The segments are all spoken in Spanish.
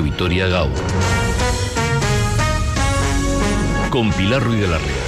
Vitoria Gaur. Con Pilar Ruiz de la Real.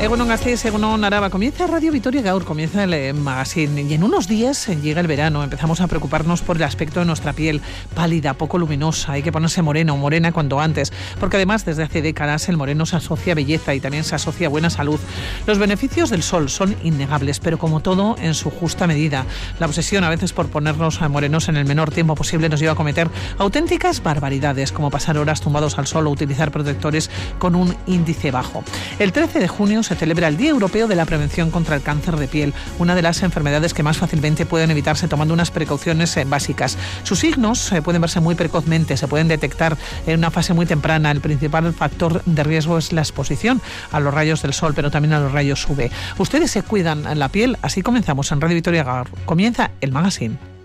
Egunon Gasteiz, Egunon Araba. Comienza Radio Vitoria Gaur, comienza el eh, magazine y en unos días eh, llega el verano. Empezamos a preocuparnos por el aspecto de nuestra piel, pálida, poco luminosa. Hay que ponerse morena o morena cuando antes, porque además desde hace décadas el moreno se asocia a belleza y también se asocia a buena salud. Los beneficios del sol son innegables, pero como todo en su justa medida. La obsesión a veces por ponernos morenos en el menor tiempo posible nos lleva a cometer auténticas barbaridades, como pasar horas tumbados al sol o utilizar protectores con un índice bajo. El 13 de junio se celebra el Día Europeo de la Prevención contra el Cáncer de Piel, una de las enfermedades que más fácilmente pueden evitarse tomando unas precauciones eh, básicas. Sus signos eh, pueden verse muy precozmente, se pueden detectar en una fase muy temprana. El principal factor de riesgo es la exposición a los rayos del sol, pero también a los rayos UV. Ustedes se cuidan la piel, así comenzamos en Radio Victoria. Comienza el magazine.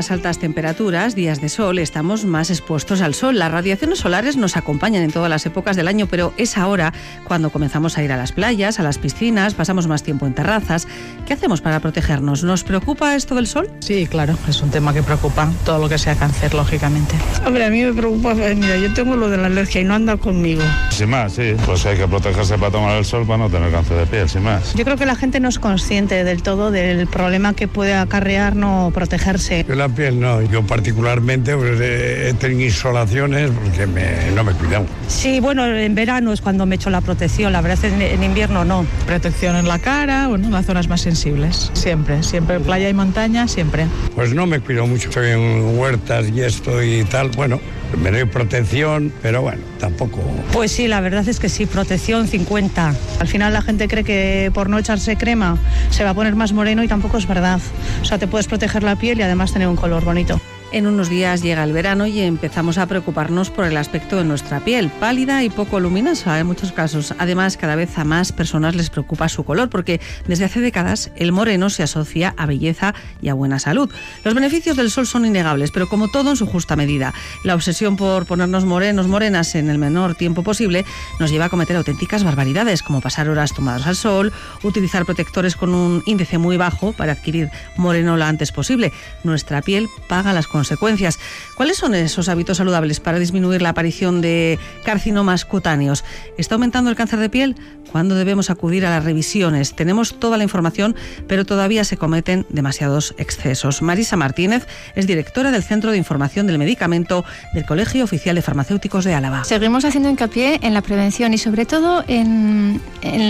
Las altas temperaturas, días de sol, estamos más expuestos al sol. Las radiaciones solares nos acompañan en todas las épocas del año, pero es ahora cuando comenzamos a ir a las playas, a las piscinas, pasamos más tiempo en terrazas. ¿Qué hacemos para protegernos? ¿Nos preocupa esto del sol? Sí, claro, es un tema que preocupa, todo lo que sea cáncer, lógicamente. Hombre, a mí me preocupa, eh, mira, yo tengo lo de la alergia y no anda conmigo. Sin más, sí, pues hay que protegerse para tomar el sol para no tener cáncer de piel, sin más. Yo creo que la gente no es consciente del todo del problema que puede acarrear no protegerse. Yo la piel no, yo particularmente pues, he tenido insolaciones porque me, no me cuidan. Sí, bueno, en verano es cuando me echo la protección, la verdad en, en invierno no. Protección en la cara, bueno, en las zonas más sensibles, siempre, siempre playa y montaña, siempre. Pues no me cuido mucho, estoy en huertas y esto y tal, bueno, me doy protección, pero bueno, tampoco. Pues sí, la verdad es que sí, protección 50. Al final la gente cree que por no echarse crema se va a poner más moreno y tampoco es verdad. O sea, te puedes proteger la piel y además tener un color bonito. En unos días llega el verano y empezamos a preocuparnos por el aspecto de nuestra piel, pálida y poco luminosa en muchos casos. Además, cada vez a más personas les preocupa su color porque desde hace décadas el moreno se asocia a belleza y a buena salud. Los beneficios del sol son innegables, pero como todo en su justa medida. La obsesión por ponernos morenos, morenas en el menor tiempo posible nos lleva a cometer auténticas barbaridades, como pasar horas tomadas al sol, utilizar protectores con un índice muy bajo para adquirir moreno lo antes posible. Nuestra piel paga las consecuencias consecuencias. ¿Cuáles son esos hábitos saludables para disminuir la aparición de carcinomas cutáneos? ¿Está aumentando el cáncer de piel? ¿Cuándo debemos acudir a las revisiones? Tenemos toda la información, pero todavía se cometen demasiados excesos. Marisa Martínez es directora del Centro de Información del Medicamento del Colegio Oficial de Farmacéuticos de Álava. Seguimos haciendo hincapié en la prevención y sobre todo en,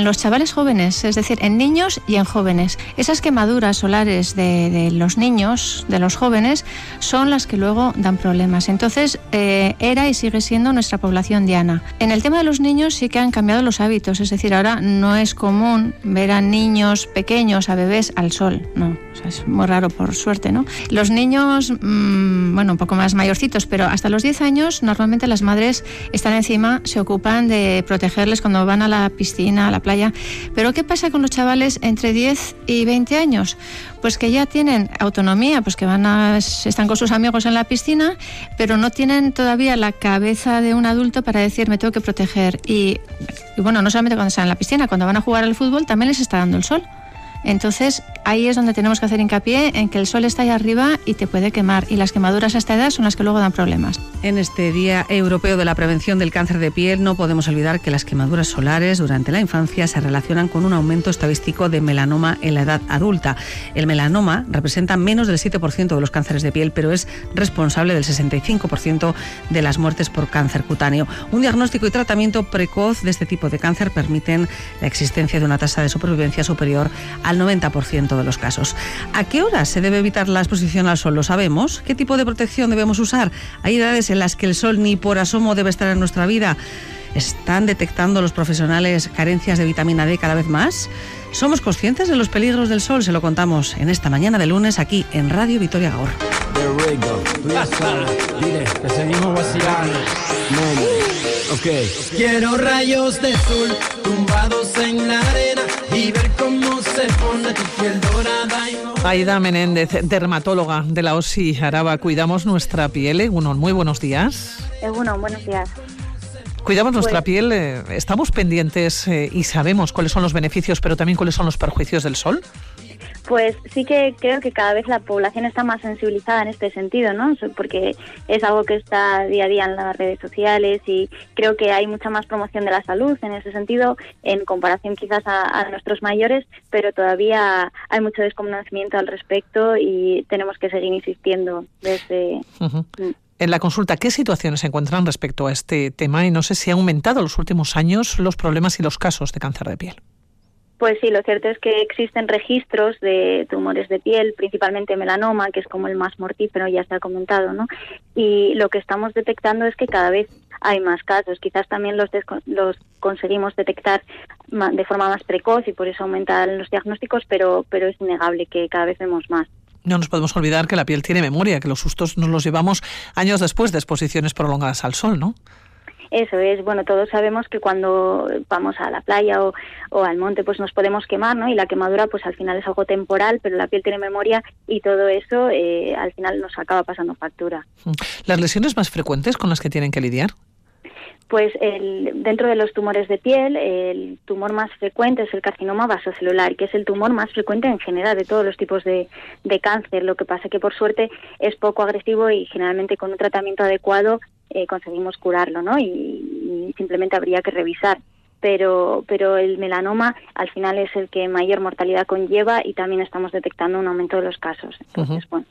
los chavales jóvenes, es decir, en niños y en jóvenes. Esas quemaduras solares de, de los niños, de los jóvenes, son las que luego dan problemas. Entonces, eh, era y sigue siendo nuestra población diana. En el tema de los niños sí que han cambiado los hábitos, es decir, ahora no es común ver a niños pequeños, a bebés al sol, no, es muy raro por suerte, ¿no? Los niños, mmm, bueno, un poco más mayorcitos, pero hasta los 10 años normalmente las madres están encima, se ocupan de protegerles cuando van a la piscina, a la playa. Pero ¿qué pasa con los chavales entre 10 y 20 años? Pues que ya tienen autonomía, pues que van a, están con sus amigos en la piscina, pero no tienen todavía la cabeza de un adulto para decir me tengo que proteger. Y, y bueno, no solamente cuando están en la piscina, cuando van a jugar al fútbol también les está dando el sol. Entonces ahí es donde tenemos que hacer hincapié en que el sol está ahí arriba y te puede quemar y las quemaduras a esta edad son las que luego dan problemas. En este Día Europeo de la Prevención del Cáncer de Piel no podemos olvidar que las quemaduras solares durante la infancia se relacionan con un aumento estadístico de melanoma en la edad adulta. El melanoma representa menos del 7% de los cánceres de piel, pero es responsable del 65% de las muertes por cáncer cutáneo. Un diagnóstico y tratamiento precoz de este tipo de cáncer permiten la existencia de una tasa de supervivencia superior al 90% de los casos. ¿A qué horas se debe evitar la exposición al sol? ¿Lo sabemos? ¿Qué tipo de protección debemos usar? Hay edades en las que el sol ni por asomo debe estar en nuestra vida. ¿Están detectando los profesionales carencias de vitamina D cada vez más? ¿Somos conscientes de los peligros del sol? Se lo contamos en esta mañana de lunes aquí en Radio Vitoria Gaur. Quiero rayos de sol tumbados en la arena y ver cómo se pone tu piel dorada. Y Aida Menéndez, dermatóloga de la OSI Araba. Cuidamos nuestra piel. Egunon, muy buenos días. Egunon, buenos días. Cuidamos nuestra piel, eh, estamos pendientes eh, y sabemos cuáles son los beneficios, pero también cuáles son los perjuicios del sol. Pues sí que creo que cada vez la población está más sensibilizada en este sentido, ¿no? Porque es algo que está día a día en las redes sociales y creo que hay mucha más promoción de la salud en ese sentido en comparación quizás a, a nuestros mayores, pero todavía hay mucho desconocimiento al respecto y tenemos que seguir insistiendo desde... Ujú. En la consulta, ¿qué situaciones se encuentran respecto a este tema? Y no sé si ha aumentado en los últimos años los problemas y los casos de cáncer de piel. Pues sí, lo cierto es que existen registros de tumores de piel, principalmente melanoma, que es como el más mortífero, ya se ha comentado, ¿no? Y lo que estamos detectando es que cada vez hay más casos. Quizás también los, los conseguimos detectar de forma más precoz y por eso aumentan los diagnósticos, pero, pero es innegable que cada vez vemos más. No nos podemos olvidar que la piel tiene memoria, que los sustos nos los llevamos años después de exposiciones prolongadas al sol, ¿no? Eso es, bueno, todos sabemos que cuando vamos a la playa o, o, al monte pues nos podemos quemar, ¿no? Y la quemadura pues al final es algo temporal, pero la piel tiene memoria y todo eso eh, al final nos acaba pasando factura. ¿Las lesiones más frecuentes con las que tienen que lidiar? Pues el, dentro de los tumores de piel, el tumor más frecuente es el carcinoma vasocelular, que es el tumor más frecuente en general de todos los tipos de, de cáncer. Lo que pasa que por suerte es poco agresivo y generalmente con un tratamiento adecuado eh, conseguimos curarlo, ¿no? Y, y, simplemente habría que revisar. Pero, pero el melanoma al final es el que mayor mortalidad conlleva y también estamos detectando un aumento de los casos. Entonces, uh -huh. bueno.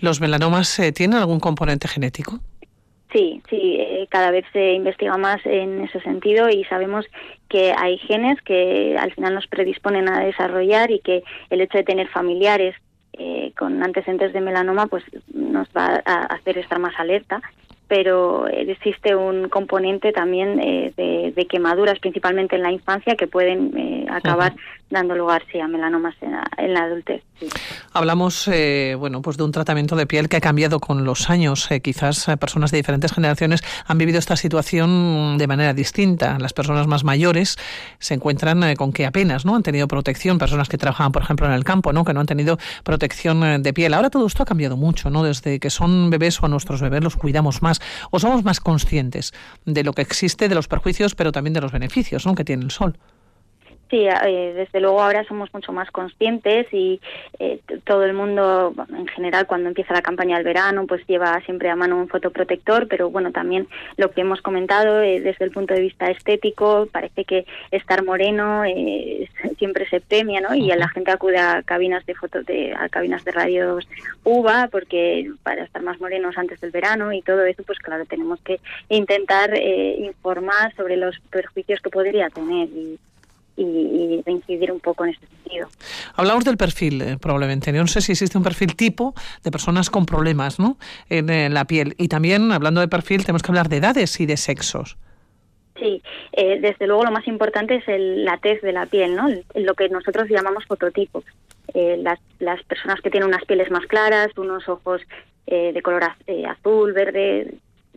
¿Los melanomas eh, tienen algún componente genético? Sí, sí, eh, cada vez se investiga más en ese sentido y sabemos que hay genes que al final nos predisponen a desarrollar y que el hecho de tener familiares eh, con antecedentes de melanoma pues nos va a hacer estar más alerta pero existe un componente también eh, de, de, quemaduras, principalmente en la infancia, que pueden eh, acabar. Dando lugar sí, a melanomas en la, en la adultez. Hablamos eh, bueno, pues de un tratamiento de piel que ha cambiado con los años. quizás personas de diferentes generaciones han vivido esta situación de manera distinta. Las personas más mayores se encuentran con que apenas no han tenido protección. Personas que trabajan, por ejemplo, en el campo, ¿no? que no han tenido protección de piel. Ahora todo esto ha cambiado mucho. ¿no? Desde que son bebés o a nuestros bebés los cuidamos más o somos más conscientes de lo que existe, de los perjuicios, pero también de los beneficios ¿no? que tiene el sol. Sí, eh, desde luego ahora somos mucho más conscientes y eh, todo el mundo, en general, cuando empieza la campaña del verano, pues lleva siempre a mano un fotoprotector, pero bueno, también lo que hemos comentado eh, desde el punto de vista estético, parece que estar moreno siempre se premia, ¿no? Y la gente acude a cabinas de foto, de, a cabinas de radios UVA, porque para estar más morenos antes del verano y todo eso, pues claro, tenemos que intentar informar sobre los perjuicios que podría tener y y, y, de incidir un poco en este sentido. Hablamos del perfil, eh, probablemente. No sé si existe un perfil tipo de personas con problemas ¿no? en, en, la piel. Y también, hablando de perfil, tenemos que hablar de edades y de sexos. Sí, eh, desde luego lo más importante es el, la tez de la piel, ¿no? lo que nosotros llamamos fototipo. Eh, las, las, personas que tienen unas pieles más claras, unos ojos de color azul, verde,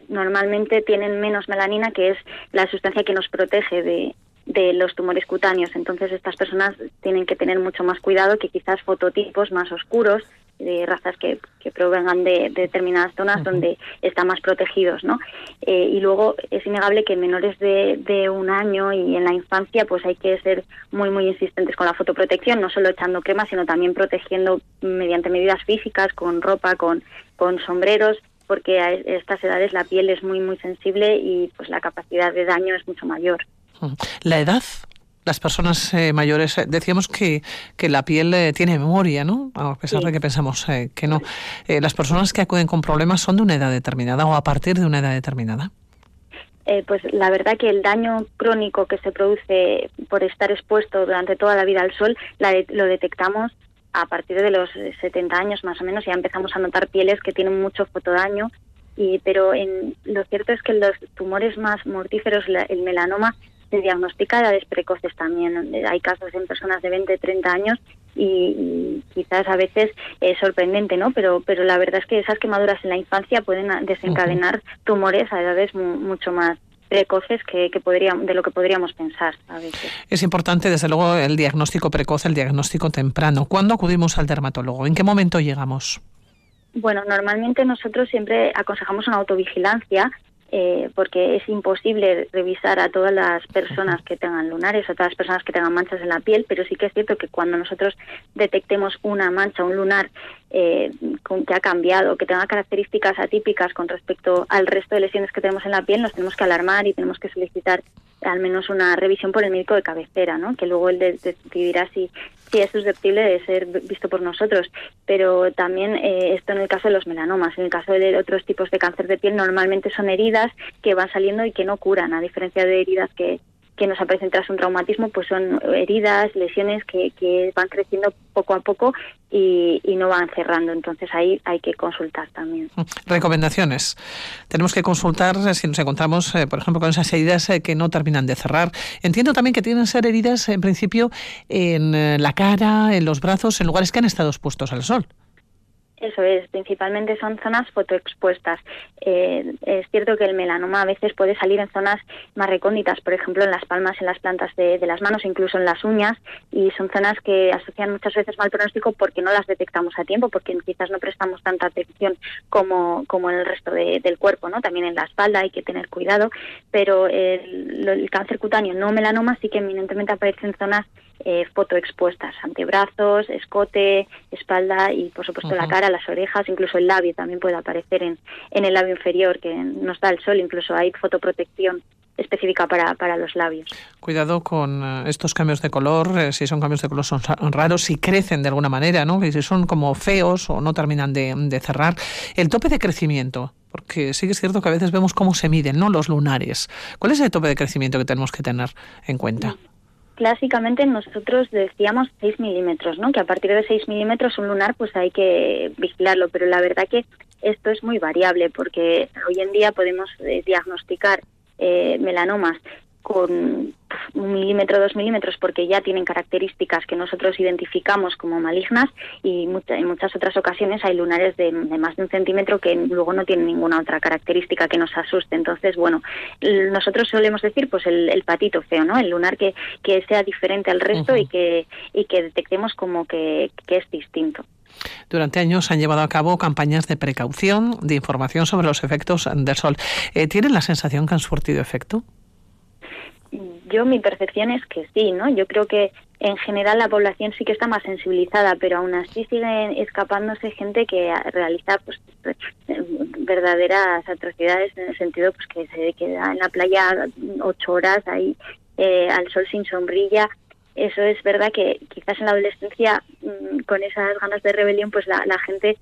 normalmente tienen menos melanina, que es la sustancia que nos protege de, de los tumores cutáneos. Entonces estas personas tienen que tener mucho más cuidado que quizás fototipos más oscuros de razas que, que provengan de, de, determinadas zonas uh -huh. donde están más protegidos, ¿no? Eh, y luego es innegable que en menores de, de, un año y en la infancia pues hay que ser muy muy insistentes con la fotoprotección, no solo echando crema, sino también protegiendo mediante medidas físicas, con ropa, con, con sombreros, porque a estas edades la piel es muy muy sensible y pues la capacidad de daño es mucho mayor. La edad, las personas eh, mayores, eh, decíamos que, que la piel eh, tiene memoria, ¿no? A pesar sí. de que pensamos eh, que no. las personas que acuden con problemas son de una edad determinada o a partir de una edad determinada. pues la verdad que el daño crónico que se produce por estar expuesto durante toda la vida al sol la de, lo detectamos a partir de los 70 años más o menos ya empezamos a notar pieles que tienen mucho fotodaño Y, pero en, lo cierto es que los tumores más mortíferos, el melanoma, se diagnostica a edades precoces también. Hay casos en personas de 20, 30 años y, quizás a veces es sorprendente, ¿no? Pero, pero la verdad es que esas quemaduras en la infancia pueden desencadenar tumores a edades mucho más precoces que, que podríamos, de lo que podríamos pensar a veces. Es importante, desde luego, el diagnóstico precoz, el diagnóstico temprano. ¿Cuándo acudimos al dermatólogo? ¿En qué momento llegamos? Bueno, normalmente nosotros siempre aconsejamos una autovigilancia eh, porque es imposible revisar a todas las personas que tengan lunares o todas las personas que tengan manchas en la piel, pero sí que es cierto que cuando nosotros detectemos una mancha, un lunar eh, que ha cambiado, que tenga características atípicas con respecto al resto de lesiones que tenemos en la piel, nos tenemos que alarmar y tenemos que solicitar al menos una revisión por el médico de cabecera, ¿no? que luego él decidirá si, si es susceptible de ser visto por nosotros. Pero también eh, esto en el caso de los melanomas. En el caso de otros tipos de cáncer de piel, normalmente son heridas que van saliendo y que no curan, a diferencia de heridas que, que nos aparecen tras un traumatismo, pues son heridas, lesiones que, que van creciendo poco a poco y, no van cerrando. Entonces ahí hay que consultar también. Recomendaciones. Tenemos que consultar si nos encontramos, eh, por ejemplo, con esas heridas eh, que no terminan de cerrar. Entiendo también que tienen que ser heridas, en principio, en eh, la cara, en los brazos, en lugares que han estado expuestos al sol. Eso es, principalmente son zonas fotoexpuestas. Eh, es cierto que el melanoma a veces puede salir en zonas más recónditas, por ejemplo en las palmas, en las plantas de, las manos, incluso en las uñas, y son zonas que asocian muchas veces mal pronóstico porque no las detectamos a tiempo, porque quizás no prestamos tanta atención como, como en el resto del cuerpo, ¿no? También en la espalda hay que tener cuidado, pero el, el cáncer cutáneo no melanoma sí que eminentemente aparece en zonas eh, fotoexpuestas, antebrazos, escote, espalda y por supuesto la cara, las orejas, incluso el labio también puede aparecer en, en el labio inferior que nos da el sol, incluso hay fotoprotección específica para, para los labios. Cuidado con eh, estos cambios de color, eh, si son cambios de color son raros, si crecen de alguna manera, ¿no? si son como feos o no terminan de, de cerrar. El tope de crecimiento, porque sí que es cierto que a veces vemos cómo se miden ¿no? los lunares. ¿Cuál es el tope de crecimiento que tenemos que tener en cuenta? Clásicamente nosotros decíamos 6 milímetros, ¿no? Que a partir de 6 milímetros un lunar pues hay que vigilarlo, pero la verdad que esto es muy variable porque hoy en día podemos eh, diagnosticar eh, melanomas con un milímetro, dos milímetros, porque ya tienen características que nosotros identificamos como malignas y en muchas otras ocasiones hay lunares de, más de un centímetro que luego no tienen ninguna otra característica que nos asuste. Entonces, bueno, nosotros solemos decir pues el, patito feo, ¿no? El lunar que, que sea diferente al resto y, que, y que detectemos como que, es distinto. Durante años han llevado a cabo campañas de precaución, de información sobre los efectos del sol. Eh, ¿Tienen la sensación que han surtido efecto? Yo mi percepción es que sí, ¿no? Yo creo que en general la población sí que está más sensibilizada, pero aún así siguen escapándose gente que realiza pues verdaderas atrocidades en el sentido pues que se queda en la playa ocho horas ahí eh, al sol sin sombrilla. Eso es verdad que quizás en la adolescencia mm, con esas ganas de rebelión pues la, la gente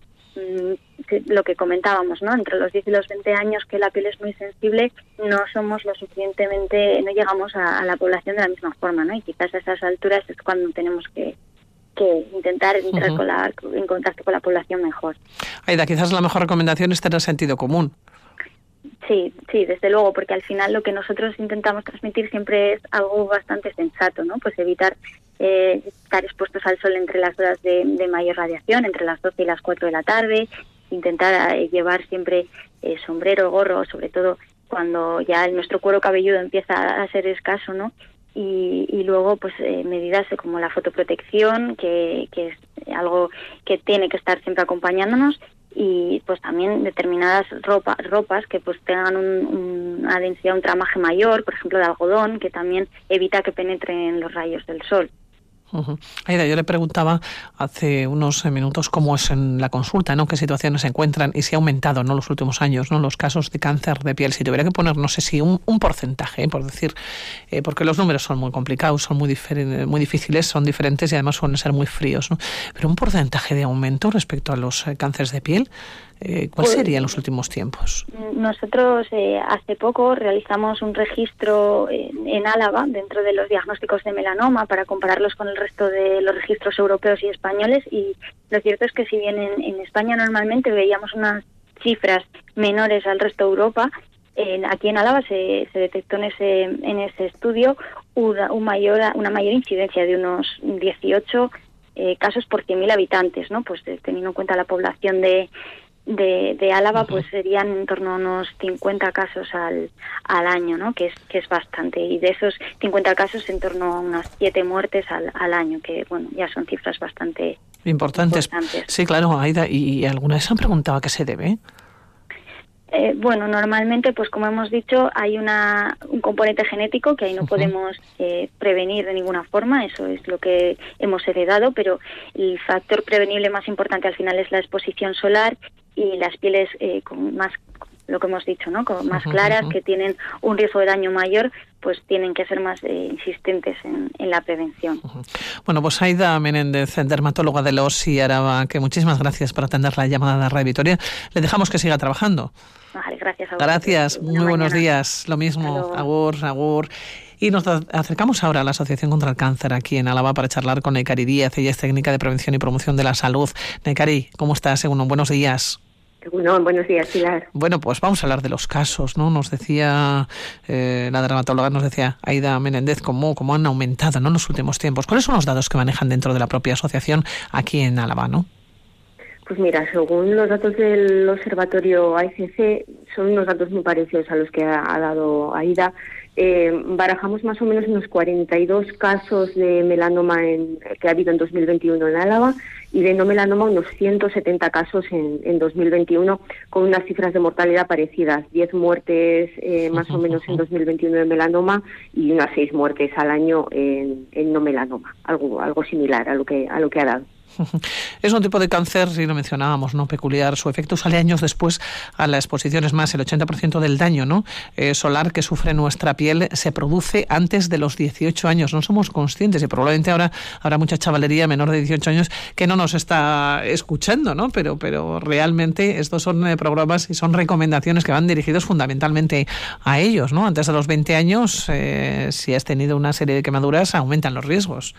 Lo que comentábamos, ¿no? Entre los 10 y los 20 años que la piel es muy sensible, no somos lo suficientemente, no llegamos a, la población de la misma forma, ¿no? Y quizás a esas alturas es cuando tenemos que, intentar entrar con la, en contacto con la población mejor. Aida, quizás la mejor recomendación es tener sentido común. Sí, sí, desde luego, porque al final lo que nosotros intentamos transmitir siempre es algo bastante sensato, ¿no? Pues evitar eh, estar expuestos al sol entre las horas de, mayor radiación, entre las 12 y las 4 de la tarde, intentar eh, llevar siempre eh, sombrero, gorro, sobre todo cuando ya nuestro cuero cabelludo empieza a ser escaso, ¿no? Y, luego, pues, medidas como la fotoprotección, que, es algo que tiene que estar siempre acompañándonos, y pues también determinadas ropa, ropas que pues tengan una densidad, un tramaje mayor, por ejemplo de algodón, que también evita que penetren los rayos del sol. Aida, yo le preguntaba hace unos minutos cómo es en la consulta, ¿no? qué situaciones se encuentran y si ha aumentado ¿no? los últimos años ¿no? los casos de cáncer de piel. Si tuviera que poner, no sé si un, porcentaje, ¿eh? por decir, eh, porque los números son muy complicados, son muy, muy difíciles, son diferentes y además suelen ser muy fríos. ¿no? Pero un porcentaje de aumento respecto a los eh, cánceres de piel, eh, ¿Cuál pues, sería en los últimos tiempos? Nosotros eh, hace poco realizamos un registro en, Álava dentro de los diagnósticos de melanoma para compararlos con el resto de los registros europeos y españoles y lo cierto es que si bien en, España normalmente veíamos unas cifras menores al resto de Europa, aquí en Álava se, se, detectó en ese, en ese estudio una, un mayor, una mayor incidencia de unos 18 eh, casos por 100.000 habitantes, ¿no? Pues eh, teniendo en cuenta la población de, de, Álava, pues serían en torno a unos 50 casos al, al año, ¿no? Que es, que es bastante. Y de esos 50 casos, en torno a unas 7 muertes al, al año, que, bueno, ya son cifras bastante importantes. Sí, claro, Aida. ¿Y alguna vez han preguntado a qué se debe? Eh, bueno, normalmente, pues como hemos dicho, hay una, un componente genético que ahí no podemos eh, prevenir de ninguna forma, eso es lo que hemos heredado, pero el factor prevenible más importante al final es la exposición solar y las pieles eh, con más lo que hemos dicho, ¿no? Más claras, que tienen un riesgo de daño mayor, pues tienen que ser más eh, insistentes en, la prevención. Bueno, pues Aida Menéndez, dermatóloga de los y Araba, que muchísimas gracias por atender la llamada de Radio Vitoria. Le dejamos que siga trabajando. Vale, gracias. A gracias, muy buenos días. Lo mismo, agur, agur. Y nos acercamos ahora a la Asociación contra el Cáncer aquí en Álava para charlar con Necari Díaz. Ella es técnica de prevención y promoción de la salud. Necari, ¿cómo estás? Según buenos días. No, buenos días, Pilar. Bueno, pues vamos a hablar de los casos, ¿no? Nos decía eh, la dermatóloga, nos decía Aida Menéndez, cómo, cómo han aumentado ¿no? en los últimos tiempos. ¿Cuáles son los datos que manejan dentro de la propia asociación aquí en Álava, no? Pues mira, según los datos del observatorio AICC, son unos datos muy parecidos a los que ha, dado Aida. Eh, barajamos más o menos unos 42 casos de melanoma en, que ha habido en 2021 en Álava y de no melanoma unos 170 casos en, en 2021 con unas cifras de mortalidad parecidas, 10 muertes eh, más o menos en 2021 de melanoma y unas 6 muertes al año en, en no melanoma, algo algo similar a lo que a lo que ha dado. Es un tipo de cáncer, si lo mencionábamos, no peculiar. Su efecto sale años después a la exposición. Es más, el 80% del daño ¿no? Eh, solar que sufre nuestra piel se produce antes de los 18 años. No somos conscientes y probablemente ahora habrá mucha chavalería menor de 18 años que no nos está escuchando, ¿no? Pero, pero realmente estos son eh, programas y son recomendaciones que van dirigidos fundamentalmente a ellos, ¿no? Antes de los 20 años, eh, si has tenido una serie de quemaduras, aumentan los riesgos.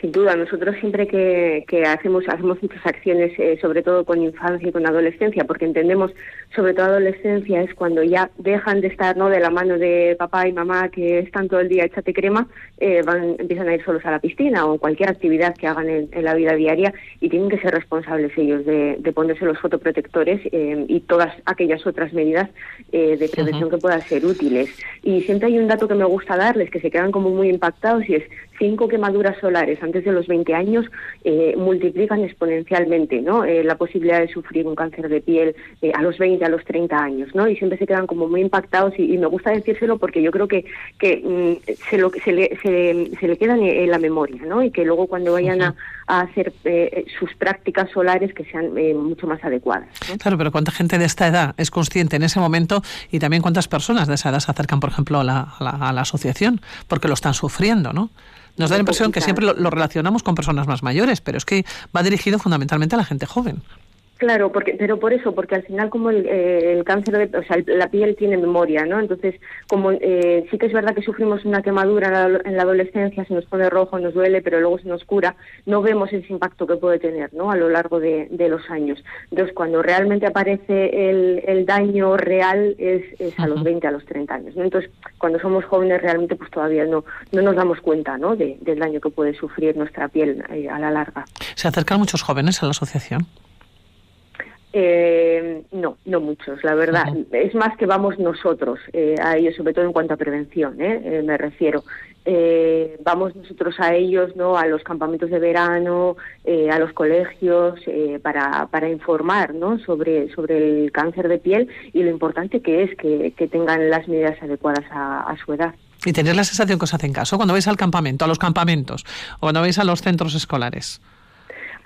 Sin duda, nosotros siempre que, que hacemos hacemos muchas acciones, eh, sobre todo con infancia y con adolescencia, porque entendemos, sobre todo adolescencia, es cuando ya dejan de estar no de la mano de papá y mamá que están todo el día échate crema, eh, van empiezan a ir solos a la piscina o cualquier actividad que hagan en, la vida diaria y tienen que ser responsables ellos de, ponerse los fotoprotectores eh, y todas aquellas otras medidas de prevención que puedan ser útiles. Y siempre hay un dato que me gusta darles que se quedan como muy impactados y es cinco quemaduras solares antes de los 20 años eh, multiplican exponencialmente ¿no? Eh, la posibilidad de sufrir un cáncer de piel eh, a los 20, a los 30 años. ¿no? Y siempre se quedan como muy impactados y, me gusta decírselo porque yo creo que, que mm, se, lo, se, le, se, se le quedan en la memoria ¿no? y que luego cuando vayan a, hacer sus prácticas solares que sean mucho más adecuadas. Claro, pero ¿cuánta gente de esta edad es consciente en ese momento y también cuántas personas de esa edad se acercan, por ejemplo, a la, a la asociación? Porque lo están sufriendo, ¿no? Nos da la impresión que siempre lo, relacionamos con personas más mayores, pero es que va dirigido fundamentalmente a la gente joven. Claro, porque, pero por eso, porque al final como el, eh, cáncer, de, o sea, la piel tiene memoria, ¿no? Entonces, como eh, sí que es verdad que sufrimos una quemadura en la, adolescencia, se nos pone rojo, nos duele, pero luego se nos cura, no vemos ese impacto que puede tener, ¿no? A lo largo de, los años. Entonces, cuando realmente aparece el, daño real es, a los 20, a los 30 años, ¿no? Entonces, cuando somos jóvenes realmente pues todavía no, no nos damos cuenta, ¿no? del daño que puede sufrir nuestra piel eh, a la larga. ¿Se acercan muchos jóvenes a la asociación? Eh, no, no muchos, la verdad. Es más que vamos nosotros eh, a ellos, sobre todo en cuanto a prevención, ¿eh? eh me refiero. Eh, vamos nosotros a ellos, ¿no? A los campamentos de verano, a los colegios, para, para informar, ¿no? Sobre, sobre el cáncer de piel y lo importante que es que, que tengan las medidas adecuadas a, a su edad. Y tener la sensación que os hacen caso cuando vais al campamento, a los campamentos, o cuando vais a los centros escolares.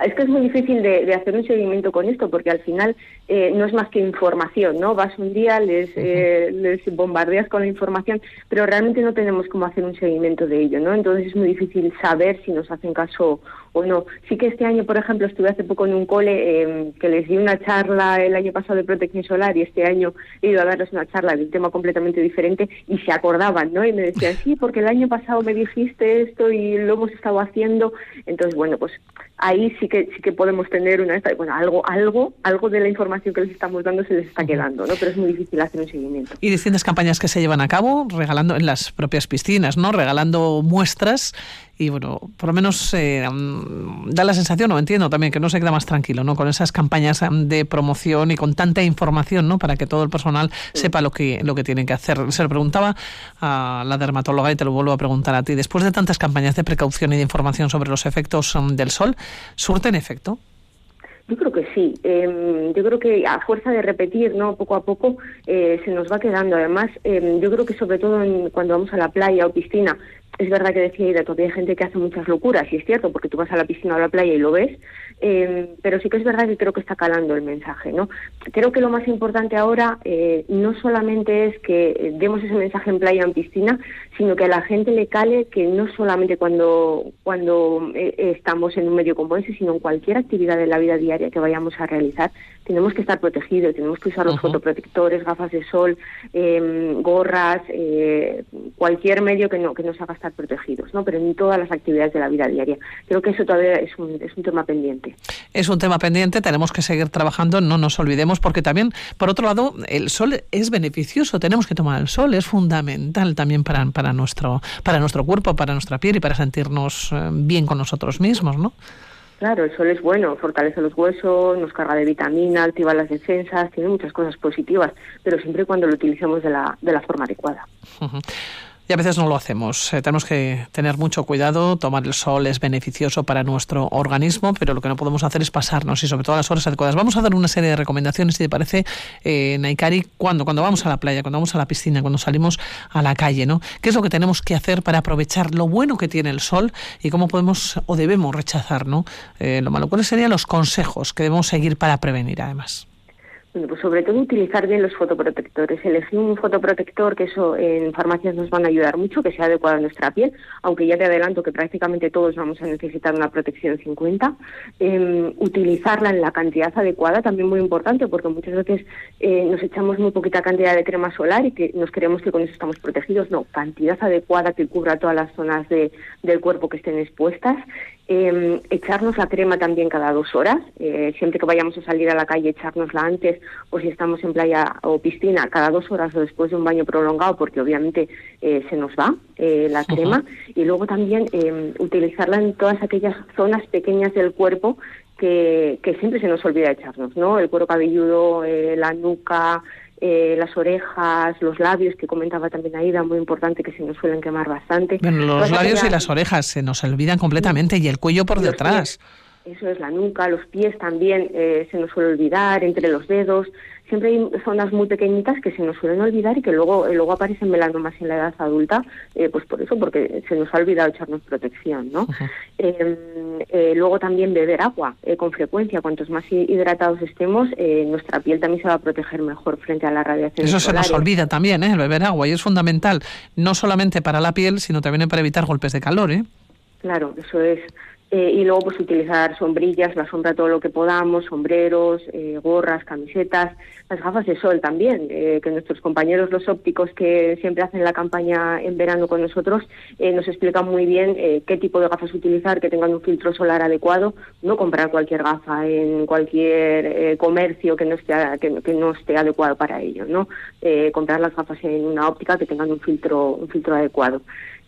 Es que es muy difícil de, hacer un seguimiento con esto porque al final eh, no es más que información, ¿no? Vas un día, les, eh, les bombardeas con la información, pero realmente no tenemos cómo hacer un seguimiento de ello, ¿no? Entonces es muy difícil saber si nos hacen caso o no. Sí que este año, por ejemplo, estuve hace poco en un cole em, que les di una charla el año pasado de protección solar y este año he ido a darles una charla de un tema completamente diferente y se acordaban, ¿no? Y me decían, sí, porque el año pasado me dijiste esto y lo hemos estado haciendo. Entonces, bueno, pues ahí sí que sí que podemos tener una bueno algo algo algo de la información que les estamos dando se les está quedando no pero es muy difícil hacer un seguimiento y distintas campañas que se llevan a cabo regalando en las propias piscinas no regalando muestras y bueno, por lo menos eh, da la sensación, o entiendo también, que no se queda más tranquilo, ¿no? Con esas campañas de promoción y con tanta información, ¿no? Para que todo el personal sepa lo que, lo que tienen que hacer. Se lo preguntaba a la dermatóloga y te lo vuelvo a preguntar a ti. Después de tantas campañas de precaución y de información sobre los efectos del sol, ¿surten efecto? Yo creo que sí. Em, yo creo que a fuerza de repetir, no, poco a poco eh, se nos va quedando. Además, em, yo creo que sobre todo cuando vamos a la playa o piscina, es verdad que decía Ida, todavía hay gente que hace muchas locuras, y es cierto, porque tú vas a la piscina o a la playa y lo ves, eh, pero sí que es verdad que creo que está calando el mensaje, ¿no? Creo que lo más importante ahora eh, no solamente es que demos ese mensaje en playa o en piscina, sino que a la gente le cale que no solamente cuando, cuando eh, estamos en un medio como ese, sino en cualquier actividad de la vida diaria que vayamos a realizar, tenemos que estar protegidos, tenemos que usar los fotoprotectores, gafas de sol, em, gorras, cualquier medio que, no, que nos haga estar protegidos, ¿no? Pero en todas las actividades de la vida diaria. Creo que eso todavía es un, es un tema pendiente. Es un tema pendiente, tenemos que seguir trabajando, no nos olvidemos, porque también, por otro lado, el sol es beneficioso, tenemos que tomar el sol, es fundamental también para, para, nuestro, para nuestro cuerpo, para nuestra piel y para sentirnos eh, bien con nosotros mismos, ¿no? Claro, el sol es bueno, fortalece los huesos, nos carga de vitamina, activa las defensas, tiene muchas cosas positivas, pero siempre cuando lo utilicemos de la, de la forma adecuada y a veces no lo hacemos. Eh, tenemos que tener mucho cuidado, tomar el sol es beneficioso para nuestro organismo, pero lo que no podemos hacer es pasarnos y sobre todo las horas adecuadas. Vamos a dar una serie de recomendaciones, si te parece, eh, Naikari, cuando, cuando vamos a la playa, cuando vamos a la piscina, cuando salimos a la calle, ¿no? ¿Qué es lo que tenemos que hacer para aprovechar lo bueno que tiene el sol y cómo podemos o debemos rechazar, ¿no? Eh, lo malo. ¿Cuáles serían los consejos que debemos seguir para prevenir, además? Bueno, pues sobre todo utilizar bien los fotoprotectores. Elegir un fotoprotector, que eso en farmacias nos van a ayudar mucho, que sea adecuado a nuestra piel, aunque ya te adelanto que prácticamente todos vamos a necesitar una protección 50. Em, utilizarla en la cantidad adecuada, también muy importante, porque muchas veces eh, nos echamos muy poquita cantidad de crema solar y que nos creemos que con eso estamos protegidos. No, cantidad adecuada que cubra todas las zonas de, del cuerpo que estén expuestas. Eh, echarnos la crema también cada dos horas, eh, siempre que vayamos a salir a la calle, echárnosla antes, o si estamos en playa o piscina, cada dos horas o después de un baño prolongado, porque obviamente eh, se nos va eh, la crema, y luego también em, utilizarla en todas aquellas zonas pequeñas del cuerpo que, que siempre se nos olvida echarnos, ¿no? El cuero cabelludo, eh, la nuca, eh, las orejas, los labios, que comentaba también Aida, muy importante, que se nos suelen quemar bastante. Bueno, los labios y las orejas se nos olvidan completamente y el cuello por detrás. eso es la nuca, los pies también eh, se nos suele olvidar, entre los dedos siempre hay zonas muy pequeñitas que se nos suelen olvidar y que luego luego aparecen melanomas en la edad adulta, eh, pues por eso, porque se nos ha olvidado echarnos protección, ¿no? Em, eh, luego también beber agua eh, con frecuencia, cuantos más hidratados estemos, nuestra piel también se va a proteger mejor frente a la radiación. Eso se nos olvida también, ¿eh? el beber agua, y es fundamental, no solamente para la piel, sino también para evitar golpes de calor, ¿eh? Claro, eso es. Eh, y luego pues utilizar sombrillas, la sombra todo lo que podamos, sombreros, eh, gorras, camisetas, las gafas de sol también, eh, que nuestros compañeros los ópticos que siempre hacen la campaña en verano con nosotros nos explican muy bien qué tipo de gafas utilizar, que tengan un filtro solar adecuado, no comprar cualquier gafa en cualquier comercio que no esté que, no esté adecuado para ello, no comprar las gafas en una óptica que tengan un filtro un filtro adecuado.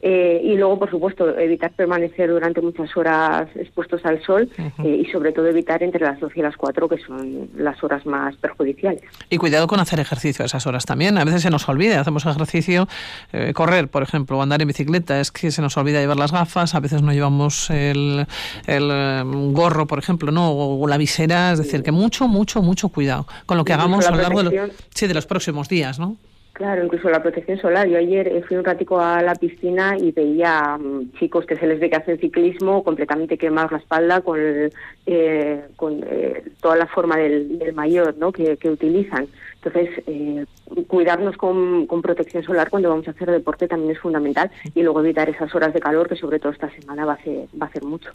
Eh, y luego, por supuesto, evitar permanecer durante muchas horas expuestos al sol eh, y sobre todo evitar entre las 12 y las 4, que son las horas más perjudiciales. Y cuidado con hacer ejercicio a esas horas también. A veces se nos olvida, hacemos ejercicio, eh, correr, por ejemplo, o andar en bicicleta, es que se nos olvida llevar las gafas, a veces no llevamos el, el gorro, por ejemplo, no o la visera, es decir, que mucho, mucho, mucho cuidado con lo que hagamos a lo largo de, sí, de los próximos días, ¿no? Claro, incluso la protección solar. Yo ayer eh, fui un ratico a la piscina y veía mm, chicos que se les ve que hacen ciclismo completamente quemados la espalda con, eh, con eh, toda la forma del, del mayor ¿no? que, que utilizan. Entonces, eh, cuidarnos con, protección solar cuando vamos a hacer deporte también es fundamental y luego evitar esas horas de calor que sobre todo esta semana va a hacer, va a hacer mucho.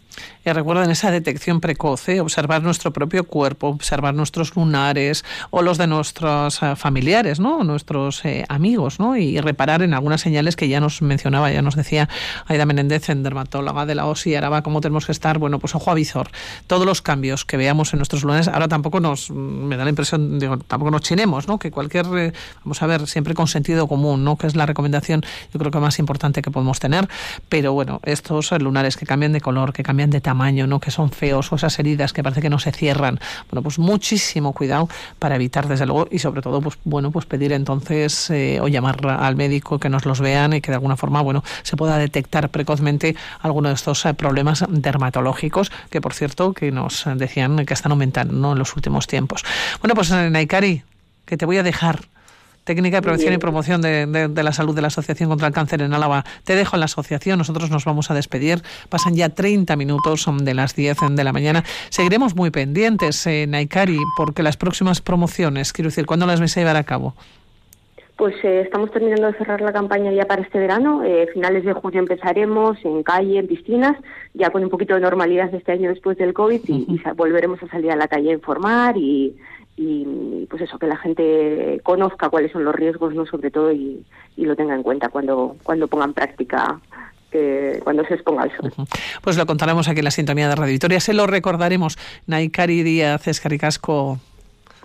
Y recuerden esa detección precoz, ¿eh? observar nuestro propio cuerpo, observar nuestros lunares o los de nuestros uh, familiares, ¿no? nuestros eh, amigos, ¿no? y reparar en algunas señales que ya nos mencionaba, ya nos decía Aida Menéndez, en dermatóloga de la OSI Araba, cómo tenemos que estar, bueno, pues ojo a visor. Todos los cambios que veamos en nuestros lunares, ahora tampoco nos, me da la impresión, digo, tampoco nos chinemos, ¿no? Que cualquier, eh, vamos a ver, siempre con sentido común, ¿no? Que es la recomendación, yo creo que más importante que podemos tener. Pero bueno, estos lunares que cambian de color, que cambian de tamaño, ¿no? Que son feos, o esas heridas que parece que no se cierran. Bueno, pues muchísimo cuidado para evitar, desde luego, y sobre todo, pues bueno, pues pedir entonces eh, o llamar al médico que nos los vean y que de alguna forma, bueno, se pueda detectar precozmente alguno de estos eh, problemas dermatológicos que, por cierto, que nos decían que están aumentando ¿no? en los últimos tiempos. Bueno, pues Naikari, que te voy a dejar. Técnica de prevención y promoción de, de, de, la salud de la Asociación contra el Cáncer en Álava. Te dejo en la asociación, nosotros nos vamos a despedir. Pasan ya 30 minutos de las 10 de la mañana. Seguiremos muy pendientes, eh, Naikari, porque las próximas promociones, quiero decir, ¿cuándo las vais a llevar a cabo? Pues eh, estamos terminando de cerrar la campaña ya para este verano. Eh, finales de junio empezaremos en calle, en piscinas, ya con un poquito de normalidad este año después del COVID y, uh -huh. y volveremos a salir a la calle a informar y, y pues eso que la gente conozca cuáles son los riesgos no sobre todo y, y lo tenga en cuenta cuando cuando ponga en práctica que cuando se exponga al sol. Uh -huh. Pues lo contaremos aquí en la sintonía de Radio Victoria. Se lo recordaremos. Naikari Díaz Escaricasco.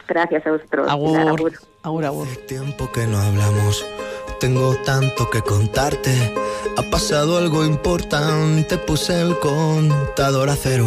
Gracias a vosotros. Agur. Agur, agur. agur. Hace tiempo que no hablamos. Tengo tanto que contarte. Ha pasado algo importante. Puse el contador a cero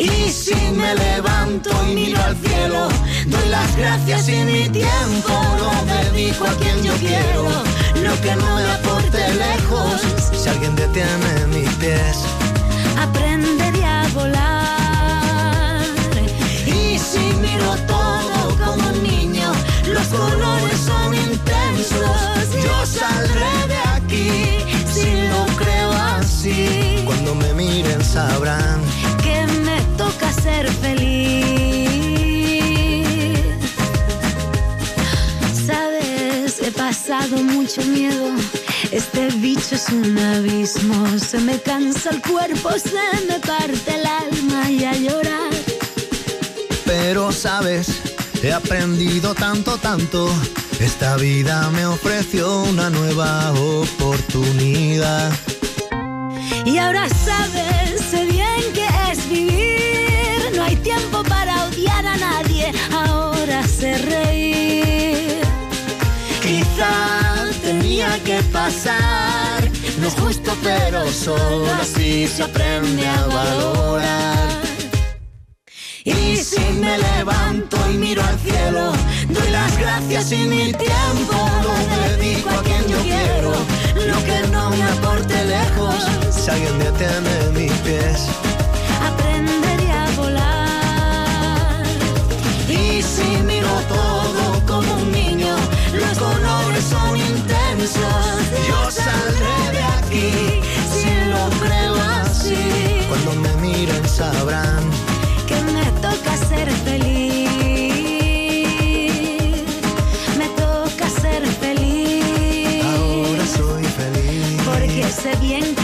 Y si me levanto y miro al cielo, doy las gracias y mi tiempo lo dedico a quien yo quiero. Lo que no me aporte lejos. Si alguien detiene mucho miedo. Este bicho es un abismo. Se me cansa el cuerpo, se me parte el alma y a llorar. Pero sabes, he aprendido tanto, tanto. Esta vida me ofreció una nueva oportunidad. Y ahora sabes, sé bien que es vivir. No hay tiempo para odiar a nadie, ahora sé reír. Quizá tenía que pasar. No es justo, pero solo así se aprende a valorar. Y si me levanto y miro al cielo, doy las gracias y mi tiempo lo dedico a quien yo quiero. Lo que no me aporte lejos. Si alguien detiene mis pies, aprenderé a volar. Y si miro todo como un son intensos. Yo saldré de aquí si lo creo así. Cuando me miren sabrán que me toca ser feliz. Me toca ser feliz. Ahora soy feliz. Porque sé bien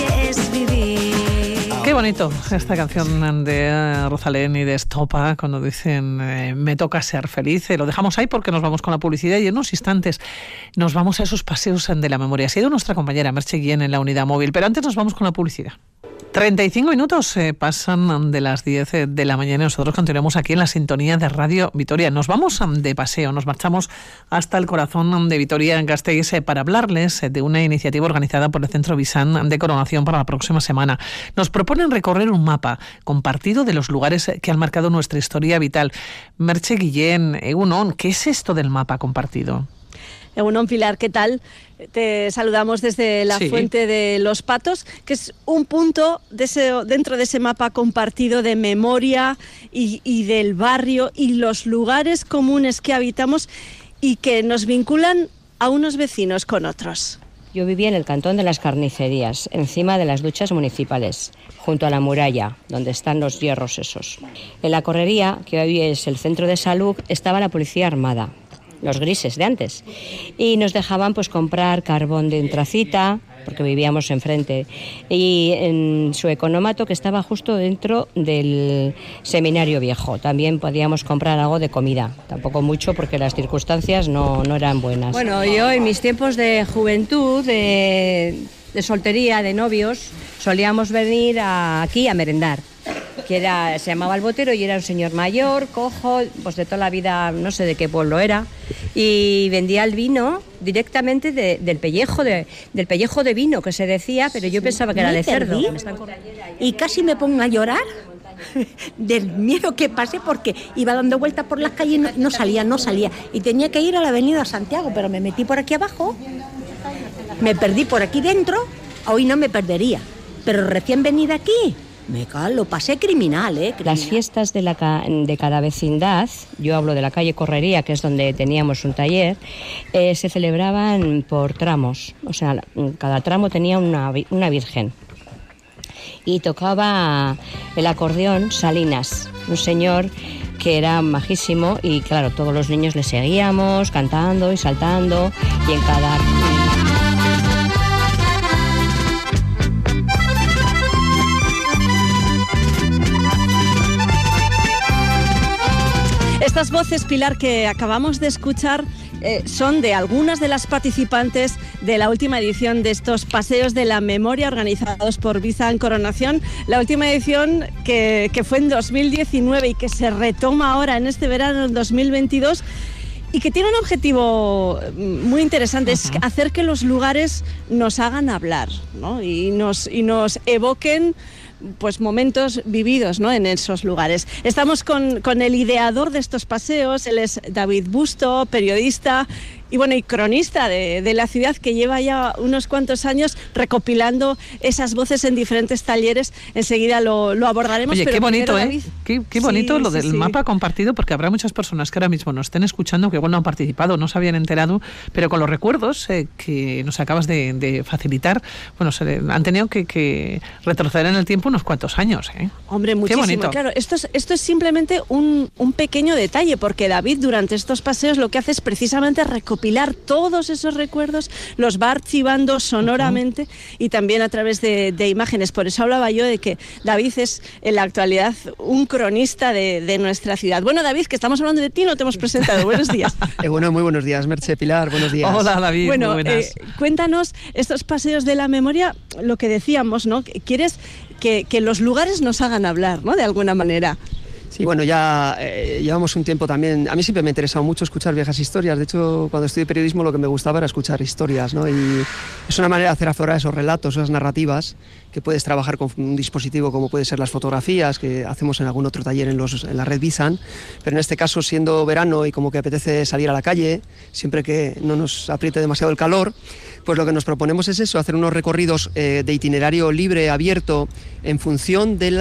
bonito esta canción de Rosalén y de Estopa cuando dicen eh, me toca ser feliz. Eh, lo dejamos ahí porque nos vamos con la publicidad y en unos instantes nos vamos a esos paseos de la memoria. Ha sido nuestra compañera Merche Guillén en la unidad móvil, pero antes nos vamos con la publicidad. 35 minutos eh, pasan de las 10 eh, de la mañana nosotros continuamos aquí en la sintonía de Radio Vitoria. Nos vamos mm, de paseo, nos marchamos hasta el corazón mm, de Vitoria en Gasteiz eh, para hablarles de una iniciativa organizada por el Centro Visan de Coronación para la próxima semana. Nos proponen recorrer un mapa compartido de los lugares que han marcado nuestra historia vital. Merche Guillén, Egunon, ¿qué es esto del mapa compartido? Egunon Pilar, ¿qué tal? Te saludamos desde la Sí. Fuente de los Patos, que es un punto de ese- dentro de ese mapa compartido de memoria y, y del barrio y los lugares comunes que habitamos y que nos vinculan a unos vecinos con otros. Yo vivía en el cantón de las carnicerías, encima de las duchas municipales, junto a la muralla, donde están los hierros esos. En la correría, que hoy es el centro de salud, estaba la policía armada, los grises de antes, y nos dejaban pues comprar carbón de antracita, porque vivíamos enfrente, y en su economato que estaba justo dentro del seminario viejo. También podíamos comprar algo de comida, tampoco mucho porque las circunstancias no, no eran buenas. Bueno, yo en mis tiempos de juventud, de soltería, de novios, solíamos venir a- aquí a merendar que era, se llamaba el botero y era un señor mayor, cojo, pues de toda la vida, no sé de qué pueblo era, y vendía el vino directamente de- del pellejo de, del pellejo de vino que se decía, pero yo pensaba que era de cerdo. y casi me pongo a llorar del miedo que pasé porque iba dando vueltas por las calles y no, no salía, no salía. Y tenía que ir a la avenida Santiago, pero me metí por aquí abajo, me perdí por aquí dentro, hoy no me perdería. Pero recién venida aquí, me lo pasé criminal, ¿eh? Las fiestas de, la ca- de cada vecindad, yo hablo de la calle Correría, que es donde teníamos un taller, eh, se celebraban por tramos. O sea, cada tramo tenía una, una virgen. Y tocaba el acordeón Salinas, un señor que era majísimo y claro, todos los niños le seguíamos cantando y saltando y en cada... Estas voces, Pilar, que acabamos de escuchar eh, son de algunas de las participantes de la última edición de estos paseos de la memoria organizados por Visa en Coronación. La última edición que, que fue en 2019 y que se retoma ahora en este verano en 2022 y que tiene un objetivo mm, muy interesante, es hacer que los lugares nos hagan hablar ¿no? y, nos, y nos evoquen pues momentos vividos ¿no? en esos lugares. Estamos con, con el ideador de estos paseos, él es David Busto, periodista y bueno, y cronista de, de la ciudad que lleva ya unos cuantos años recopilando esas voces en diferentes talleres. Enseguida lo, lo abordaremos. Oye, pero qué bonito, primero, ¿eh? Qué, qué Sí, bonito lo sí, del sí. mapa compartido, porque habrá muchas personas que ahora mismo nos estén escuchando que igual no han participado, no se habían enterado, pero con los recuerdos eh, que nos acabas de, de facilitar, bueno, se, han tenido que, que retroceder en el tiempo unos cuantos años. ¿eh? Hombre, Qué muchísimo. bonito. Claro, esto es, esto es simplemente un, un pequeño detalle, porque David durante estos paseos lo que hace es precisamente recopilar todos esos recuerdos, los va archivando sonoramente y también a través de, de imágenes. Por eso hablaba yo de que David es en la actualidad un cronista de, de nuestra ciudad. Bueno, David, que estamos hablando de ti, no te hemos presentado. Buenos días. Eh, bueno, muy buenos días, Merche Pilar, buenos días. Bueno, eh, cuéntanos estos paseos de la memoria, lo que decíamos, ¿no? Quieres que, que los lugares nos hagan hablar, ¿no? De alguna manera. Sí, bueno, ya eh, llevamos un tiempo también. A mí siempre me ha interesado mucho escuchar viejas historias. De hecho, cuando estudié periodismo lo que me gustaba era escuchar historias, ¿no? Y es una manera de hacer aflorar esos relatos, esas narrativas, que puedes trabajar con un dispositivo como puede ser las fotografías, que hacemos en algún otro taller en, la red Visan. Pero en este caso, siendo verano y como que apetece salir a la calle, siempre que no nos apriete demasiado el calor, pues lo que nos proponemos es eso, hacer unos recorridos eh, de itinerario libre, abierto, en función del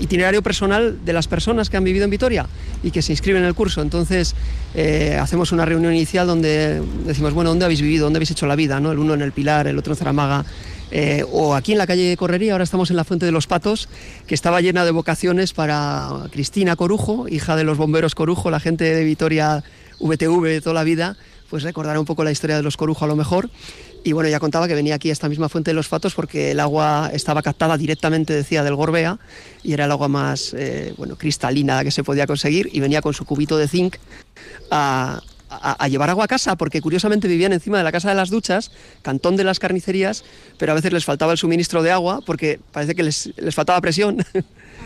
itinerario personal de las personas que han vivido en Vitoria y que se inscriben en el curso. Entonces, eh, hacemos una reunión inicial donde decimos, bueno, ¿dónde habéis vivido? ¿Dónde habéis hecho la vida? ¿no? El uno en el Pilar, el otro en Zaramaga. Eh, o aquí en la calle Correría, ahora estamos en la Fuente de los Patos, que estaba llena de vocaciones para Cristina Corujo, hija de los bomberos Corujo, la gente de Vitoria VTV de toda la vida, pues recordará un poco la historia de los Corujo a lo mejor. Y bueno, ya contaba que venía aquí a esta misma fuente de los Fatos porque el agua estaba captada directamente, decía, del Gorbea y era el agua más eh, bueno, cristalina que se podía conseguir y venía con su cubito de zinc a, a, llevar agua a casa, porque curiosamente vivían encima de la casa de las duchas, cantón de las carnicerías, pero a veces les faltaba el suministro de agua porque parece que les, les faltaba presión.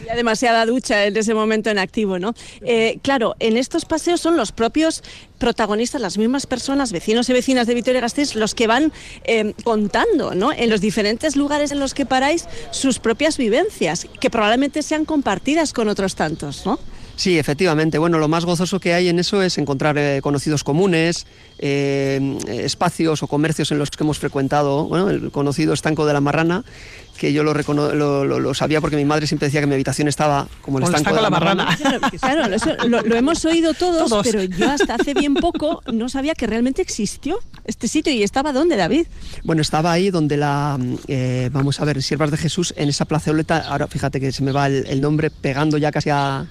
Había demasiada ducha en ese momento en activo, ¿no? Eh, claro, en estos paseos son los propios protagonistas, las mismas personas, vecinos y vecinas de Vitoria-Gasteiz, los que van eh, contando, ¿no? En los diferentes lugares en los que paráis sus propias vivencias, que probablemente sean compartidas con otros tantos, ¿no? Sí, efectivamente. Bueno, lo más gozoso que hay en eso es encontrar eh, conocidos comunes, eh, espacios o comercios en los que hemos frecuentado. Bueno, el conocido estanco de la Marrana, que yo lo, recono- lo, lo- lo sabía porque mi madre siempre decía que mi habitación estaba como el Como el estanco, de la Marrana. Claro, claro, eso lo, lo hemos oído todos, Todos. pero yo hasta hace bien poco no sabía que realmente existió este sitio y estaba dónde, David. Bueno, estaba ahí donde la, eh, vamos a ver, Siervas de Jesús, en esa plazoleta, ahora fíjate que se me va el, el nombre pegando ya casi a,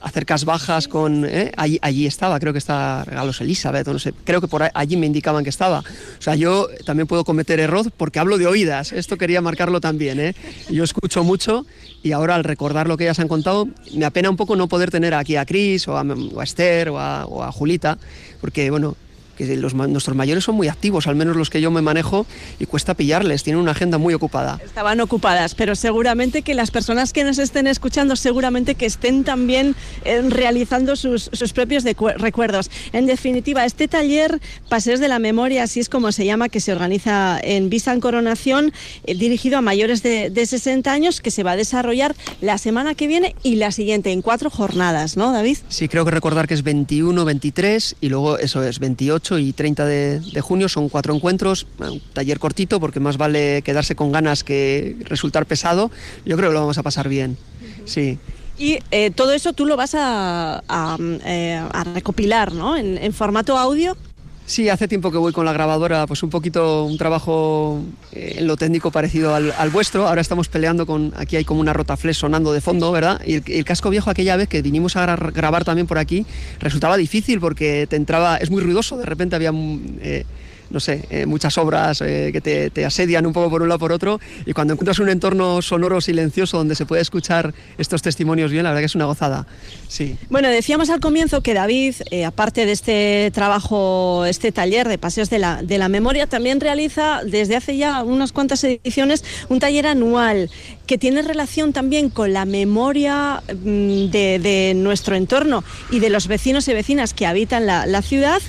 a cercas bajas con... ¿eh? Allí, allí estaba, creo que está Regalos Elizabeth, no sé, creo que por allí me indicaban que estaba. O sea, yo también puedo cometer error porque hablo de oídas, esto quería marcarlo también, ¿eh? Yo escucho mucho y ahora al recordar lo que ellas han contado, me apena un poco no poder tener aquí a Cris o o a Esther o a, o a Julita, porque, bueno, que los, nuestros mayores son muy activos, al menos los que yo me manejo, y cuesta pillarles, tienen una agenda muy ocupada. Estaban ocupadas, pero seguramente que las personas que nos estén escuchando, seguramente que estén también eh, realizando sus, sus propios recuerdos. En definitiva, este taller, Paseos de la Memoria, así es como se llama, que se organiza en Visa en Coronación, eh, dirigido a mayores de, de 60 años, que se va a desarrollar la semana que viene y la siguiente, en cuatro jornadas, ¿no, David? Sí, creo que recordar que es 21, 23 y luego eso es 28 y 30 de, de junio, son cuatro encuentros, un taller cortito porque más vale quedarse con ganas que resultar pesado. Yo creo que lo vamos a pasar bien. Sí. Y eh, todo eso tú lo vas a, a, eh, a recopilar, ¿no? En, en formato audio. Sí, hace tiempo que voy con la grabadora, pues un poquito un trabajo eh, en lo técnico parecido al, vuestro. Ahora estamos peleando con, aquí hay como una rotaflex sonando de fondo, ¿verdad? Y el, casco viejo aquella vez que vinimos a gra- grabar también por aquí resultaba difícil porque te entraba, es muy ruidoso, de repente había... eh, no sé, eh, muchas obras eh, que te, te asedian un poco por un lado por otro y cuando encuentras un entorno sonoro silencioso donde se puede escuchar estos testimonios bien, la verdad que es una gozada. Sí. Bueno, decíamos al comienzo que David, eh, aparte de este trabajo, este taller de paseos de la, de la memoria, también realiza desde hace ya unas cuantas ediciones un taller anual que tiene relación también con la memoria mm, de, de nuestro entorno y de los vecinos y vecinas que habitan la, la ciudad,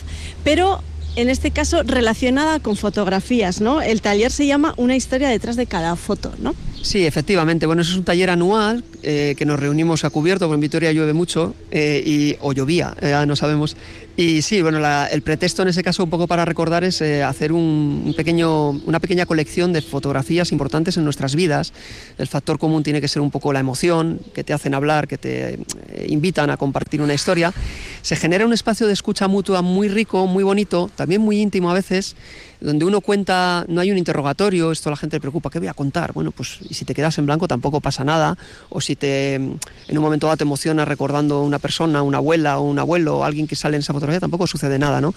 pero en este caso relacionada con fotografías, ¿no? El taller se llama Una historia detrás de cada foto, ¿no? Sí, efectivamente. Bueno, eso es un taller anual eh, que nos reunimos a cubierto, porque en Vitoria llueve mucho, eh, y, o llovía, eh, no sabemos. Y sí, bueno, la- el pretexto en ese caso, un poco para recordar, es eh, hacer un, un pequeño, una pequeña colección de fotografías importantes en nuestras vidas. El factor común tiene que ser un poco la emoción, que te hacen hablar, que te eh, invitan a compartir una historia. Se genera un espacio de escucha mutua muy rico, muy bonito, también muy íntimo a veces, donde uno cuenta, no hay un interrogatorio, esto a la gente le preocupa, ¿qué voy a contar? Bueno, pues y si te quedas en blanco tampoco pasa nada, o si te en un momento dado te emociona recordando una persona, una abuela o un abuelo alguien que sale en esa fotografía, tampoco sucede nada, ¿no?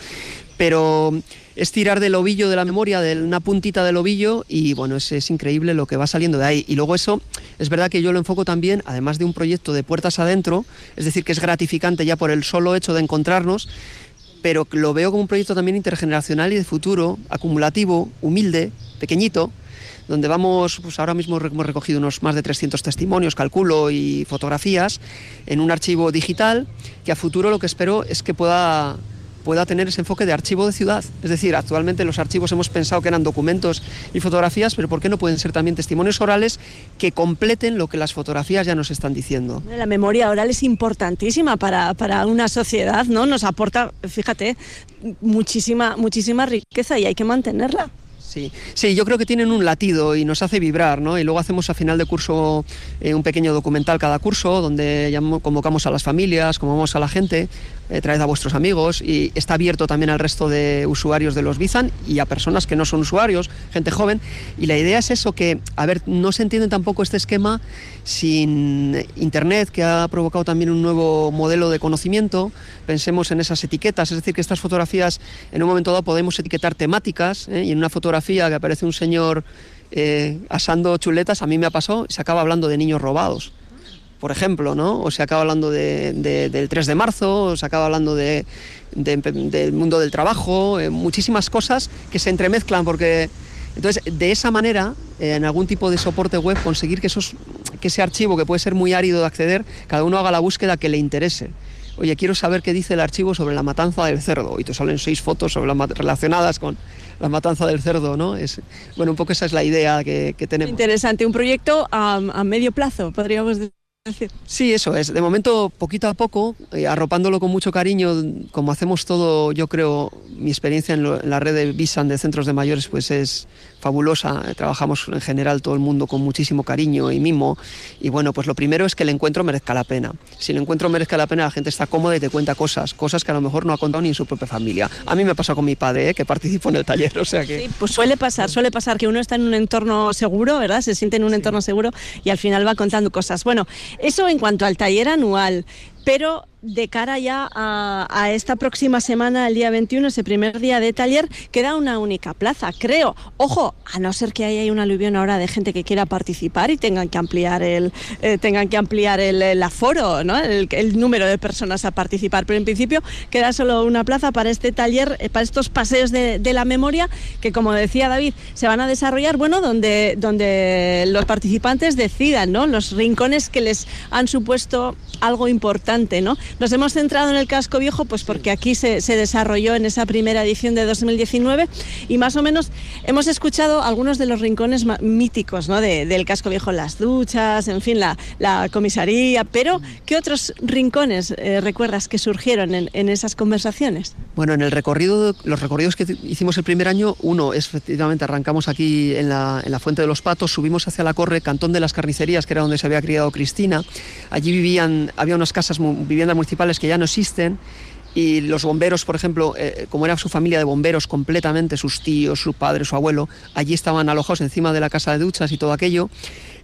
Pero es tirar del ovillo de la memoria, de una puntita del ovillo y bueno, es, es increíble lo que va saliendo de ahí. Y luego eso, es verdad que yo lo enfoco también, además de un proyecto de puertas adentro, es decir, que es gratificante ya por el solo hecho de encontrarnos, pero lo veo como un proyecto también intergeneracional y de futuro, acumulativo, humilde, pequeñito, donde vamos, pues ahora mismo hemos recogido unos más de 300 testimonios, calculo, y fotografías en un archivo digital, que a futuro lo que espero es que pueda pueda tener ese enfoque de archivo de ciudad. Es decir, actualmente los archivos hemos pensado que eran documentos y fotografías, pero ¿por qué no pueden ser también testimonios orales que completen lo que las fotografías ya nos están diciendo? La memoria oral es importantísima para, para una sociedad, ¿no? Nos aporta, fíjate, muchísima, muchísima riqueza y hay que mantenerla. Sí, sí, yo creo que tienen un latido y nos hace vibrar, ¿no? Y luego hacemos a final de curso eh, un pequeño documental cada curso donde convocamos a las familias, convocamos a la gente, eh, traed a vuestros amigos y está abierto también al resto de usuarios de los Bizan y a personas que no son usuarios, gente joven. Y la idea es eso, que, a ver, no se entiende tampoco este esquema sin Internet, que ha provocado también un nuevo modelo de conocimiento. Pensemos en esas etiquetas, es decir, que estas fotografías en un momento dado podemos etiquetar temáticas ¿eh? y en una fotografía que aparece un señor eh, asando chuletas, a mí me ha pasado se acaba hablando de niños robados por ejemplo, ¿no? O se acaba hablando de- de- del 3 de marzo, o se acaba hablando de, de- del mundo del trabajo, eh, muchísimas cosas que se entremezclan porque... Entonces, de esa manera, eh, en algún tipo de soporte web, conseguir que, esos, que ese archivo, que puede ser muy árido de acceder, cada uno haga la búsqueda que le interese. Oye, quiero saber qué dice el archivo sobre la matanza del cerdo. Y te salen seis fotos sobre la relacionadas con la matanza del cerdo, ¿no? Es, bueno, un poco esa es la idea que, que tenemos. Interesante, un proyecto a, a medio plazo, podríamos decir. Sí, eso es. De momento, poquito a poco, eh, arropándolo con mucho cariño, como hacemos todo, yo creo, mi experiencia en, lo- en la red de Visan de centros de mayores, pues es fabulosa. Eh, Trabajamos en general todo el mundo con muchísimo cariño y mimo. Y bueno, pues lo primero es que el encuentro merezca la pena. Si el encuentro merezca la pena, la gente está cómoda y te cuenta cosas, cosas que a lo mejor no ha contado ni en su propia familia. A mí me pasa con mi padre, ¿eh? que participo en el taller, o sea que... Pues suele pasar, suele pasar que uno está en un entorno seguro, ¿verdad? Se siente en un entorno seguro y al final va contando cosas. Bueno, eso en cuanto al taller anual, pero de cara ya a, esta próxima semana, el día 21, ese primer día de taller, queda una única plaza, creo. Ojo, a no ser que haya una aluvión ahora de gente que quiera participar y tengan que ampliar el, eh, tengan que ampliar el, aforo, ¿no? el, el número de personas a participar. Pero en principio queda solo una plaza para este taller, eh, para estos paseos de, de la memoria, que como decía David, se van a desarrollar, bueno, donde, donde los participantes decidan, ¿no? Los rincones que les han supuesto algo importante, ¿no? Nos hemos centrado en el casco viejo, pues porque aquí se, se desarrolló en esa primera edición de 2019 y más o menos hemos escuchado algunos de los rincones míticos, ¿no? De- del casco viejo, las duchas, en fin, la, la comisaría, pero ¿qué otros rincones eh, recuerdas que surgieron en, en esas conversaciones? Bueno, en el recorrido, los recorridos que hicimos el primer año, uno es efectivamente arrancamos aquí en la, en la Fuente de los Patos, subimos hacia la Corre, Cantón de las Carnicerías, que era donde se había criado Cristina. Allí vivían, había unas casas, viviendas municipales que ya no existen. Y los bomberos, por ejemplo, eh, como era su familia de bomberos completamente, sus tíos, su padre, su abuelo, allí estaban alojados encima de la casa de duchas y todo aquello.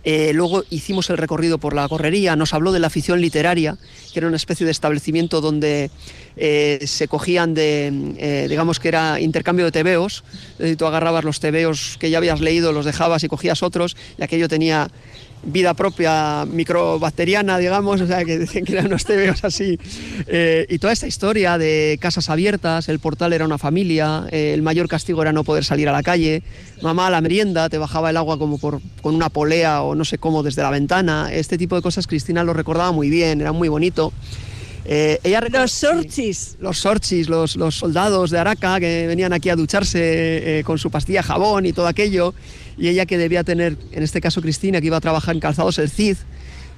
Eh, luego hicimos el recorrido por la correría, nos habló de la afición literaria, que era una especie de establecimiento donde eh, se cogían de, digamos que era intercambio de tebeos, tú agarrabas los tebeos que ya habías leído, los dejabas y cogías otros, y aquello tenía vida propia microbacteriana, digamos, o sea, que decían que eran unos tebeos así. Eh, y toda esta historia de casas abiertas, el portal era una familia, eh, el mayor castigo era no poder salir a la calle, mamá a la merienda, te bajaba el agua como por, con una polea o no sé cómo desde la ventana, este tipo de cosas Cristina lo recordaba muy bien, era muy bonito. Eh, ella los sorchis. Los sorchis, los, los soldados de Araca que venían aquí a ducharse eh, con su pastilla jabón y todo aquello. Y ella que debía tener, en este caso Cristina, que iba a trabajar en calzados el CID.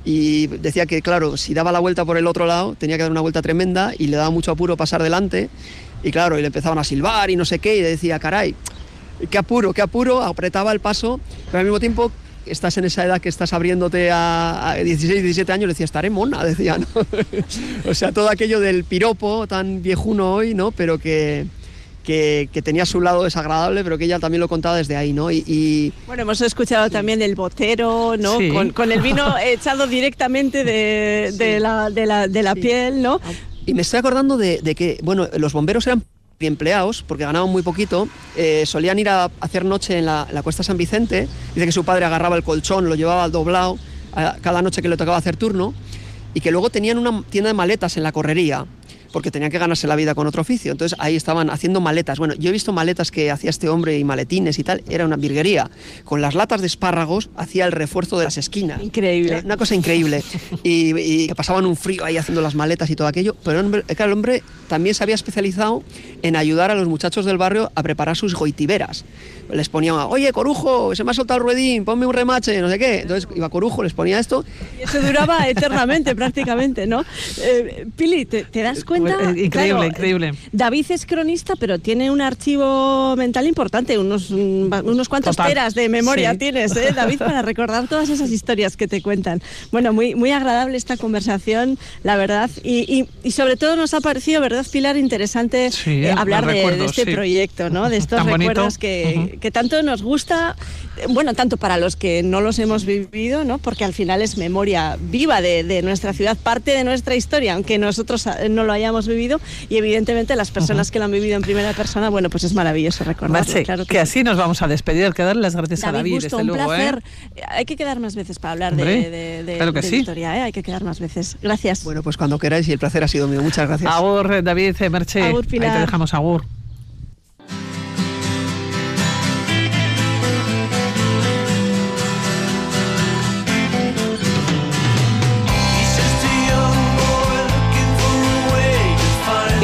Y decía que, claro, si daba la vuelta por el otro lado, tenía que dar una vuelta tremenda y le daba mucho apuro pasar delante. Y claro, y le empezaban a silbar y no sé qué. Y decía, caray, qué apuro, qué apuro. Apretaba el paso, pero al mismo tiempo estás en esa edad que estás abriéndote a, a 16, 17 años, decía, estaré mona, decía, ¿no? o sea, todo aquello del piropo tan viejuno hoy, ¿no? Pero que, que, que tenía su lado desagradable, pero que ella también lo contaba desde ahí, ¿no? Y, y- Bueno, hemos escuchado también del botero, ¿no? Sí. Con, con el vino echado directamente de, de la, de, la, de la piel, ¿no? Y me estoy acordando de, de que, bueno, los bomberos eran empleados porque ganaban muy poquito, eh, solían ir a hacer noche en la, la Cuesta San Vicente, dice que su padre agarraba el colchón, lo llevaba al doblado cada noche que le tocaba hacer turno, y que luego tenían una tienda de maletas en la correría, porque tenían que ganarse la vida con otro oficio. Entonces ahí estaban haciendo maletas. Bueno, yo he visto maletas que hacía este hombre y maletines y tal, era una virguería. Con las latas de espárragos hacía el refuerzo de las esquinas. Increíble. Una cosa increíble. Y, y que pasaban un frío ahí haciendo las maletas y todo aquello. Pero hombre, claro, el hombre también se había especializado en ayudar a los muchachos del barrio a preparar sus goitiberas. Les ponía, oye, Corujo, se me ha soltado el ruedín, ponme un remache, no sé qué. Entonces iba Corujo, les ponía esto. Y eso duraba eternamente prácticamente, ¿no? Eh, Pili, ¿te, te das cuenta? Eh, increíble, Claro, increíble. David es cronista, pero tiene un archivo mental importante, unos, mm, unos cuantos Total. teras de memoria Sí. tienes, ¿eh, David, para recordar todas esas historias que te cuentan. Bueno, muy, muy agradable esta conversación, la verdad, y, y- y sobre todo nos ha parecido, ¿verdad, Pilar? Interesante Sí, eh, eh, hablar de, recuerdo, de este sí. proyecto, ¿no? De estos Tan recuerdos que, que tanto nos gusta, bueno, tanto para los que no los hemos vivido, ¿no? Porque al final es memoria viva de, de nuestra ciudad, parte de nuestra historia, aunque nosotros eh, no lo hayamos vivido y evidentemente las personas que lo han vivido en primera persona, bueno, pues es maravilloso recordarlo. Sí, claro que, que, así nos vamos a despedir, que darle las gracias a David, Busto, desde un luego, ¿eh? placer. Hay que quedar más veces para hablar de, Hombre, de, de- claro que de sí. Vitoria, ¿eh? hay que quedar más veces. Gracias. Bueno, pues cuando queráis y el placer ha sido mío. Muchas gracias. Agur, David, eh, Merche. Agur, Ahí Pilar. te dejamos, Agur.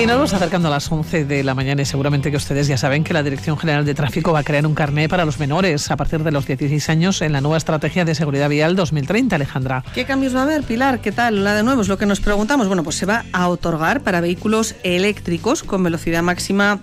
Nos vamos acercando a las 11 de la mañana y seguramente que ustedes ya saben que la Dirección General de Tráfico va a crear un carné para los menores a partir de los 16 años en la nueva Estrategia de Seguridad Vial 2030, Alejandra. ¿Qué cambios va a haber, Pilar? ¿Qué tal? La de nuevo es lo que nos preguntamos. Bueno, pues se va a otorgar para vehículos eléctricos con velocidad máxima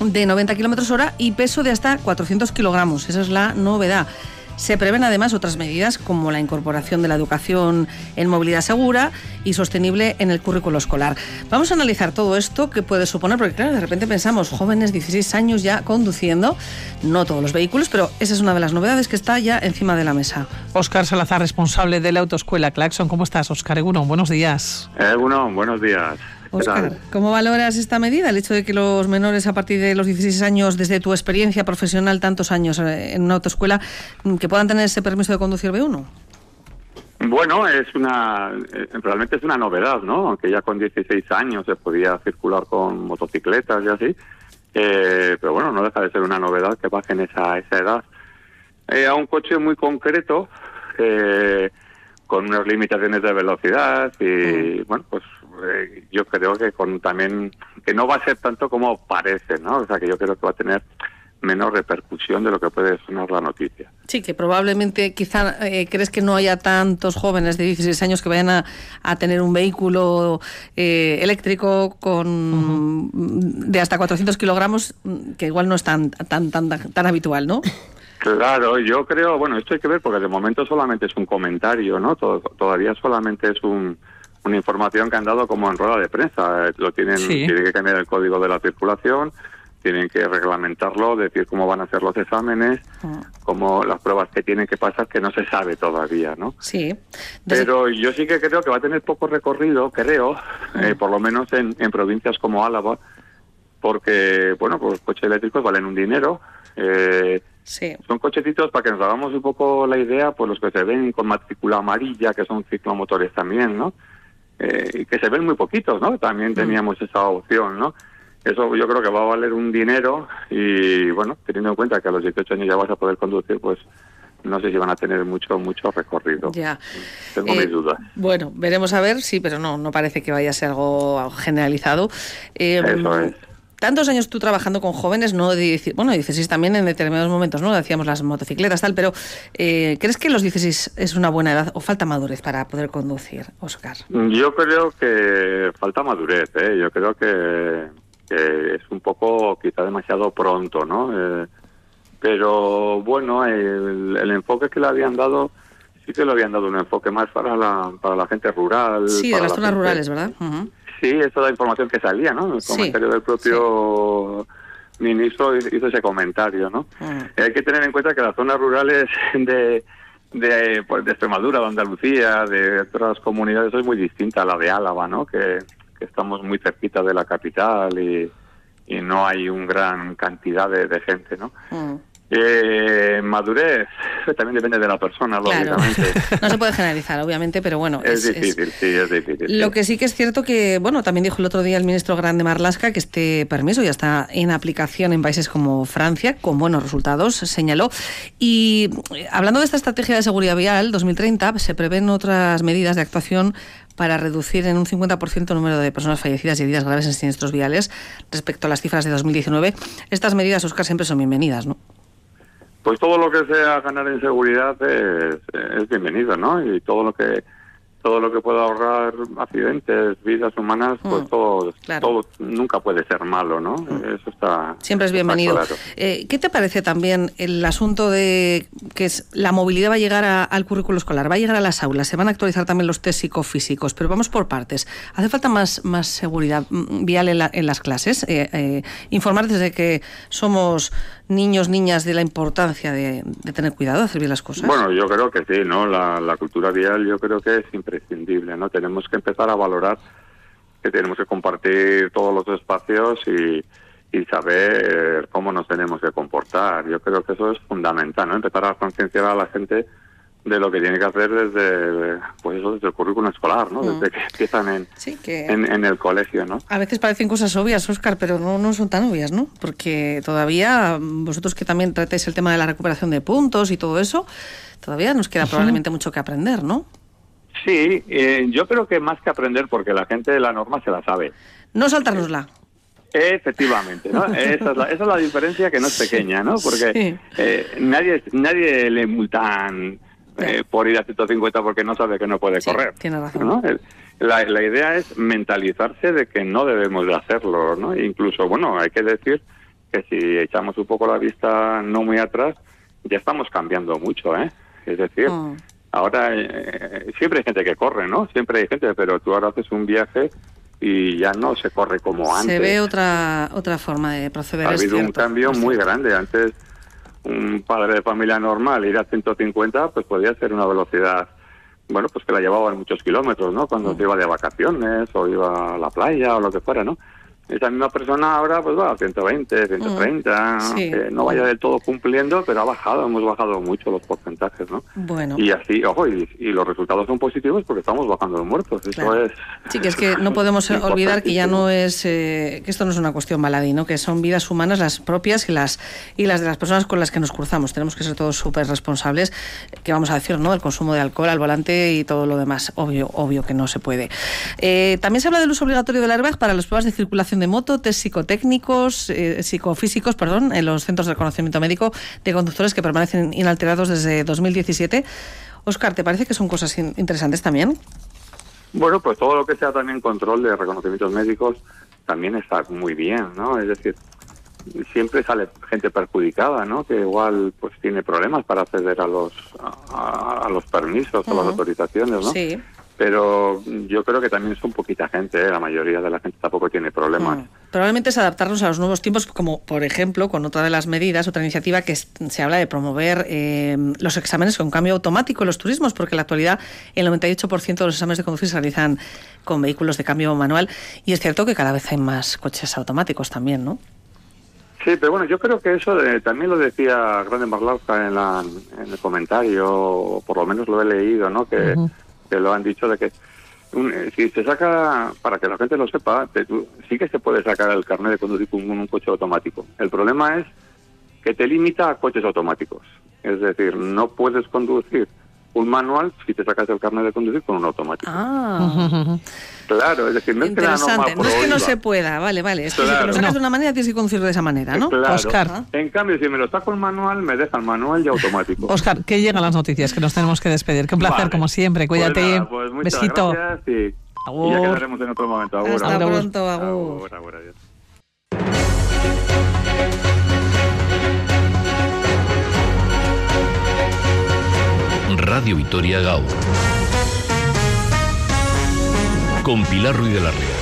de 90 kilómetros hora y peso de hasta 400 kilogramos. Esa es la novedad. Se prevén además otras medidas como la incorporación de la educación en movilidad segura y sostenible en el currículo escolar. Vamos a analizar todo esto que puede suponer, porque claro, de repente pensamos, jóvenes, 16 años ya conduciendo, no todos los vehículos, pero esa es una de las novedades que está ya encima de la mesa. Óscar Salazar, responsable de la autoescuela Claxon. ¿Cómo estás, Óscar Eguno? Buenos días. Bueno, buenos días. ¿Qué Óscar, tal? ¿cómo valoras esta medida? El hecho de que los menores a partir de los 16 años, desde tu experiencia profesional, tantos años eh, en una autoescuela, mm, que puedan tener ese permiso de conducir B1. Bueno, es una, eh, realmente es una novedad, ¿no? Aunque ya con 16 años se podía circular con motocicletas y así, eh, pero bueno, no deja de ser una novedad que bajen esa, esa edad. Eh, a un coche muy concreto, eh, con unas limitaciones de velocidad y, bueno, pues eh, yo creo que con también, que no va a ser tanto como parece, ¿no? O sea, que yo creo que va a tener menos repercusión de lo que puede sonar la noticia. Sí, que probablemente quizá eh, crees que no haya tantos jóvenes de 16 años que vayan a, a tener un vehículo eh, eléctrico con de hasta 400 kilogramos, que igual no es tan, tan, tan, tan habitual, ¿no? Claro, yo creo, bueno, esto hay que ver porque de momento solamente es un comentario, ¿no? To- todavía solamente es un, una información que han dado como en rueda de prensa. Eh, Lo tienen, Sí. tienen que cambiar el código de la circulación, tienen que reglamentarlo, decir cómo van a hacer los exámenes, cómo las pruebas que tienen que pasar, que no se sabe todavía, ¿no? Sí. Pero yo sí que creo que va a tener poco recorrido, creo, eh, por lo menos en, en provincias como Álava, porque, bueno, pues los coches eléctricos valen un dinero. eh, Sí. son cochecitos, para que nos hagamos un poco la idea, pues los que se ven con matrícula amarilla, que son ciclomotores también, ¿no? Eh, y que se ven muy poquitos, ¿no? También teníamos esa opción, ¿no? Eso yo creo que va a valer un dinero y, bueno, teniendo en cuenta que a los 18 años ya vas a poder conducir, pues no sé si van a tener mucho, mucho recorrido. Ya. Tengo Eh, mis dudas. Bueno, veremos a ver, sí, pero no, no parece que vaya a ser algo generalizado. Eh, Eso es. Tantos años tú trabajando con jóvenes, no de, bueno, 16 también en determinados momentos, ¿no? Decíamos las motocicletas, tal, pero eh, ¿crees que los 16 es una buena edad o falta madurez para poder conducir, Oscar? Yo creo que falta madurez, ¿eh? Yo creo que, que es un poco quizá demasiado pronto, ¿no? Eh, pero bueno, el, el enfoque que le habían dado, sí que le habían dado un enfoque más para la, para la gente rural. Sí, de las la zonas gente- rurales, ¿verdad? Ujú. Sí, esa es la información que salía, ¿no? El Sí, comentario del propio ministro hizo ese comentario, ¿no? Mm. Hay que tener en cuenta que las zonas rurales de, de, pues, de Extremadura, de Andalucía, de otras comunidades, es muy distinta a la de Álava, ¿no? Que, que estamos muy cerquita de la capital y, y no hay un gran cantidad de, de gente, ¿no? Mm. Eh, madurez también depende de la persona, Claro. lógicamente. No se puede generalizar, obviamente, pero bueno, es, es- es- difícil, sí, es difícil. Lo sí. que sí que es cierto que, bueno, también dijo el otro día el ministro Grande Marlasca que este permiso ya está en aplicación en países como Francia, con buenos resultados, señaló. Y eh, hablando de esta estrategia de seguridad vial 2030, se prevén otras medidas de actuación para reducir en un 50% el número de personas fallecidas y heridas graves en siniestros viales respecto a las cifras de 2019. Estas medidas, Oscar, siempre son bienvenidas, ¿no? Pues todo lo que sea ganar en seguridad es, es bienvenido, ¿no? Y todo lo que todo lo que pueda ahorrar accidentes, vidas humanas, pues Mm, todo, claro. todo nunca puede ser malo, ¿no? Eso está Siempre es bienvenido. claro. Eh, ¿Qué te parece también el asunto de que es la movilidad va a llegar a- al currículo escolar, va a llegar a las aulas, se van a actualizar también los test psicofísicos, pero vamos por partes. ¿Hace falta más, más seguridad mm, vial en, la- en las clases? Eh, eh, informar desde que somos niños, niñas, de la importancia de, de tener cuidado, de hacer bien las cosas. Bueno, yo creo que sí, ¿no? La, la cultura vial yo creo que es imprescindible, ¿no? Tenemos que empezar a valorar que tenemos que compartir todos los espacios y, y saber cómo nos tenemos que comportar. Yo creo que eso es fundamental, ¿no? Empezar a concienciar a la gente de lo que tiene que hacer desde pues eso desde el currículum escolar no Mm. desde que empiezan en, Sí, que- en, en el colegio no A veces parecen cosas obvias, Óscar, pero no, no son tan obvias, ¿no? Porque todavía, mm, vosotros que también tratáis el tema de la recuperación de puntos y todo eso, todavía nos queda probablemente mucho que aprender, ¿no? Sí eh, yo creo que más que aprender porque la gente de la norma se la sabe No saltárnosla. Efectivamente, ¿no? Esa es, la, esa es la diferencia que no es pequeña, ¿no? Porque Sí. eh, nadie nadie le multan eh, por ir a 150 porque no sabe que no puede correr. Tiene razón. ¿no? El- La, la idea es mentalizarse de que no debemos de hacerlo, ¿no? Incluso, bueno, hay que decir que si echamos un poco la vista no muy atrás, ya estamos cambiando mucho, ¿eh? Es decir, Mm. Ahora eh, siempre hay gente que corre, ¿no? Siempre hay gente, pero tú ahora haces un viaje y ya no se corre como antes. Se ve otra otra forma de proceder. Ha habido un cambio muy grande. Antes, un padre de familia normal ir a 150, pues podía ser una velocidad, bueno, pues que la llevaban muchos kilómetros, ¿no? Cuando Mm. se iba de vacaciones o iba a la playa o lo que fuera, ¿no? Esa misma persona ahora pues va a 120, 130, Mm. Sí. que no vaya del todo cumpliendo, pero ha bajado, hemos bajado mucho los porcentajes, ¿no? Bueno. Y así, ojo, y, y los resultados son positivos porque estamos bajando los muertos. Eso Claro. es... Sí, que es que no podemos olvidar que ya no es eh, que esto no es una cuestión baladí, ¿no? que son vidas humanas las propias y las y las de las personas con las que nos cruzamos. Tenemos que ser todos súper responsables, que vamos a decir, ¿no? Del consumo de alcohol al volante y todo lo demás. Obvio, obvio que no se puede. Eh, también se habla del uso obligatorio del airbag para las pruebas de circulación de moto, test psicotécnicos, eh, psicofísicos, perdón, en los centros de reconocimiento médico de conductores que permanecen inalterados desde 2017. Oscar, ¿te parece que son cosas in- interesantes también? Bueno, pues todo lo que sea también control de reconocimientos médicos también está muy bien, ¿no? Es decir, siempre sale gente perjudicada, ¿no? Que igual pues tiene problemas para acceder a los a, a los permisos o las Ujú. autorizaciones, ¿no? Sí. Pero yo creo que también son poquita gente, ¿eh? la mayoría de la gente tampoco tiene problemas. Mm. Probablemente es adaptarnos a los nuevos tiempos, como por ejemplo con otra de las medidas, otra iniciativa que es- se habla de promover eh, los exámenes con cambio automático en los turismos, porque en la actualidad el 98% de los exámenes de conducir se realizan con vehículos de cambio manual y es cierto que cada vez hay más coches automáticos también, ¿no? Sí, pero bueno, yo creo que eso de- también lo decía Grande Marlauska en, la, en el comentario, o por lo menos lo he leído, ¿no? Que, que lo han dicho de que un- eh, si se saca, para que la gente lo sepa, te- tú- sí que se puede sacar el carnet de conducir con un, coche automático. El problema es que te limita a coches automáticos. Es decir, no puedes conducir un manual si te sacas el carnet de conducir con un automático. Ah, Claro, es decir, no es que la norma interesante. No es que no se pueda, vale, vale. Es que si te Claro. lo sacas No. de una manera tienes que conducir de esa manera, ¿no? Claro. En cambio, si me lo saco el manual, me deja el manual y automático. Oscar, que llegan las noticias, que nos tenemos que despedir. Que un placer, Vale. como siempre. Pues Cuídate. nada, pues muchas Besito. gracias y, y ya quedaremos en otro momento. Agur, Hasta agur. pronto, agur. Agur, agur, adiós. Radio Vitoria Gau. Con Pilar Ruiz de la Rea.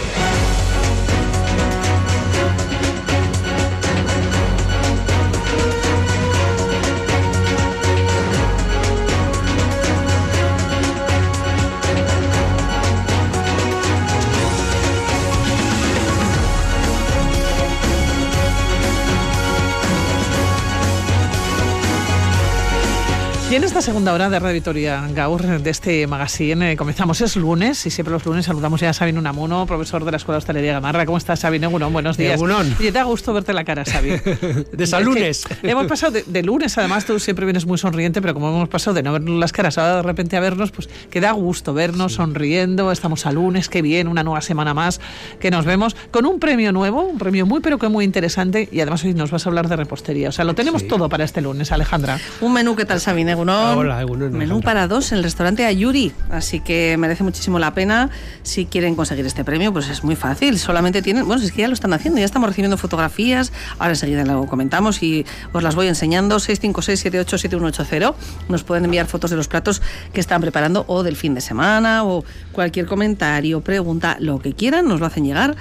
Y en esta segunda hora de Radio Vitoria Gaur, de este magazine, eh, comenzamos. Es lunes y siempre los lunes saludamos ya a Sabin Unamuno, profesor de la Escuela de Hostelería Gamarra. ¿Cómo estás, Sabin Egunon? Buenos días. Egunon. Oye, da gusto verte la cara, Sabin. De San Lunes. hemos pasado de, de lunes, además tú siempre vienes muy sonriente, pero como hemos pasado de no vernos las caras ahora de repente a vernos, pues que da gusto vernos sonriendo. Estamos a lunes, qué bien, una nueva semana más que nos vemos con un premio nuevo, un premio muy pero que muy interesante y además hoy nos vas a hablar de repostería. O sea, lo tenemos todo para este lunes, Alejandra. Un menú, ¿qué tal, Sabine Egunon? Hola, Egunon, Menú para dos en el restaurante Ayuri, así que merece muchísimo la pena. Si quieren conseguir este premio, pues es muy fácil. Solamente tienen, bueno, es que ya lo están haciendo, ya estamos recibiendo fotografías. Ahora enseguida lo comentamos y os las voy enseñando. 656-787180. Nos pueden enviar fotos de los platos que están preparando o del fin de semana o cualquier comentario, pregunta, lo que quieran, nos lo hacen llegar.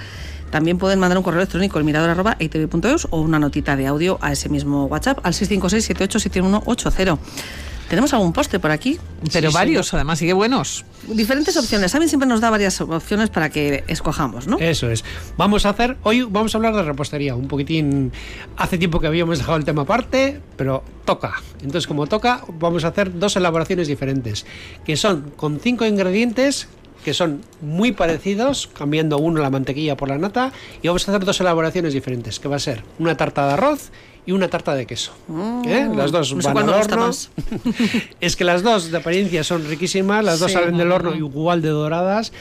También pueden mandar un correo electrónico al mirador arroba itv.eus o una notita de audio a ese mismo WhatsApp al 656-787180. Tenemos algún postre por aquí. Pero Sí, varios, además, y qué buenos. Diferentes opciones. Sammy siempre nos da varias opciones para que escojamos, ¿no? Eso es. Vamos a hacer, hoy vamos a hablar de repostería, un poquitín, hace tiempo que habíamos dejado el tema aparte, pero toca. Entonces, como toca, vamos a hacer dos elaboraciones diferentes, que son con cinco ingredientes que son muy parecidos, cambiando uno la mantequilla por la nata, y vamos a hacer dos elaboraciones diferentes, que va a ser una tarta de arroz y una tarta de queso. ¿eh? Las dos Mm. no sé van al horno. más. es que las dos de apariencia son riquísimas, las dos salen del horno igual de doradas,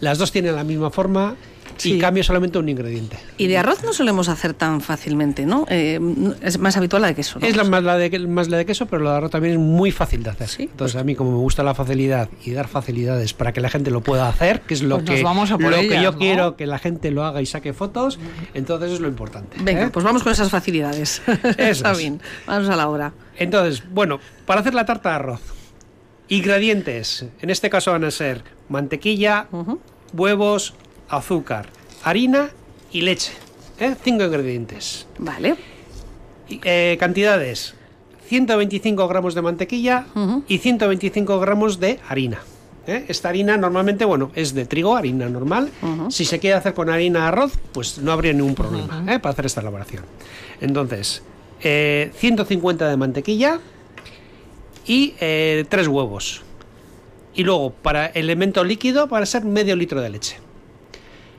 las dos tienen la misma forma y Sí. cambia solamente un ingrediente. Y de arroz no solemos hacer tan fácilmente, ¿no? Eh, es más habitual la de queso. ¿no? Es la más, la de, más la de queso, pero la de arroz también es muy fácil de hacer. Entonces, a mí, como me gusta la facilidad y dar facilidades para que la gente lo pueda hacer, que es lo, Pues que, vamos a por lo que yo ¿no? quiero que la gente lo haga y saque fotos, entonces es lo importante. Venga, ¿eh? pues vamos con esas facilidades. Está es. bien. Vamos a la hora. Entonces, bueno, para hacer la tarta de arroz, ingredientes, en este caso van a ser mantequilla, huevos, azúcar, harina y leche. ¿eh? Cinco ingredientes. Vale. Eh, cantidades, 125 gramos de mantequilla y 125 gramos de harina. ¿eh? Esta harina normalmente, bueno, es de trigo, harina normal. Si se quiere hacer con harina arroz, pues no habría ningún problema ¿eh? para hacer esta elaboración. Entonces, eh, 150 de mantequilla y tres huevos. Y luego, para elemento líquido, para ser medio litro de leche.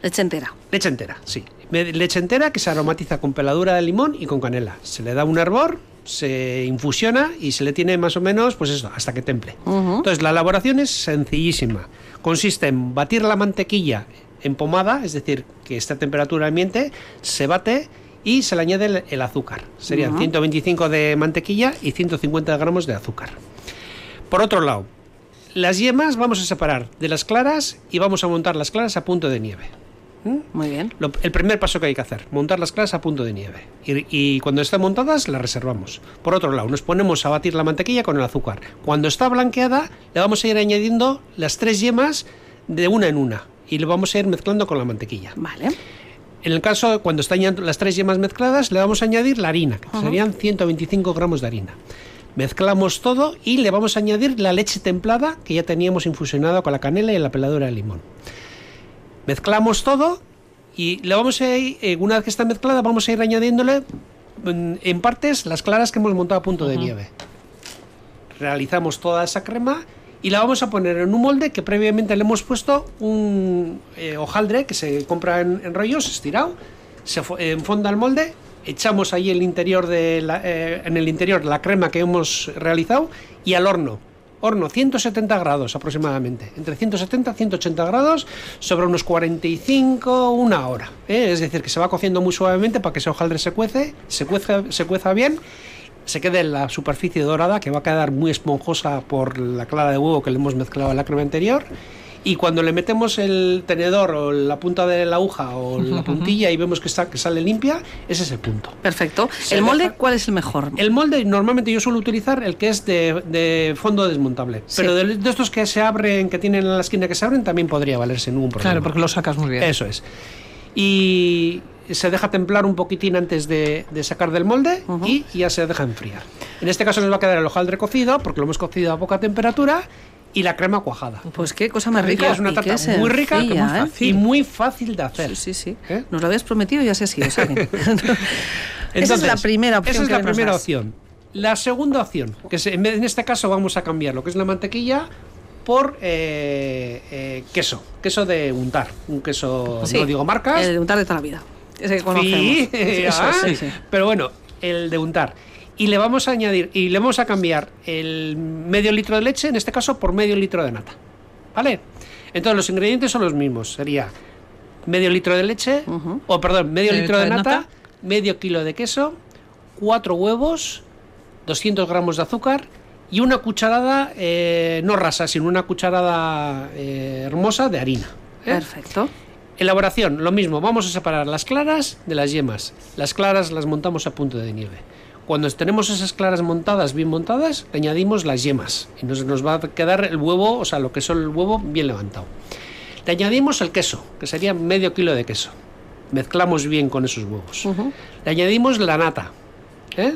Leche entera. Leche entera, sí. Leche entera que se aromatiza con peladura de limón y con canela. Se le da un hervor, se infusiona y se le tiene más o menos, pues eso, hasta que temple. Entonces, la elaboración es sencillísima. Consiste en batir la mantequilla en pomada, es decir, que esté a temperatura ambiente, se bate y se le añade el, el azúcar. Serían Ujú. 125 de mantequilla y 150 gramos de azúcar. Por otro lado, las yemas vamos a separar de las claras y vamos a montar las claras a punto de nieve. Muy bien. Lo- el primer paso que hay que hacer, montar las claras a punto de nieve. Y, y cuando estén montadas, las reservamos. Por otro lado, nos ponemos a batir la mantequilla con el azúcar. Cuando está blanqueada, le vamos a ir añadiendo las tres yemas de una en una. Y lo vamos a ir mezclando con la mantequilla. Vale. En el caso, de cuando están las tres yemas mezcladas, le vamos a añadir la harina, que Ajá. serían 125 gramos de harina. Mezclamos todo y le vamos a añadir la leche templada que ya teníamos infusionada con la canela y la peladura de limón. Mezclamos todo y le vamos a ir, eh, una vez que está mezclada, vamos a ir añadiéndole mm, en partes las claras que hemos montado a punto de nieve. Realizamos toda esa crema y la vamos a poner en un molde que previamente le hemos puesto un eh, hojaldre que se compra en, en rollos estirado, se fo- enfonda el molde, echamos ahí el interior de la- eh, en el interior la crema que hemos realizado y al horno. Horno 170 grados aproximadamente, entre 170 y 180 grados, sobre unos 45, una hora. ¿eh? Es decir, que se va cociendo muy suavemente para que ese hojaldre se cuece, se cueza, se cueza bien, se quede en la superficie dorada, que va a quedar muy esponjosa por la clara de huevo que le hemos mezclado a la crema anterior. Y cuando le metemos el tenedor o la punta de la aguja o la puntilla y vemos que, está, que sale limpia, ese es el punto. Perfecto. Se ¿El molde deja- cuál es el mejor? El molde normalmente yo suelo utilizar el que es de, de fondo desmontable. Sí. Pero de, de estos que se abren, que tienen en la esquina que se abren, también podría valerse ningún problema. Claro, porque lo sacas muy bien. Eso es. Y se deja templar un poquitín antes de, de sacar del molde y ya se deja enfriar. En este caso nos va a quedar el hojaldre cocido, porque lo hemos cocido a poca temperatura, y la crema cuajada. Pues qué cosa más rica. Es una tarta muy rica muy ¿eh? y muy fácil de hacer. Sí, sí. ¿Eh? Nos lo habías prometido y así ha sido. ¿saben? esa es la primera opción. Esa es la primera opción. La segunda opción, que es- en vez- en este caso vamos a cambiar lo que es la mantequilla por eh, eh, queso, queso de untar, un queso, Sí, no digo marcas. El de untar de toda la vida. Ese que conocemos. Sí, Eso, ah, sí, sí. pero bueno, el de untar. Y le vamos a añadir, y le vamos a cambiar el medio litro de leche, en este caso, por medio litro de nata. ¿Vale? Entonces los ingredientes son los mismos. Sería medio litro de leche, o perdón, medio litro de nata, medio kilo de queso, cuatro huevos, 200 gramos de azúcar y una cucharada, eh, no rasa, sino una cucharada eh, hermosa de harina. ¿eh? Perfecto. Elaboración, lo mismo, vamos a separar las claras de las yemas. Las claras las montamos a punto de nieve. Cuando tenemos esas claras montadas, bien montadas, le añadimos las yemas y nos, nos va a quedar el huevo, o sea, lo que es el huevo bien levantado. Le añadimos el queso, que sería medio kilo de queso. Mezclamos bien con esos huevos. Le añadimos la nata. ¿eh?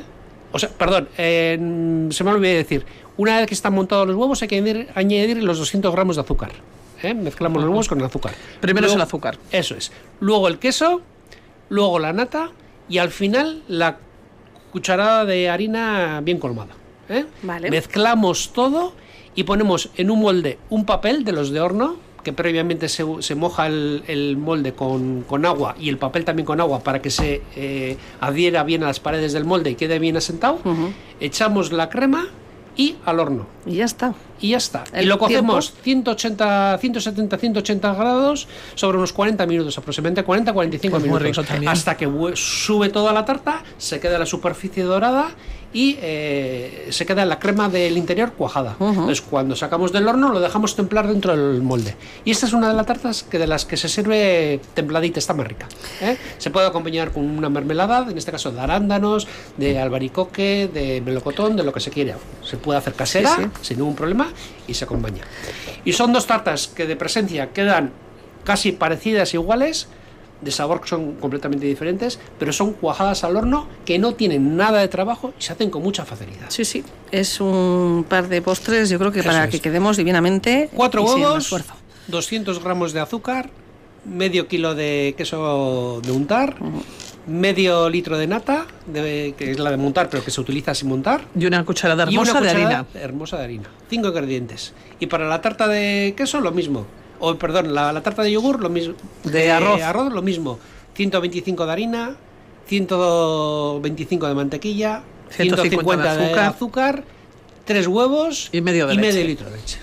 O sea, perdón, eh, se me olvidó decir. Una vez que están montados los huevos hay que añadir, añadir los 200 gramos de azúcar. ¿eh? Mezclamos los huevos con el azúcar. Primero es el azúcar. Eso es. Luego el queso, luego la nata y al final la cucharada de harina bien colmada. ¿eh? Vale. Mezclamos todo y ponemos en un molde un papel de los de horno que previamente se, se moja el, el molde con, con agua y el papel también con agua para que se eh, adhiera bien a las paredes del molde y quede bien asentado. Echamos la crema y al horno. Y ya está. Y ya está. ¿El y lo cocemos tiempo? 180, 170, 180 grados sobre unos 40 minutos, aproximadamente 40, 45 Pues muy minutos. Hasta que sube toda la tarta, se queda la superficie dorada y eh, se queda la crema del interior cuajada. Entonces, cuando sacamos del horno, lo dejamos templar dentro del molde. Y esta es una de las tartas que de las que se sirve templadita, está más rica. ¿eh? Se puede acompañar con una mermelada, en este caso de arándanos, de albaricoque, de melocotón, de lo que se quiera. Se puede hacer casera, Sí, sí. sin ningún problema, y se acompaña. Y son dos tartas que de presencia quedan casi parecidas, iguales, de sabor que son completamente diferentes, pero son cuajadas al horno que no tienen nada de trabajo y se hacen con mucha facilidad. Sí, sí. Es un par de postres, yo creo que Eso para es. que quedemos divinamente. Cuatro huevos, esfuerzo. 200 gramos de azúcar, medio kilo de queso de untar, medio litro de nata, de- que es la de montar, pero que se utiliza sin montar. Y una cucharada y una hermosa de cucharada harina. Hermosa de harina. Cinco ingredientes. Y para la tarta de queso, lo mismo. O, perdón, la, la tarta de yogur, lo mismo. De arroz. arroz, lo mismo. 125 de harina, 125 de mantequilla, 150 150 de de azúcar. azúcar, tres huevos Y medio de leche. litro de leche.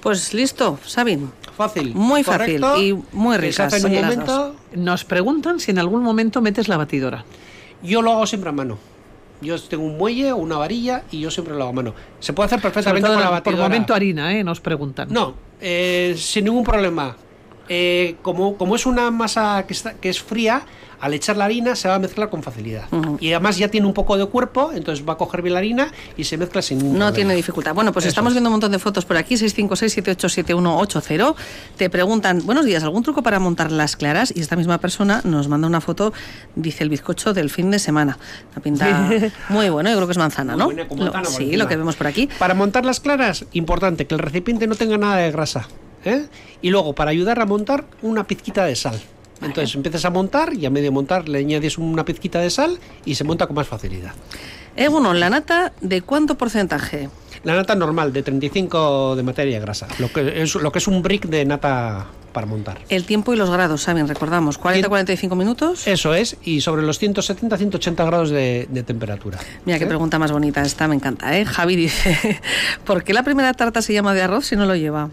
Pues listo, Sabin. Fácil. Muy fácil correcto, y muy dos. Nos preguntan si en algún momento metes la batidora. Yo lo hago siempre a mano. Yo tengo un muelle o una varilla y yo siempre lo hago a mano. Se puede hacer Sobre perfectamente todo con la por batidora. momento harina, ¿eh? Nos preguntan. No, eh, sin ningún problema. Eh, como, como es una masa que, está, que es fría, al echar la harina se va a mezclar con facilidad. Y además ya tiene un poco de cuerpo, entonces va a coger bien la harina y se mezcla sin ningún No problema. tiene dificultad. Bueno, pues Eso estamos es. viendo un montón de fotos por aquí, 656-787180. Te preguntan, buenos días, ¿algún truco para montar las claras? Y esta misma persona nos manda una foto, dice el bizcocho del fin de semana. La pinta muy bueno, yo creo que es manzana, ¿no? buena, Lo- manzana por sí, encima. lo que vemos por aquí. Para montar las claras, importante que el recipiente no tenga nada de grasa. ¿Eh? Y luego, para ayudar a montar, una pizquita de sal. Entonces empiezas a montar y a medio montar le añades una pizquita de sal y se monta con más facilidad. Eh, bueno, la nata, ¿de cuánto porcentaje? La nata normal, de 35 de materia grasa. Lo que es, lo que es un brick de nata para montar. El tiempo y los grados, ¿saben? Recordamos, 40-45 minutos. Eso es, y sobre los 170-180 grados de, de temperatura. Mira qué ¿Eh? pregunta más bonita esta, me encanta, ¿eh? Javi dice, ¿por qué la primera tarta se llama de arroz si no lo lleva?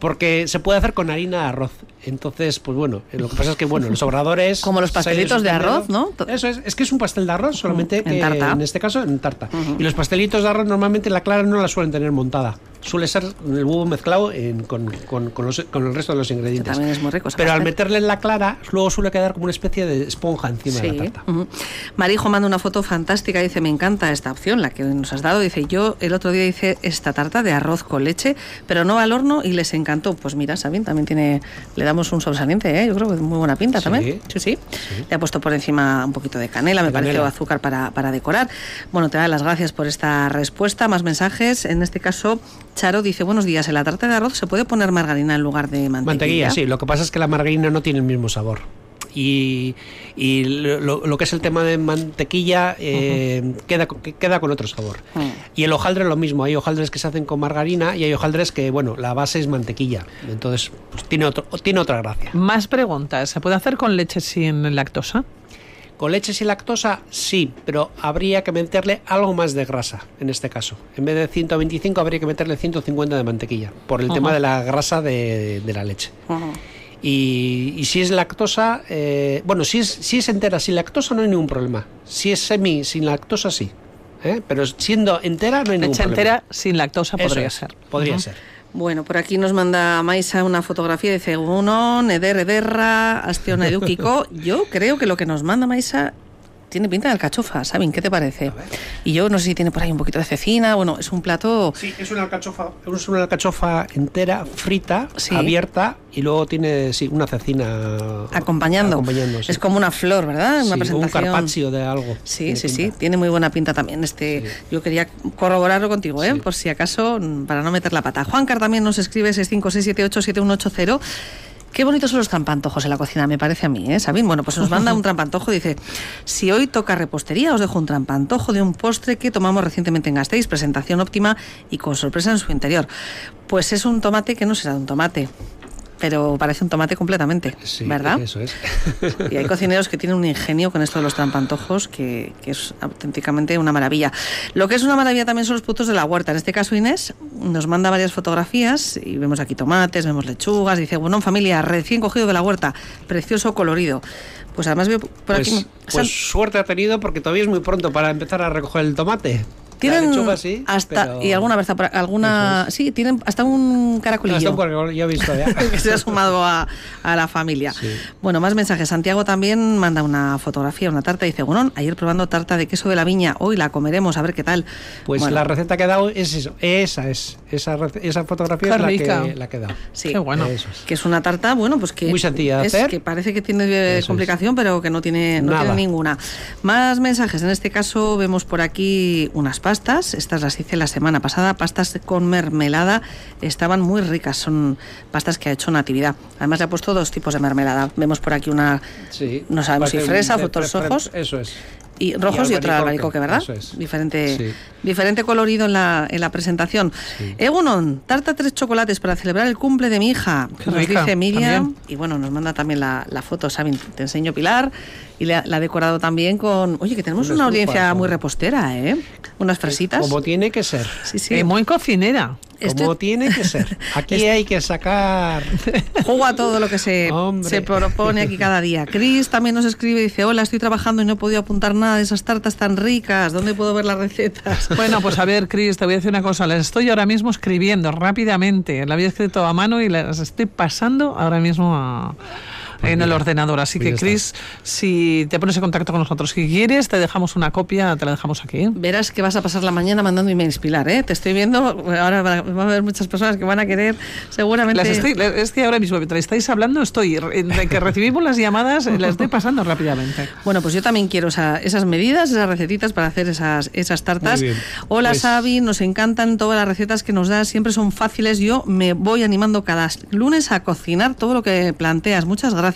Porque se puede hacer con harina de arroz. Entonces, pues bueno, lo que pasa es que, bueno, los obradores... Como los pastelitos de arroz, ¿no? Eso es, es que es un pastel de arroz, solamente En que tarta. en este caso en tarta. Y los pastelitos de arroz normalmente la clara no la suelen tener montada. Suele ser el huevo mezclado en- con, con- con los- con el resto de los ingredientes. también es muy rico Pero al meterle en la clara, luego suele quedar como una especie de esponja encima de la tarta. ujú. Marijo manda una foto fantástica, dice, me encanta esta opción, la que nos has dado. Dice, yo el otro día hice esta tarta de arroz con leche, pero no al horno y les encantó. Pues mira, Sabin, también tiene, le damos un sobresaliente, ¿eh? yo creo que muy buena pinta Sí. también. Sí, sí, Le ha puesto por encima un poquito de canela, me De canela. o azúcar para, para decorar. Bueno, te da las gracias por esta respuesta. Más mensajes. En este caso, Charo dice, buenos días, en la tarta de arroz se puede poner margarina en lugar de mantequilla. Mantequilla, sí. Lo que pasa es que la margarina no tiene el mismo sabor. Y, y lo, lo que es el tema de mantequilla eh, queda, queda con otro sabor. Y el hojaldre lo mismo. Hay hojaldres que se hacen con margarina y hay hojaldres que, bueno, la base es mantequilla. Entonces, pues tiene, otro, tiene otra gracia. Más preguntas. ¿Se puede hacer con leche sin lactosa? Con leche sin lactosa, sí, pero habría que meterle algo más de grasa en este caso. En vez de 125 habría que meterle 150 de mantequilla, por el Ajá. tema de la grasa de, de la leche. Y, y si es lactosa, eh, bueno, si es, si es entera sin lactosa no hay ningún problema. Si es semi sin lactosa, sí. ¿eh? Pero siendo entera no hay ningún Leche problema. entera sin lactosa Eso podría es, ser. Podría ser. Bueno, por aquí nos manda Maisa una fotografía, dice uno, Eder, Ederra, Astiona Edukiko. Yo creo que lo que nos manda Maisa tiene pinta de alcachofa, ¿saben? ¿Qué te parece? Y yo no sé si tiene por ahí un poquito de cecina, bueno, es un plato... Sí, es una alcachofa, es una alcachofa entera, frita, abierta, y luego tiene sí, una cecina acompañando. acompañando sí. Es como una flor, ¿verdad? Una Sí, presentación. un carpaccio de algo. Sí, sí, sí, tiene muy buena pinta también. Este, Yo quería corroborarlo contigo, ¿eh? por si acaso, para no meter la pata. Juancar también nos escribe 656787180. Qué bonitos son los trampantojos en la cocina, me parece a mí, ¿eh, Sabín? Bueno, pues nos manda un trampantojo, dice, si hoy toca repostería, os dejo un trampantojo de un postre que tomamos recientemente en Gasteiz, presentación óptima y con sorpresa en su interior. Pues es un tomate que no será un tomate, pero parece un tomate completamente, Sí, ¿verdad? Eso es. Y hay cocineros que tienen un ingenio con esto de los trampantojos que, que es auténticamente una maravilla. Lo que es una maravilla también son los productos de la huerta. En este caso, Inés nos manda varias fotografías y vemos aquí tomates, vemos lechugas. Dice, bueno, familia, recién cogido de la huerta, precioso, colorido. Pues además veo por Pues, aquí... pues suerte ha tenido porque todavía es muy pronto para empezar a recoger el tomate. Tienen La lechuga sí, hasta pero- y alguna vez alguna sí tienen hasta un caracolillo Hasta un ya he visto ya. que se ha sumado a, a la familia. Bueno, más mensajes. Santiago también manda una fotografía, una tarta. Dice, bueno, ayer probando tarta de queso de la viña, hoy la comeremos, a ver qué tal. Pues Bueno, la receta que he dado es eso, esa es, esa, esa fotografía Qué es la que, la que he dado. Sí, bueno. que es una tarta, bueno, pues que Muy sencilla de es hacer. que parece que tiene eh, Eso complicación, pero que no tiene, no Nada. tiene ninguna. Más mensajes. En este caso vemos por aquí unas pastas. Estas las hice la semana pasada. Pastas con mermelada. Estaban muy ricas. Son pastas que ha hecho Natividad. Además le ha puesto dos tipos de mermelada. Vemos por aquí una, Sí. no sabemos si fresa, frutos rojos. Eso es. Y rojos y, otra albaricoque, albaricoque, ¿verdad? eso es. Diferente, Sí. diferente colorido en la, en la presentación. Egunon, tarta tres chocolates para celebrar el cumple de mi hija. Qué nos rica, dice Miriam. también. Y bueno, nos manda también la, la foto, ¿saben? Te enseño Pilar. Y la, la ha decorado también con. Oye, que tenemos una audiencia ¿no? muy repostera, ¿eh? Unas fresitas. Como tiene que ser. Sí, sí. Eh, muy cocinera. Como tiene que ser. Aquí hay que sacar. Juego a todo lo que se, se propone aquí cada día. Cris también nos escribe y dice: Hola, estoy trabajando y no he podido apuntar nada de esas tartas tan ricas. ¿Dónde puedo ver las recetas? Bueno, pues a ver, Cris, te voy a decir una cosa. Las estoy ahora mismo escribiendo rápidamente. La había escrito a mano y las estoy pasando ahora mismo a- en el ordenador. Así que, pues ya Cris, si te pones en contacto con nosotros, si quieres, te dejamos una copia, te la dejamos aquí. Verás que vas a pasar la mañana mandando emails, Pilar, ¿eh? Te estoy viendo, ahora va a haber muchas personas que van a querer seguramente... Las estoy- es que ahora mismo, mientras estáis hablando, estoy, entre que recibimos las llamadas, las estoy pasando rápidamente. Bueno, pues yo también quiero esa- esas medidas, esas recetitas para hacer esas, esas tartas. Hola, Pues- Xavi, nos encantan todas las recetas que nos das, siempre son fáciles. Yo me voy animando cada lunes a cocinar todo lo que planteas. Muchas gracias.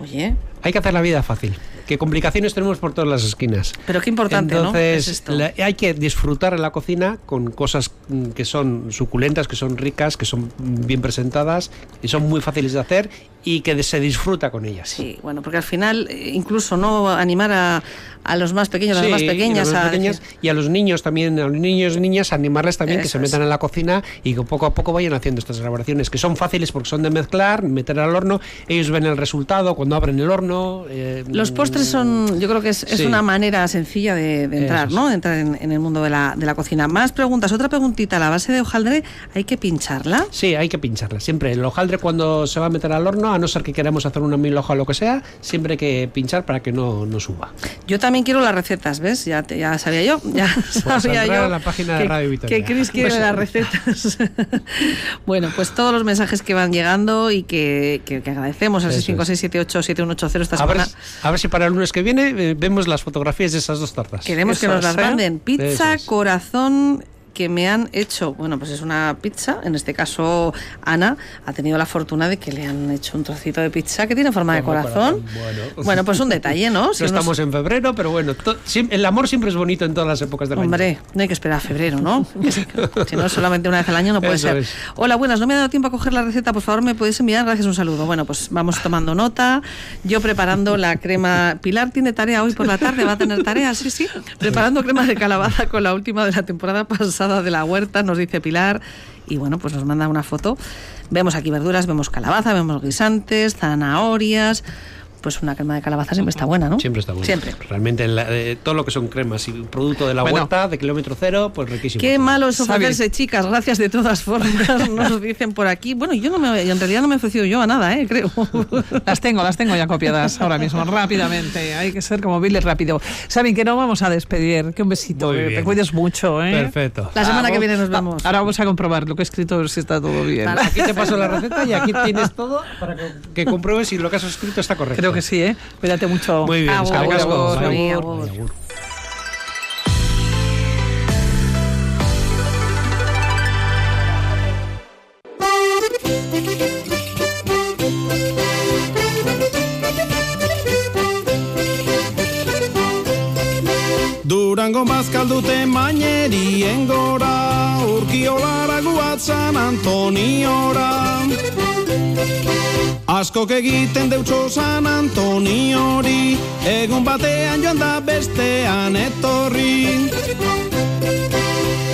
Oye, Hay que hacer la vida fácil. Que complicaciones tenemos por todas las esquinas. pero qué importante, ¿no? Entonces, Es esto. la- hay que disfrutar en la cocina con cosas mm, que son suculentas, que son ricas, que son mm, bien presentadas y son muy fáciles de hacer y que se disfruta con ellas. Sí, bueno, porque al final, eh, incluso no animar a, a los más pequeños, a las más Sí, y pequeñas, a y a los niños también, a los niños y niñas, animarles también que se es. metan en la cocina y que poco a poco vayan haciendo estas elaboraciones, que son fáciles porque son de mezclar, meter al horno, ellos ven el resultado cuando abren el horno. Eh, Los postres son, yo creo que es, una manera sencilla de, de entrar, Eso ¿no? De entrar en, en el mundo de la, de la cocina. Más preguntas. Otra preguntita. La base de hojaldre, ¿hay que pincharla? Sí, hay que pincharla. Siempre el hojaldre cuando se va a meter al horno, a no ser que queramos hacer una mil hoja o lo que sea, siempre hay que pinchar para que no, no suba. Yo también quiero las recetas, ¿ves? Ya, te- ya sabía yo, ya sabía saldrá yo la página de que, Radio Vitoria. que Cris quiere Pues- las recetas. bueno, pues todos los mensajes que van llegando y que, que- que agradecemos al Eso es. 656787180 esta A ver, a ver si para el lunes que viene eh, vemos las fotografías de esas dos tartas. Queremos que nos las ¿eh? manden. Pizza, es. corazón que me han hecho, bueno, pues es una pizza, en este caso Ana ha tenido la fortuna de que le han hecho un trocito de pizza que tiene forma de corazón. Bueno. Bueno, pues un detalle, ¿no? No Si uno- estamos en febrero, pero bueno, to- el amor siempre es bonito en todas las épocas del año. Hombre, no hay que esperar a febrero, ¿no? Si, no, solamente una vez al año no puede Eso ser. es. Hola, buenas, no me ha dado tiempo a coger la receta, por favor, me podéis enviar, gracias, un saludo. Bueno, pues vamos tomando nota. Yo preparando la crema. Pilar tiene tarea hoy por la tarde, va a tener tarea, sí, sí. Preparando crema de calabaza con la última de la temporada pasada de la huerta, nos dice Pilar. Y bueno, pues nos manda una foto. Vemos aquí verduras, vemos calabaza, vemos guisantes, zanahorias. Pues una crema de calabaza siempre está buena, ¿no? Siempre está bueno. Siempre. Realmente la- eh, todo lo que son cremas y producto de la Bueno. huerta, de kilómetro cero, pues riquísimo. Qué malo es Sabe. ofrecerse, chicas. Gracias de todas formas. Nos dicen por aquí. Bueno, yo no me, en realidad no me he ofrecido yo a nada, ¿eh? creo. Las tengo, las tengo ya copiadas ahora mismo, rápidamente. Hay que ser como Billy rápido. Saben que no vamos a despedir. Que un besito. Eh. Te cuides mucho, ¿eh? Perfecto. La semana que viene nos vemos. Ahora vamos a comprobar lo que he escrito, si está todo bien. Vale, aquí te paso la receta y aquí tienes todo para que, que compruebes si lo que has escrito está correcto. Creo que sí, ¿eh? Cuídate mucho. Muy bien, agur. Durango mainerien gora Urkiolara guatzan Antoniora. Askok egiten deutxo San Antoniori Egun batean joan da bestean etorri.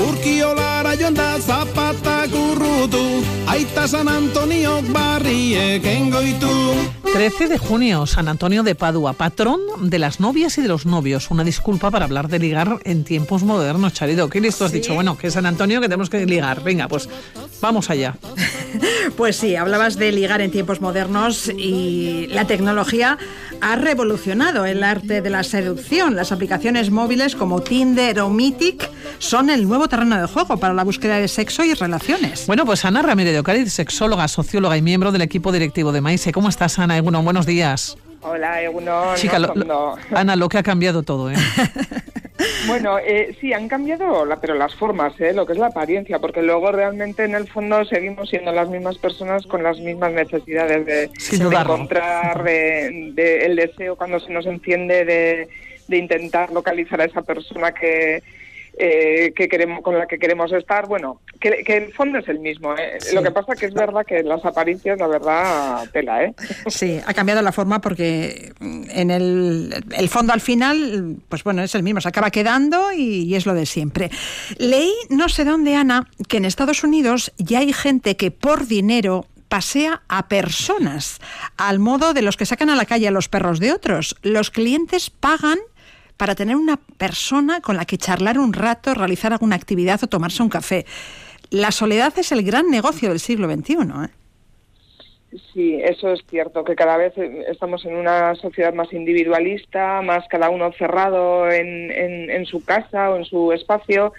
Urkiolara joan da zapatak urrutu Aita San Antoniok barriek engoitu 13 de junio, San Antonio de Padua, patrón de las novias y de los novios. Una disculpa para hablar de ligar en tiempos modernos, Charido. ¿Qué listo has dicho? Bueno, que San Antonio que tenemos que ligar. Venga, pues vamos allá. Pues sí, hablabas de ligar en tiempos modernos y la tecnología ha revolucionado el arte de la seducción. Las aplicaciones móviles como Tinder o Mythic son el nuevo terreno de juego para la búsqueda de sexo y relaciones. Bueno, pues Ana Ramírez de Ocariz, sexóloga, socióloga y miembro del equipo directivo de Maise. ¿Cómo estás, Ana? Bueno, buenos días. Hola, Egunon. Chica, no, lo- lo- no. Ana, lo que ha cambiado todo, ¿eh? Bueno, eh, sí, han cambiado, la- pero las formas, ¿eh? lo que es la apariencia, porque luego realmente en el fondo seguimos siendo las mismas personas con las mismas necesidades de, encontrar, de, de el deseo cuando se nos enciende de, de intentar localizar a esa persona que, eh, que queremos con la que queremos estar. Bueno, que, que el fondo es el mismo. ¿eh? Sí. Lo que pasa que es verdad que las apariencias, la verdad, tela, ¿eh? Sí, ha cambiado la forma porque en el, el fondo al final, pues bueno, es el mismo, se acaba quedando y, y es lo de siempre. Leí, no sé dónde, Ana, que en Estados Unidos ya hay gente que por dinero pasea a personas, al modo de los que sacan a la calle a los perros de otros. Los clientes pagan para tener una persona con la que charlar un rato, realizar alguna actividad o tomarse un café. La soledad es el gran negocio del siglo XXI. ¿eh? Sí, eso es cierto, que cada vez eh, estamos en una sociedad más individualista, más cada uno cerrado en, en, en su casa o en su espacio,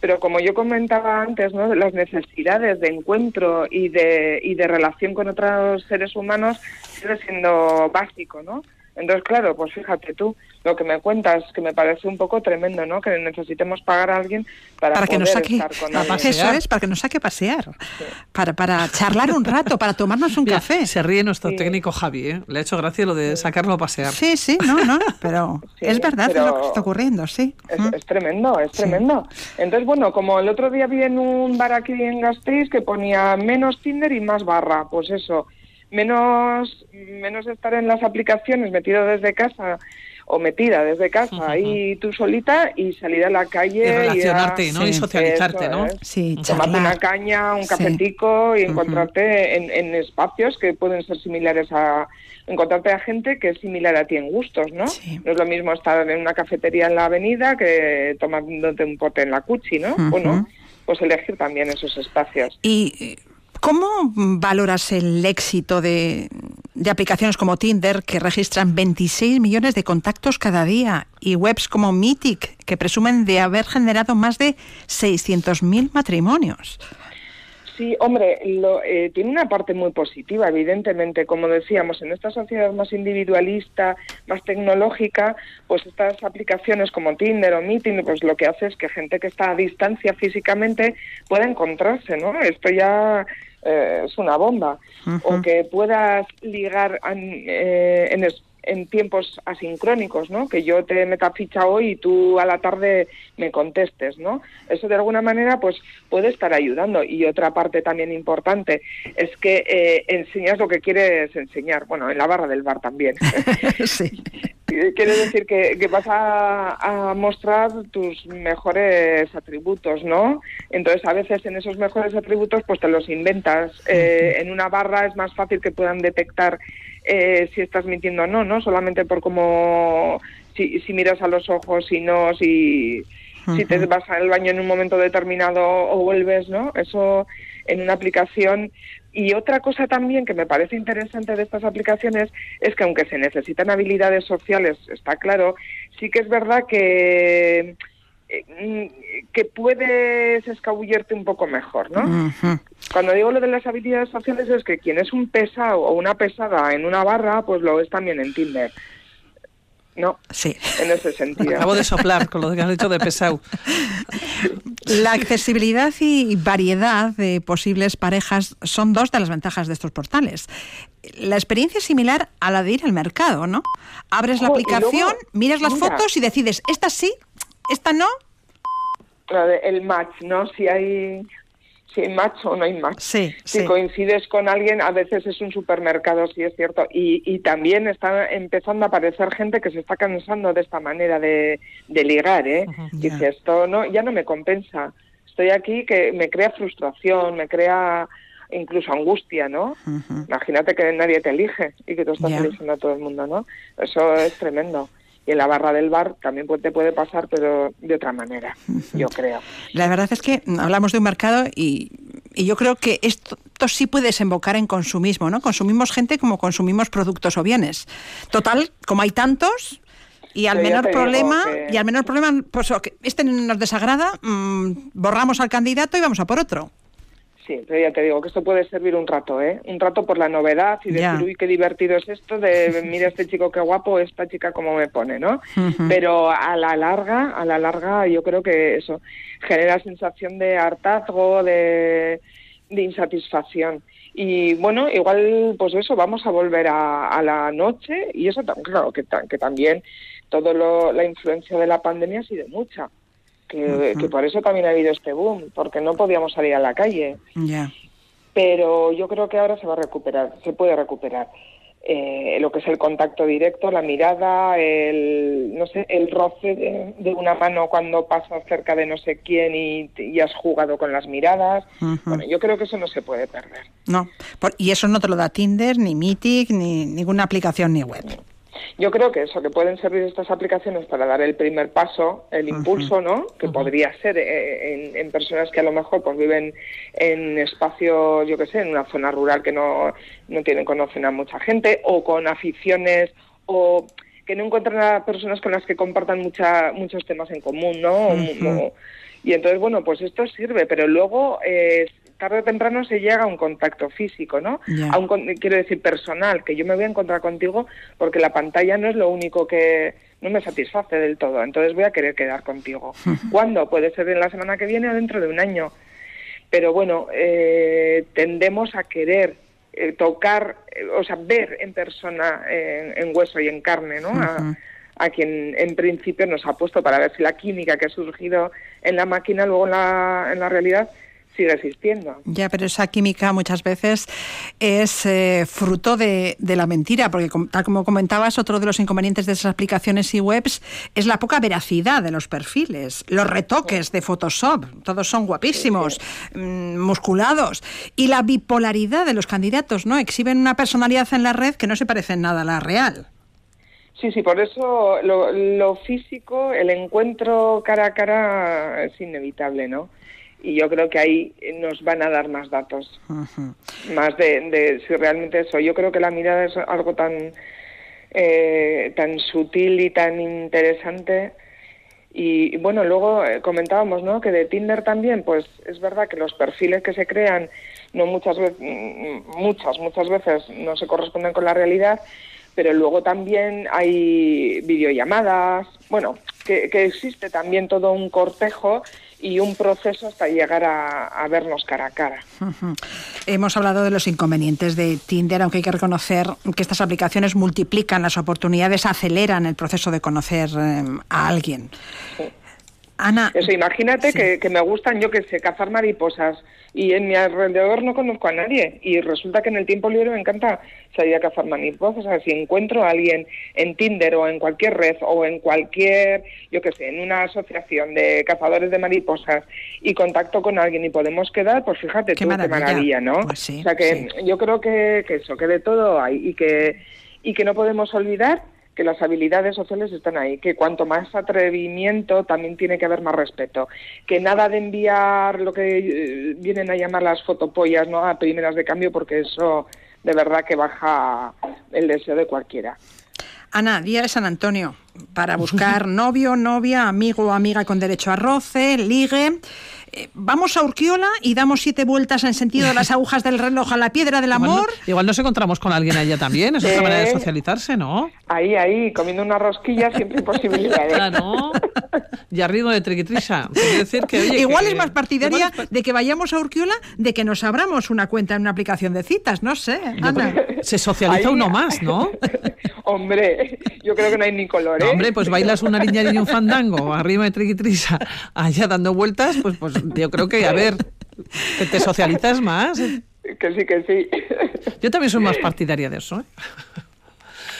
pero como yo comentaba antes, ¿no? las necesidades de encuentro y de, y de relación con otros seres humanos sigue siendo básico, ¿no? Entonces, claro, pues fíjate tú, lo que me cuentas, que me parece un poco tremendo, ¿no? Que necesitemos pagar a alguien para, para que poder nos saque estar con para alguien. eso es para que nos saque a pasear para para charlar un rato para tomarnos un Mira, café Se ríe nuestro técnico Javi, ¿eh? Le ha hecho gracia lo de sacarlo a pasear. sí sí no no pero Sí, es verdad pero- es lo que está ocurriendo sí Es, es tremendo, es tremendo. Entonces, bueno, como el otro día vi en un bar aquí en Gasteiz que ponía menos Tinder y más barra, pues eso, menos, menos estar en las aplicaciones metido desde casa o metida desde casa y tú solita y salir a la calle Y relacionarte, a- ¿no? Y socializarte, Eso ¿no? Sí, Tomarte una caña, un Sí. cafetico y encontrarte en, en espacios que pueden ser similares a encontrarte a gente que es similar a ti en gustos, ¿no? No es lo mismo estar en una cafetería en la avenida que tomándote un pote en la cuchi, ¿no? Bueno, pues elegir también esos espacios. y eh, cómo valoras el éxito de, de aplicaciones como Tinder que registran 26 millones de contactos cada día y webs como Mythic que presumen de haber generado más de 600.000 matrimonios Sí, hombre, lo, eh, tiene una parte muy positiva, evidentemente. Como decíamos, en esta sociedad más individualista, más tecnológica, pues estas aplicaciones como Tinder o Meeting, pues lo que hace es que gente que está a distancia físicamente pueda encontrarse, ¿no? Esto ya eh, es una bomba. O que puedas ligar an- eh, en, es- en tiempos asincrónicos, ¿no? Que yo te meta ficha hoy y tú a la tarde me contestes, ¿no? Eso de alguna manera pues puede estar ayudando. Y otra parte también importante es que eh, enseñas lo que quieres enseñar. Bueno, en la barra del bar también. Quiere decir que, que vas a, a mostrar tus mejores atributos, ¿no? Entonces, a veces en esos mejores atributos, pues te los inventas. Eh, en una barra es más fácil que puedan detectar eh, si estás mintiendo o no, ¿no? Solamente por cómo, si, si miras a los ojos, si no, si, si te vas al baño en un momento determinado o vuelves, ¿no? Eso en una aplicación. Y otra cosa también que me parece interesante de estas aplicaciones es que aunque se necesitan habilidades sociales, está claro, sí que es verdad que eh, que puedes escabullerte un poco mejor, ¿no? Cuando digo lo de las habilidades sociales es que quien es un pesado o una pesada en una barra, pues lo es también en Tinder. No, sí. en ese sentido. Acabo de soplar con lo que has dicho de pesado. La accesibilidad y variedad de posibles parejas son dos de las ventajas de estos portales. La experiencia es similar a la de ir al mercado, ¿no? Abres la aplicación, luego, miras las mira. fotos y decides, esta sí, esta no. El match, ¿no? Si hay, si hay match o no hay match. Sí, si sí. coincides con alguien, a veces es un supermercado, sí es cierto. Y, y también está empezando a aparecer gente que se está cansando de esta manera de, de ligar, ¿eh? Dice, esto no, ya no me compensa. Estoy aquí que me crea frustración, me crea incluso angustia, ¿no? Imagínate que nadie te elige y que tú estás eligiendo a todo el mundo, ¿no? Eso es tremendo. Y en la barra del bar también te puede pasar, pero de otra manera, yo creo. La verdad es que hablamos de un mercado y, y yo creo que esto, esto sí puede desembocar en consumismo, ¿no? Consumimos gente como consumimos productos o bienes. Total, como hay tantos y al Pero menor problema, que- y al menor problema, pues este nos desagrada, mm, borramos al candidato y vamos a por otro. Sí, pero ya te digo que esto puede servir un rato, ¿eh? Un rato por la novedad y decir, uy, qué divertido es esto, de mira este chico qué guapo, esta chica cómo me pone, ¿no? Pero a la larga, a la larga yo creo que eso genera sensación de hartazgo, de, de insatisfacción. Y bueno, igual, pues eso, vamos a volver a, a la noche y eso, claro, que, que también todo lo, la influencia de la pandemia ha sido mucha. Que, por eso también ha habido este boom, porque no podíamos salir a la calle Ya. pero yo creo que ahora se va a recuperar, se puede recuperar. Eh, lo que es el contacto directo, la mirada, el, no sé, el roce de, de una mano cuando pasas cerca de no sé quién y, y has jugado con las miradas. Bueno, yo creo que eso no se puede perder. No, por- y eso no te lo da Tinder, ni Mythic, ni ninguna aplicación ni web. Yo creo que eso, que pueden servir estas aplicaciones para dar el primer paso, el impulso, ¿no? Que podría ser eh, en, en personas que a lo mejor pues viven en espacios, yo qué sé, en una zona rural que no, no tienen, conocen a mucha gente, o con aficiones, o que no encuentran a personas con las que compartan mucha, muchos temas en común, ¿no? O- y entonces, bueno, pues esto sirve, pero luego, eh, tarde o temprano se llega a un contacto físico, ¿no? A un, quiero decir, personal, que yo me voy a encontrar contigo porque la pantalla no es lo único que no me satisface del todo, entonces voy a querer quedar contigo. ¿Cuándo? Puede ser en la semana que viene o dentro de un año. Pero bueno, eh, tendemos a querer eh, tocar, eh, o sea, ver en persona, en, en hueso y en carne, ¿no? A- a quien en principio nos ha puesto para ver si la química que ha surgido en la máquina luego en la, en la realidad sigue existiendo. Ya, pero esa química muchas veces es eh, fruto de, de la mentira, porque tal como comentabas, otro de los inconvenientes de esas aplicaciones y webs es la poca veracidad de los perfiles, los retoques de Photoshop, todos son guapísimos, mm, musculados, y la bipolaridad de los candidatos, ¿no? Exhiben una personalidad en la red que no se parece en nada a la real. Sí, sí, por eso lo, lo físico, el encuentro cara a cara es inevitable, ¿no? Y yo creo que ahí nos van a dar más datos, más de, de si realmente eso. Yo creo que la mirada es algo tan, eh, tan sutil y tan interesante. Y, y bueno, luego eh, comentábamos, ¿no? Que de Tinder también, pues es verdad que los perfiles que se crean no muchas veces, muchas, muchas veces no se corresponden con la realidad, pero luego también hay videollamadas, bueno, que, que existe también todo un cortejo y un proceso hasta llegar a, a vernos cara a cara. Hemos hablado de los inconvenientes de Tinder, aunque hay que reconocer que estas aplicaciones multiplican las oportunidades, aceleran el proceso de conocer eh, a alguien. Ana. Eso, imagínate que, que me gustan, yo que sé, cazar mariposas y en mi alrededor no conozco a nadie y resulta que en el tiempo libre me encanta salir a cazar mariposas. O sea, si encuentro a alguien en Tinder o en cualquier red o en cualquier, yo que sé, en una asociación de cazadores de mariposas y contacto con alguien y podemos quedar, pues fíjate Qué tú maravilla. qué maravilla, ¿no? Pues sí, o sea que sí. yo creo que, que eso, que de todo hay y que, y que no podemos olvidar que las habilidades sociales están ahí, que cuanto más atrevimiento también tiene que haber más respeto, que nada de enviar lo que eh, vienen a llamar las fotopollas ¿no? a primeras de cambio, porque eso de verdad que baja el deseo de cualquiera. Ana, día de San Antonio, para buscar novio, novia, amigo o amiga con derecho a roce, ligue. Eh, vamos a Urquiola y damos siete vueltas en sentido de las agujas del reloj a la piedra del Igual, no- amor. igual nos encontramos con alguien allá también, es otra Eh. manera de socializarse, ¿no? Ahí, ahí, comiendo una rosquilla siempre hay posibilidades. Claro. Y al ritmo de triquitrisa. Decir que, oye, Igual que- es más partidaria de que vayamos a Urquiola de que nos abramos una cuenta en una aplicación de citas, no sé. Ana. Se socializa Ahí- uno más, ¿no? Hombre, yo creo que no hay ni color, ¿eh? Hombre, pues bailas una niña y un fandango arriba de triquitrisa, allá dando vueltas, pues, pues yo creo que, a ver, que te socializas más. Que sí, que sí. Yo también soy más partidaria de eso. ¿eh?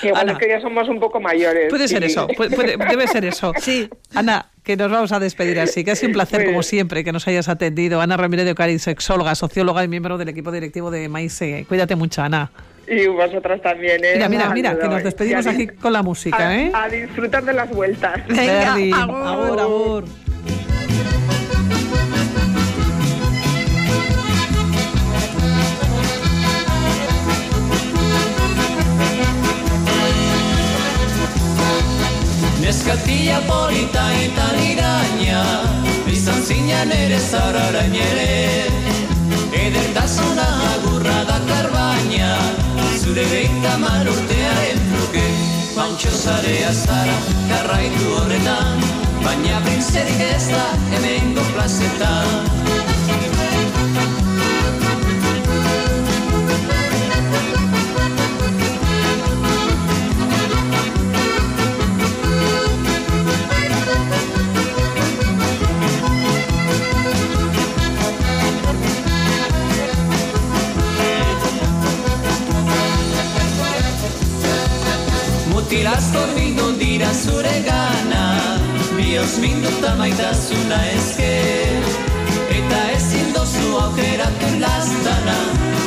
Igual Ana. es que ya somos un poco mayores. Puede ser y- eso, puede- puede- debe ser eso. Sí. Ana, que nos vamos a despedir así, que ha sido un placer, como siempre, que nos hayas atendido. Ana Ramírez de Ocariz, sexóloga, socióloga y miembro del equipo directivo de Maíse. Cuídate mucho, Ana. Y vosotras también, ¿eh? Mira, mira, mira, que nos despedimos a aquí con la música, a, ¿eh? a disfrutar de las vueltas. Verdi, agur, agur. Neskatila polita eta liraina Izan zinan ere zararain ere Edertasuna agurra dakar baina Zure beita mar urtearen truke Pauntxo zarea zara garraitu horretan Baina printzerik ez da hemengo plazetan Mutilazko bildu dira zure gana. Bioz minduta maitasuna eske Eta ezin dozu aukeratu lastana.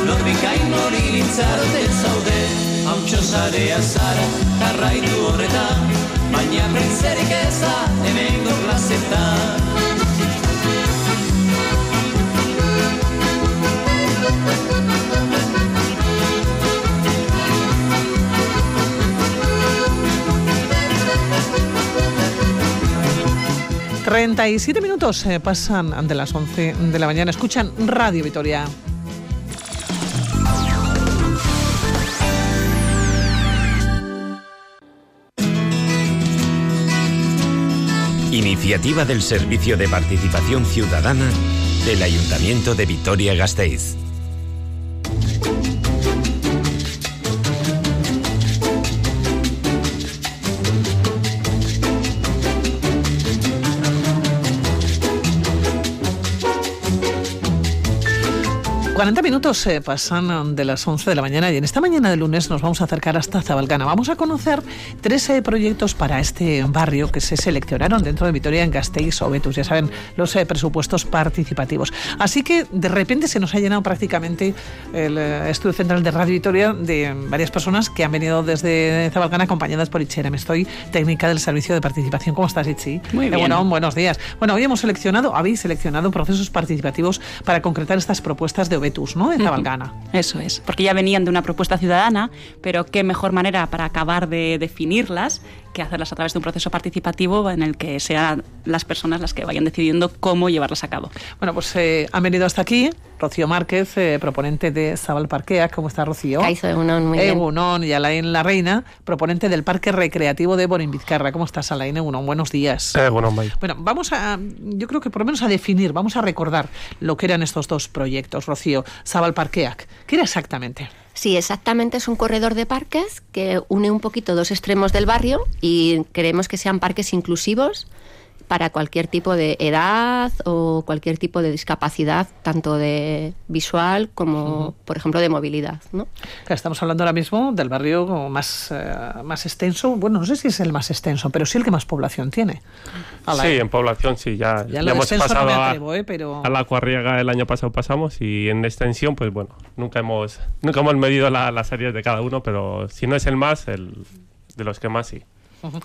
Norbikain hori litzaroten zaude Hauntxo zarea zara, jarraitu horretan. Baina printzerik ez da, hemengo plazetan 37 minutos eh, pasan de las 11 de la mañana. Escuchan Radio Vitoria. Iniciativa del Servicio de Participación Ciudadana del Ayuntamiento de Vitoria-Gasteiz. 40 minutos eh, pasan de las 11 de la mañana y en esta mañana de lunes nos vamos a acercar hasta Zabalcana. Vamos a conocer tres eh, proyectos para este barrio que se seleccionaron dentro de Vitoria en Gasteiz o Betus, ya saben, los eh, presupuestos participativos. Así que de repente se nos ha llenado prácticamente el eh, estudio central de Radio Vitoria de varias personas que han venido desde Zabalcana acompañadas por Itxera. estoy técnica del Servicio de Participación. ¿Cómo estás, Itzi? Muy Eh, bien. bueno, buenos días. Bueno, hoy hemos seleccionado, habéis seleccionado procesos participativos para concretar estas propuestas de ¿no? De Ujú. Zabalcana. Eso es, porque ya venían de una propuesta ciudadana, pero qué mejor manera para acabar de definirlas que hacerlas a través de un proceso participativo en el que sean las personas las que vayan decidiendo cómo llevarlas a cabo. Bueno, pues eh, han venido hasta aquí Rocío Márquez, eh, proponente de Zabal Parquea. ¿Cómo está Rocío? Kaixo, egunon, muy bien. Egunon, y Alain La Reina, proponente del Parque Recreativo de Borin Vizcarra. ¿Cómo estás, Alain? Egunon, buenos días. Egunon, bai. Bueno, vamos a, yo creo que por lo menos a definir, vamos a recordar lo que eran estos dos proyectos, Rocío, Zabal Parqueac. ¿Qué era exactamente? Sí, exactamente es un corredor de parques que une un poquito dos extremos del barrio y queremos que sean parques inclusivos para cualquier tipo de edad o cualquier tipo de discapacidad, tanto de visual como, por ejemplo, de movilidad. ¿no? Estamos hablando ahora mismo del barrio más, eh, más extenso. Bueno, no sé si es el más extenso, pero sí el que más población tiene. Sí, en población sí, ya, Ya ya hemos extenso no pasado me a- atrevo, ¿eh? pero- a, la Cuarriaga el año pasado pasamos y en extensión, pues bueno, nunca hemos nunca hemos medido la- las áreas de cada uno, pero si no es el más, el de los que más sí. Ujú.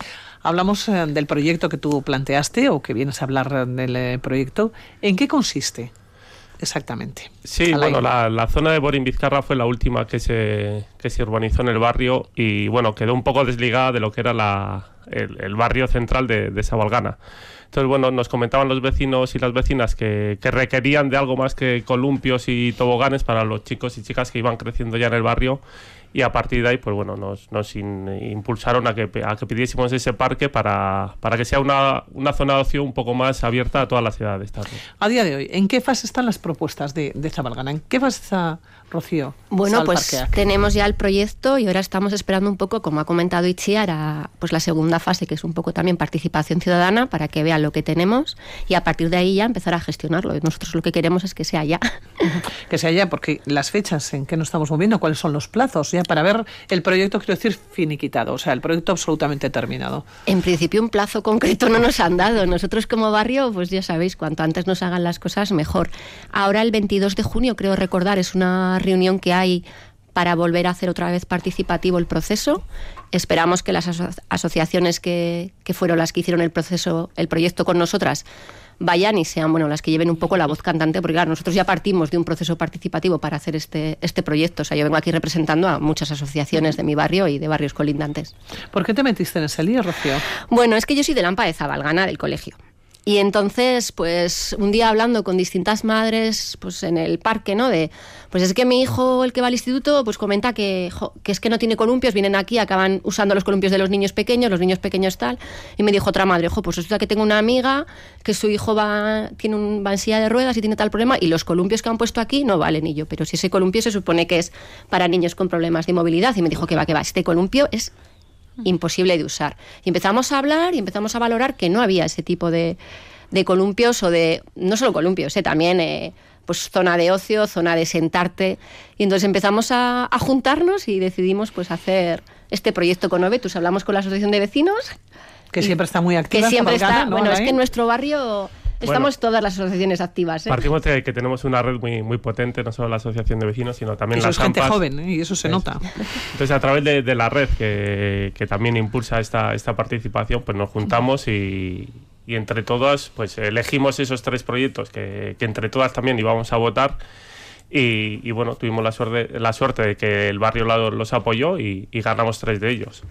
Hablamos eh, del proyecto que tú planteaste o que vienes a hablar eh, del eh, proyecto. ¿En qué consiste exactamente? Sí, bueno, la, la zona de Borín Vizcarra fue la última que se, que se urbanizó en el barrio y bueno, quedó un poco desligada de lo que era la, el, el barrio central de, de Sabalgana. Entonces, bueno, nos comentaban los vecinos y las vecinas que, que requerían de algo más que columpios y toboganes para los chicos y chicas que iban creciendo ya en el barrio y a partir de ahí, pues bueno, nos, nos in- impulsaron a que, a que pidiésemos ese parque para, para que sea una, una zona de ocio un poco más abierta a toda la ciudad de esta A día de hoy, ¿en qué fase están las propuestas de, de Zabalgana? ¿En qué fase está Rocío? Bueno, pues Parqueac? tenemos ya el proyecto y ahora estamos esperando un poco, como ha comentado Itziar, a, pues la segunda fase, que es un poco también participación ciudadana, para que vean lo que tenemos y a partir de ahí ya empezar a gestionarlo. Nosotros lo que queremos es que sea ya. Que sea ya, porque las fechas en que nos estamos moviendo, cuáles son los plazos, ya para ver el proyecto, quiero decir, finiquitado, o sea, el proyecto absolutamente terminado. En principio un plazo concreto no nos han dado. Nosotros como barrio, pues ya sabéis, cuanto antes nos hagan las cosas, mejor. Ahora el 22 de junio, creo recordar, es una reunión que hay para volver a hacer otra vez participativo el proceso. Esperamos que las aso- asociaciones que, que fueron las que hicieron el proceso, el proyecto con nosotras, vayan y sean bueno las que lleven un poco la voz cantante, porque claro, nosotros ya partimos de un proceso participativo para hacer este, este proyecto. O sea, yo vengo aquí representando a muchas asociaciones de mi barrio y de barrios colindantes. ¿Por qué te metiste en ese lío, Rocío? Bueno, es que yo soy de Lampa de Zabalgana, del colegio. Y entonces, pues un día hablando con distintas madres, pues en el parque, ¿no? De, pues es que mi hijo, el que va al instituto, pues comenta que, que es que no tiene columpios, vienen aquí, acaban usando los columpios de los niños pequeños, los niños pequeños tal. Y me dijo otra madre, jo, pues resulta que tengo una amiga que su hijo va, tiene un, va de ruedas y tiene tal problema, y los columpios que han puesto aquí no valen. Y yo, pero si ese columpio se supone que es para niños con problemas de movilidad. Y me dijo que va, que va, este columpio es imposible de usar. Y empezamos a hablar y empezamos a valorar que no había ese tipo de, de columpios o de, no solo columpios, eh, también eh, pues zona de ocio, zona de sentarte. Y entonces empezamos a, a juntarnos y decidimos pues hacer este proyecto con Ovetus. Hablamos con la asociación de vecinos. Que siempre está muy activa. Que siempre está, ¿no, bueno, es que en nuestro barrio estamos todas las asociaciones activas. ¿eh? Partimos de que tenemos una red muy, muy potente, no solo la asociación de vecinos, sino también Eso las es gente AMPAs. joven ¿eh? y eso se nota. Entonces, a través de, de la red que, que también impulsa esta, esta participación, pues nos juntamos y, y entre todas, pues elegimos esos tres proyectos que, que entre todas también íbamos a votar. Y, bueno, tuvimos la suerte, la suerte de que el barrio lado los apoyó y, ganamos tres de ellos.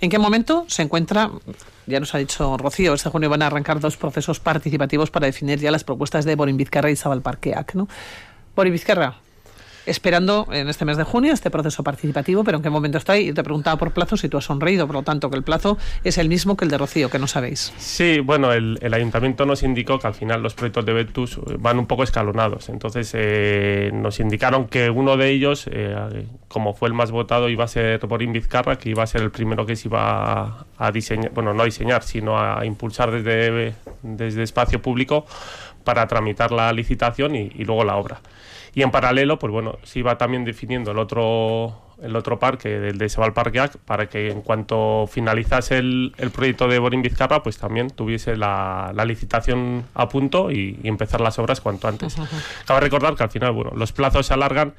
¿En qué momento se encuentra, ya nos ha dicho Rocío, este junio van a arrancar dos procesos participativos para definir ya las propuestas de Borin Vizcarra y Zabal Parqueac, ¿no? Borin Vizcarra, esperando en este mes de junio este proceso participativo, pero ¿en qué momento está? Y te preguntaba por plazos y tú has sonreído, por lo tanto que el plazo es el mismo que el de Rocío, que no sabéis. Sí, bueno, el, el ayuntamiento nos indicó que al final los proyectos de Betus van un poco escalonados. Entonces eh, nos indicaron que uno de ellos, eh, como fue el más votado, iba a ser Borín Vizcarra, que iba a ser el primero que se iba a, a diseñar, bueno, no a diseñar, sino a impulsar desde, desde espacio público para tramitar la licitación y luego la obra. Y en paralelo, pues bueno, se iba también definiendo el otro el otro parque, del de Sebal Parqueac, para que en cuanto finalizase el, el proyecto de Borín Vizcarra, pues también tuviese la, la licitación a punto y, y empezar las obras cuanto antes. Cabe recordar que al final, bueno, los plazos se alargan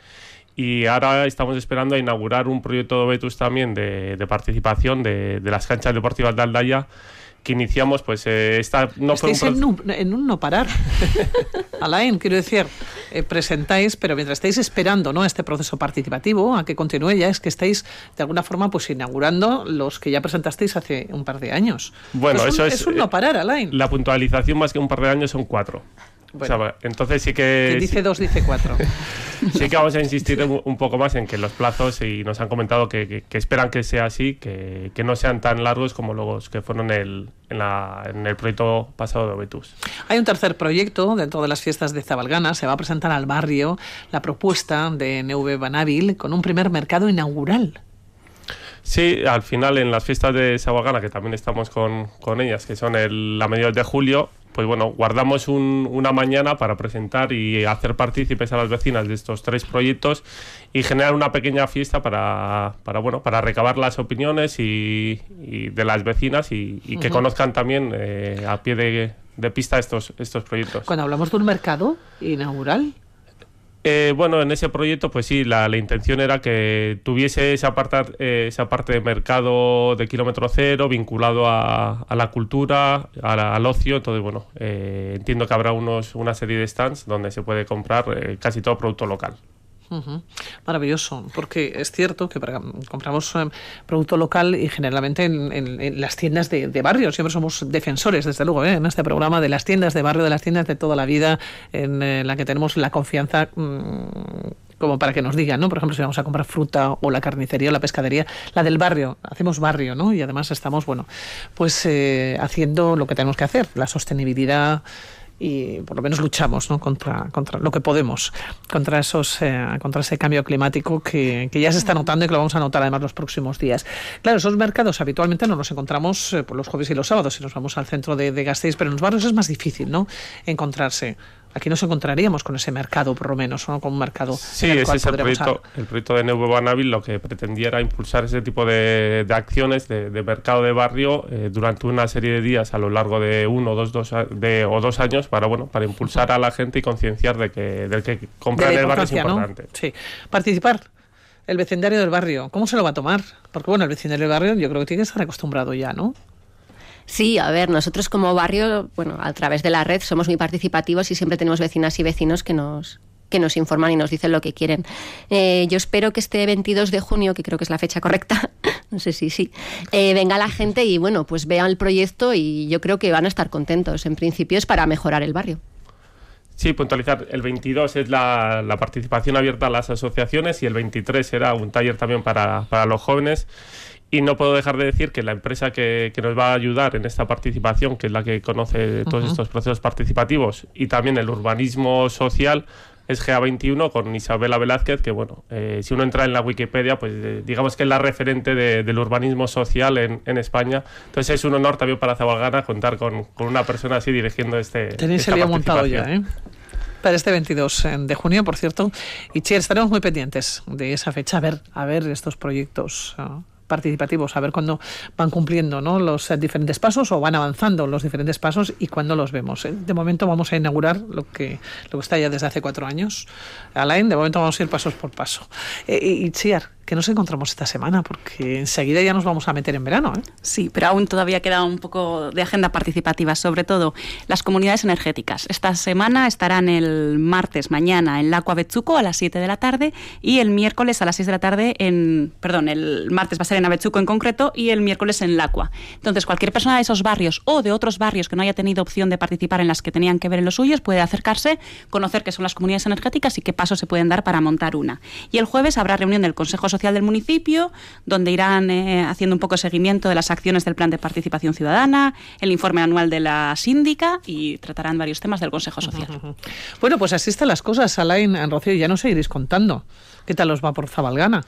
y ahora estamos esperando a inaugurar un proyecto de Betus también de, de participación de, de las canchas deportivas de Aldaya que iniciamos, pues eh, esta no fue un en un, en un no parar. Alain, quiero decir, eh, presentáis, pero mientras estáis esperando ¿no? este proceso participativo a que continúe ya, es que estáis de alguna forma pues inaugurando los que ya presentasteis hace un par de años. Bueno, un, eso es. Es un no eh, parar, Alain. La puntualización más que un par de años son cuatro. O sea, entonces sí que. Quien dice dos dice cuatro. Sí que vamos a insistir un, un poco más en que los plazos, y nos han comentado que, que- que esperan que sea así, que, que no sean tan largos como los que fueron el, en, la- en el proyecto pasado de Obetus. Hay un tercer proyecto dentro de las fiestas de Zabalgana. Se va a presentar al barrio la propuesta de NV Banavil con un primer mercado inaugural. Sí, al final en las fiestas de Sahuagana, que también estamos con, con ellas, que son el, a mediados de julio, pues bueno, guardamos un- una mañana para presentar y hacer partícipes a las vecinas de estos tres proyectos y generar una pequeña fiesta para, para bueno, para recabar las opiniones y, y de las vecinas y, y que conozcan también eh, a pie de, de pista estos, estos proyectos. Cuando hablamos de un mercado inaugural, Eh, bueno, en ese proyecto, pues sí, la, intención era que tuviese esa parte, eh, esa parte de mercado de kilómetro cero vinculado a, la cultura, al ocio. Entonces, bueno, eh, entiendo que habrá unos, una serie de stands donde se puede comprar eh, casi todo producto local. Maravilloso, porque es cierto que compramos eh, producto local y generalmente en, en- en las tiendas de, de barrio, siempre somos defensores, desde luego, ¿eh? en este programa de las tiendas de barrio, de las tiendas de toda la vida, en eh, la que tenemos la confianza mm, como para que nos digan, ¿no? Por ejemplo, si vamos a comprar fruta o la carnicería o la pescadería, la del barrio, hacemos barrio, ¿no? Y además estamos, bueno, pues eh, haciendo lo que tenemos que hacer, la sostenibilidad y por lo menos luchamos ¿no? contra, contra lo que podemos, contra, esos, eh, contra ese cambio climático que, que ya se está notando y que lo vamos a notar además los próximos días. Claro, esos mercados habitualmente no los encontramos eh, por los jueves y los sábados si nos vamos al centro de, de Gasteiz, pero en los barrios es más difícil ¿no? encontrarse. Aquí nos encontraríamos con ese mercado, por lo menos, ¿no? con un mercado Sí, en el ese es el proyecto, el proyecto de Nuevo Banavil lo que pretendía era impulsar ese tipo de, de acciones de, de mercado de barrio eh, durante una serie de días a lo largo de uno o dos, dos de, o dos años para bueno para impulsar a la gente y concienciar de que del que comprar en el barrio es importante. Sí. Participar. El vecindario del barrio, ¿cómo se lo va a tomar? Porque bueno, el vecindario del barrio yo creo que tiene que estar acostumbrado ya, ¿no? Sí, a ver, nosotros como barrio, bueno, a través de la red somos muy participativos y siempre tenemos vecinas y vecinos que nos que nos informan y nos dicen lo que quieren. Eh, yo espero que este 22 de junio, que creo que es la fecha correcta, no sé si sí, eh, venga la gente y bueno, pues vean el proyecto y yo creo que van a estar contentos. En principio es para mejorar el barrio. Sí, puntualizar, el 22 es la, la participación abierta a las asociaciones y el 23 será un taller también para, para los jóvenes. Y no puedo dejar de decir que la empresa que, que nos va a ayudar en esta participación, que es la que conoce todos Ujú. estos procesos participativos y también el urbanismo social, es GA21 con Isabela Velázquez, que bueno, eh, si uno entra en la Wikipedia, pues eh, digamos que es la referente de- del urbanismo social en, en España. Entonces es un honor también para Zabalgana contar con, con una persona así dirigiendo este. Tenéis el día montado ya. ¿eh? Para este 22 de junio, por cierto. Y Chier, estaremos muy pendientes de esa fecha, a ver, a ver estos proyectos ah, participativos, a ver cuándo van cumpliendo ¿no? los eh, diferentes pasos o van avanzando los diferentes pasos y cuándo los vemos. ¿eh? De momento vamos a inaugurar lo que, lo que está ya desde hace cuatro años. Alain, de momento vamos a ir pasos por paso. Eh, y Chiar, que nos encontramos esta semana, porque enseguida ya nos vamos a meter en verano. ¿eh? Sí, pero aún todavía queda un poco de agenda participativa, sobre todo las comunidades energéticas. Esta semana estarán el martes, mañana, en Lacua Betzuco a las 7 de la tarde y el miércoles a las 6 de la tarde en. Perdón, el martes va a ser en Abetzuco en concreto y el miércoles en Lacua. Entonces, cualquier persona de esos barrios o de otros barrios que no haya tenido opción de participar en las que tenían que ver en los suyos puede acercarse, conocer qué son las comunidades energéticas y qué pasos se pueden dar para montar una. Y el jueves habrá reunión del Consejo Social del municipio, donde irán eh, haciendo un poco seguimiento de las acciones del Plan de Participación Ciudadana, el informe anual de la síndica y tratarán varios temas del Consejo Social. Bueno, pues así están las cosas, Alain, Rocío, ya nos seguiréis contando. ¿Qué tal os va por Zabalgana?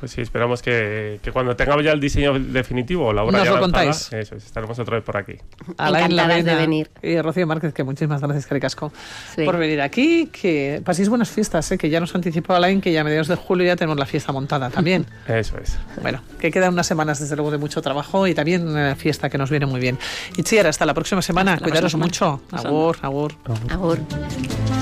Pues sí, esperamos que, que cuando tengamos ya el diseño definitivo, la obra Nos ya lo avanzada, contáis. Eso es, estaremos otra vez por aquí. Alain de venir. Y Rocío Márquez, que muchísimas gracias, Caricasco, Sí. por venir aquí. Que paséis buenas fiestas, ¿eh? que ya nos anticipó Alain que ya a mediados de julio ya tenemos la fiesta montada también. Eso es. Bueno, que quedan unas semanas desde luego de mucho trabajo y también una fiesta que nos viene muy bien. Y Chiar, hasta la próxima semana. Hasta Cuidaros próxima mucho. semana. Agur, agur. Agur.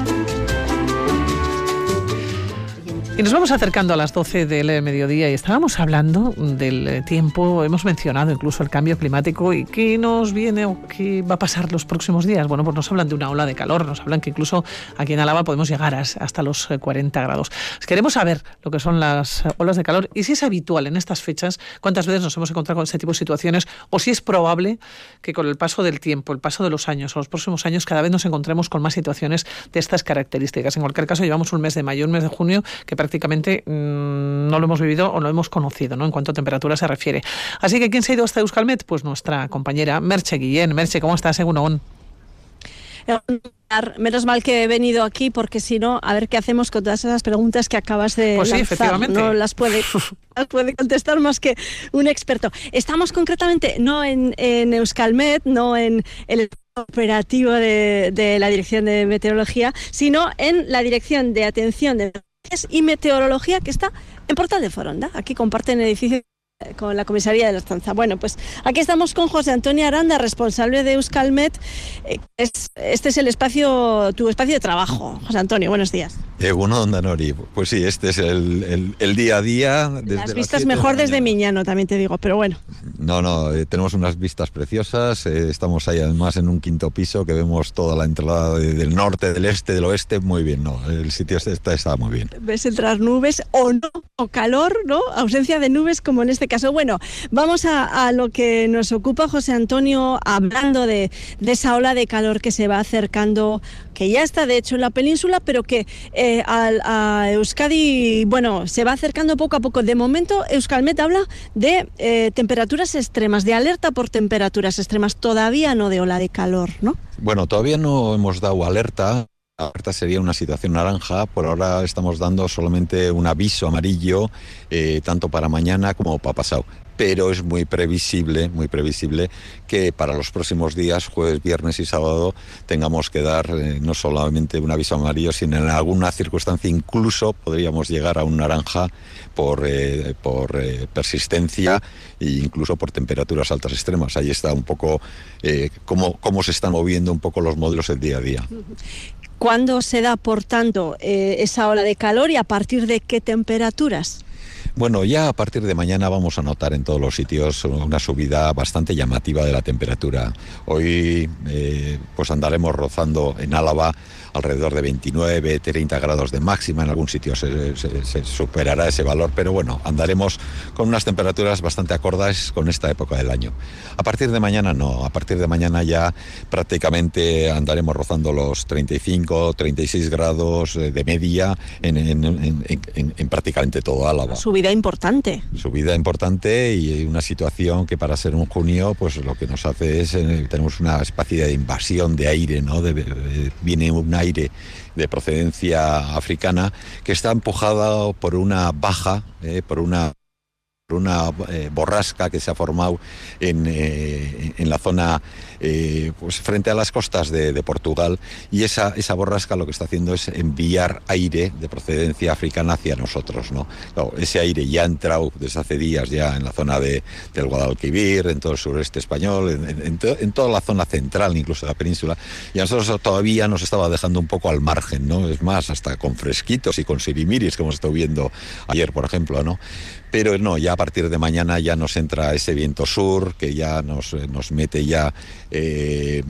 Y nos vamos acercando a las 12 del eh, mediodía y estábamos hablando del eh, tiempo, hemos mencionado incluso el cambio climático y qué nos viene o qué va a pasar los próximos días. Bueno, pues nos hablan de una ola de calor, nos hablan que incluso aquí en Álava podemos llegar hasta los eh, 40 grados. Queremos saber lo que son las eh, olas de calor y si es habitual en estas fechas, cuántas veces nos hemos encontrado con este tipo de situaciones o si es probable que con el paso del tiempo, el paso de los años o los próximos años cada vez nos encontremos con más situaciones de estas características. En cualquier caso, llevamos un mes de mayo, un mes de junio que prácticamente mm, no lo hemos vivido o no lo hemos conocido, ¿no? En cuanto a temperatura se refiere. Así que, ¿quién se ha ido hasta Euskalmet? Pues nuestra compañera Merche Guillén. Merche, ¿cómo estás, Egunon? Menos mal que he venido aquí porque si no, a ver qué hacemos con todas esas preguntas que acabas de Pues sí, lanzar. efectivamente. No las puede, las puede contestar más que un experto. Estamos concretamente no en, en Euskalmet, no en el operativo de, de la Dirección de Meteorología, sino en la Dirección de Atención de y Meteorología que está en Portal de Foronda. Aquí comparten edificio con la comisaría de la Estanza. Bueno, pues aquí estamos con José Antonio Aranda, responsable de Euskalmet. Eh, es- este es el espacio, tu espacio de trabajo. José Antonio, buenos días. Egunon Danori, pues sí, este es el, el- el día a día. Desde Las las vistas de mejor la desde Miñano, también te digo, pero bueno. No, no, eh, tenemos unas vistas preciosas. eh, estamos ahí además en un quinto piso que vemos toda la entrada de- del norte, del este, del oeste. Muy bien, no, el sitio este está, está muy bien. ves entrar nubes o no, o calor, ¿no? Ausencia de nubes como en este caso. Bueno, vamos a, lo que nos ocupa José Antonio, hablando de, esa ola de calor que se va acercando, que ya está de hecho en la península, pero que eh, a Euskadi, bueno, se va acercando poco a poco. De momento, Euskalmet habla de eh, temperaturas extremas, de alerta por temperaturas extremas, todavía no de ola de calor, ¿no? Bueno, todavía no hemos dado alerta. Alerta sería una situación naranja. Por ahora estamos dando solamente un aviso amarillo, eh, tanto para mañana como para pasado. Pero es muy previsible, muy previsible que para los próximos días, jueves, viernes y sábado, tengamos que dar eh, no solamente un aviso amarillo, sino en alguna circunstancia incluso podríamos llegar a un naranja por, eh, persistencia e incluso por temperaturas altas extremas. Ahí está un poco cómo, cómo se están moviendo un poco los modelos el día a día. ¿Cuándo se da, por tanto, eh, esa ola de calor y a partir de qué temperaturas? Bueno, ya a partir de mañana vamos a notar en todos los sitios una subida bastante llamativa de la temperatura. Hoy eh, pues andaremos rozando en Álava alrededor de 29, 30 grados de máxima. En algún sitio se, se- se superará ese valor, pero bueno, andaremos con unas temperaturas bastante acordes con esta época del año. A partir de mañana no, a partir de mañana ya prácticamente andaremos rozando los 35, 36 grados eh, de media en, en- en- en- en prácticamente todo Álava Subida importante. subida importante y una situación que para ser un junio pues lo que nos hace es eh, tenemos una especie de invasión de aire no De- de- viene un aire de procedencia africana que está empujada por una baja eh, por una una eh, borrasca que se ha formado en, eh, en la zona eh, pues frente a las costas de, Portugal y esa, esa borrasca lo que está haciendo es enviar aire de procedencia africana hacia nosotros. ¿no? Ese aire ya ha entrado desde hace días ya en la zona de, del Guadalquivir, en todo el sureste español, en, en- en to- en toda la zona central incluso de la península y a nosotros todavía nos estaba dejando un poco al margen, ¿no? Es más, hasta con fresquitos y con sirimiris que hemos estado viendo ayer, por ejemplo, ¿no? Pero no, ya partir de mañana ya nos entra ese viento sur que ya nos, eh, nos mete ya eh,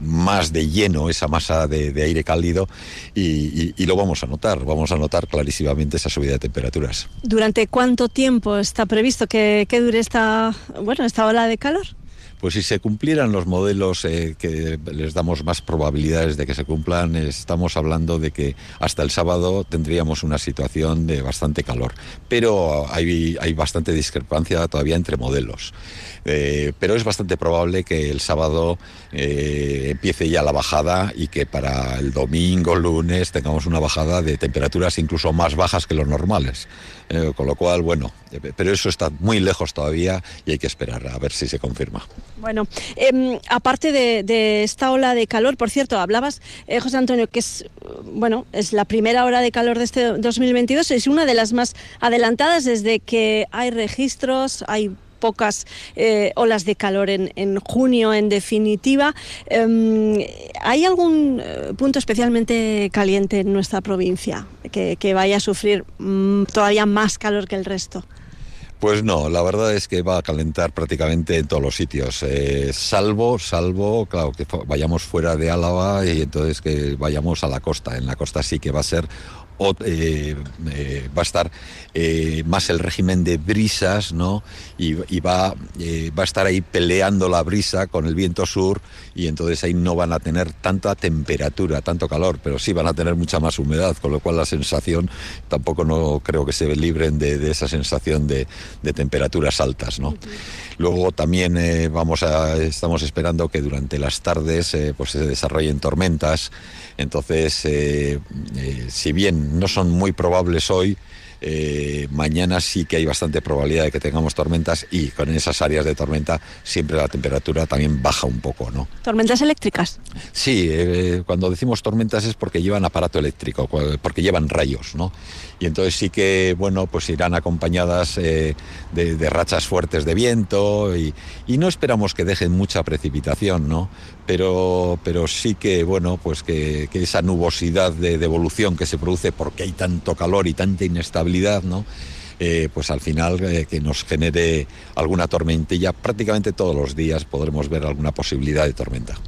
más de lleno esa masa de, aire cálido y, y- y lo vamos a notar, vamos a notar clarísimamente esa subida de temperaturas. ¿Durante cuánto tiempo está previsto que, que dure esta, bueno, esta ola de calor? Pues si se cumplieran los modelos eh, que les damos más probabilidades de que se cumplan, eh, estamos hablando de que hasta el sábado tendríamos una situación de bastante calor. Pero hay, hay bastante discrepancia todavía entre modelos. Eh, pero es bastante probable que el sábado eh, empiece ya la bajada y que para el domingo, lunes, tengamos una bajada de temperaturas incluso más bajas que los normales. Eh, con lo cual, bueno, pero eso está muy lejos todavía y hay que esperar a ver si se confirma. Bueno, em, aparte de, de esta ola de calor, por cierto, hablabas, José Antonio, que es, bueno, es la primera hora de calor de este 2022, es una de las más adelantadas desde que hay registros, hay pocas eh, olas de calor en, en junio, en definitiva. Em, ¿Hay algún eh, punto especialmente caliente en nuestra provincia que, que vaya a sufrir mm, todavía más calor que el resto? Pues no, la verdad es que va a calentar prácticamente en todos los sitios, eh, salvo, salvo, claro, que vayamos fuera de Álava y entonces que vayamos a la costa. En la costa sí que va a ser eh, eh, va a estar eh, más el régimen de brisas, ¿no? Y, y va, va a estar ahí peleando la brisa con el viento sur y entonces ahí no van a tener tanta temperatura, tanto calor, pero sí van a tener mucha más humedad, con lo cual la sensación tampoco no creo que se libren de, esa sensación de, temperaturas altas, ¿no? Luego también eh, vamos estamos esperando que durante las tardes eh, pues se desarrollen tormentas. Entonces, eh, si bien no son muy probables hoy, eh, mañana sí que hay bastante probabilidad de que tengamos tormentas y con esas áreas de tormenta siempre la temperatura también baja un poco, ¿no? Tormentas eléctricas. Sí, eh, cuando decimos tormentas es porque llevan aparato eléctrico, porque llevan rayos, ¿no? Y entonces sí que, bueno, pues irán acompañadas eh, de, de rachas fuertes de viento y, y no esperamos que dejen mucha precipitación, ¿no? Pero, pero sí que, bueno, pues que, esa nubosidad de, de evolución que se produce porque hay tanto calor y tanta inestabilidad, ¿no? Eh, pues al final eh, que nos genere alguna tormentilla. Prácticamente todos los días podremos ver alguna posibilidad de tormenta.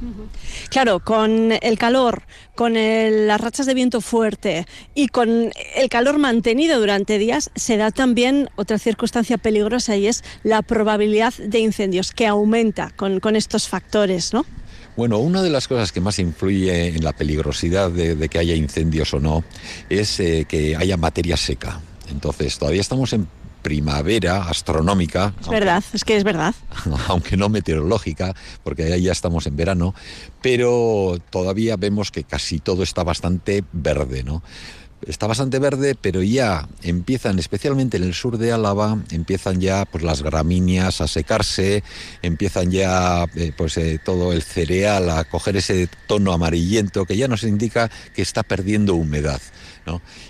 Claro, con el calor, con las rachas de viento fuerte y con el calor mantenido durante días, se da también otra circunstancia peligrosa y es la probabilidad de incendios, que aumenta con, con estos factores, ¿no? Bueno, una de las cosas que más influye en la peligrosidad de, de que haya incendios o no es eh, que haya materia seca. Entonces, todavía estamos en primavera astronómica, Es verdad, es que es verdad. aunque no meteorológica, porque ahí ya estamos en verano, pero todavía vemos que casi todo está bastante verde, ¿no? Está bastante verde, pero ya empiezan, especialmente en el sur de Álava, empiezan ya pues las gramíneas a secarse, empiezan ya eh, pues eh, todo el cereal a coger ese tono amarillento que ya nos indica que está perdiendo humedad.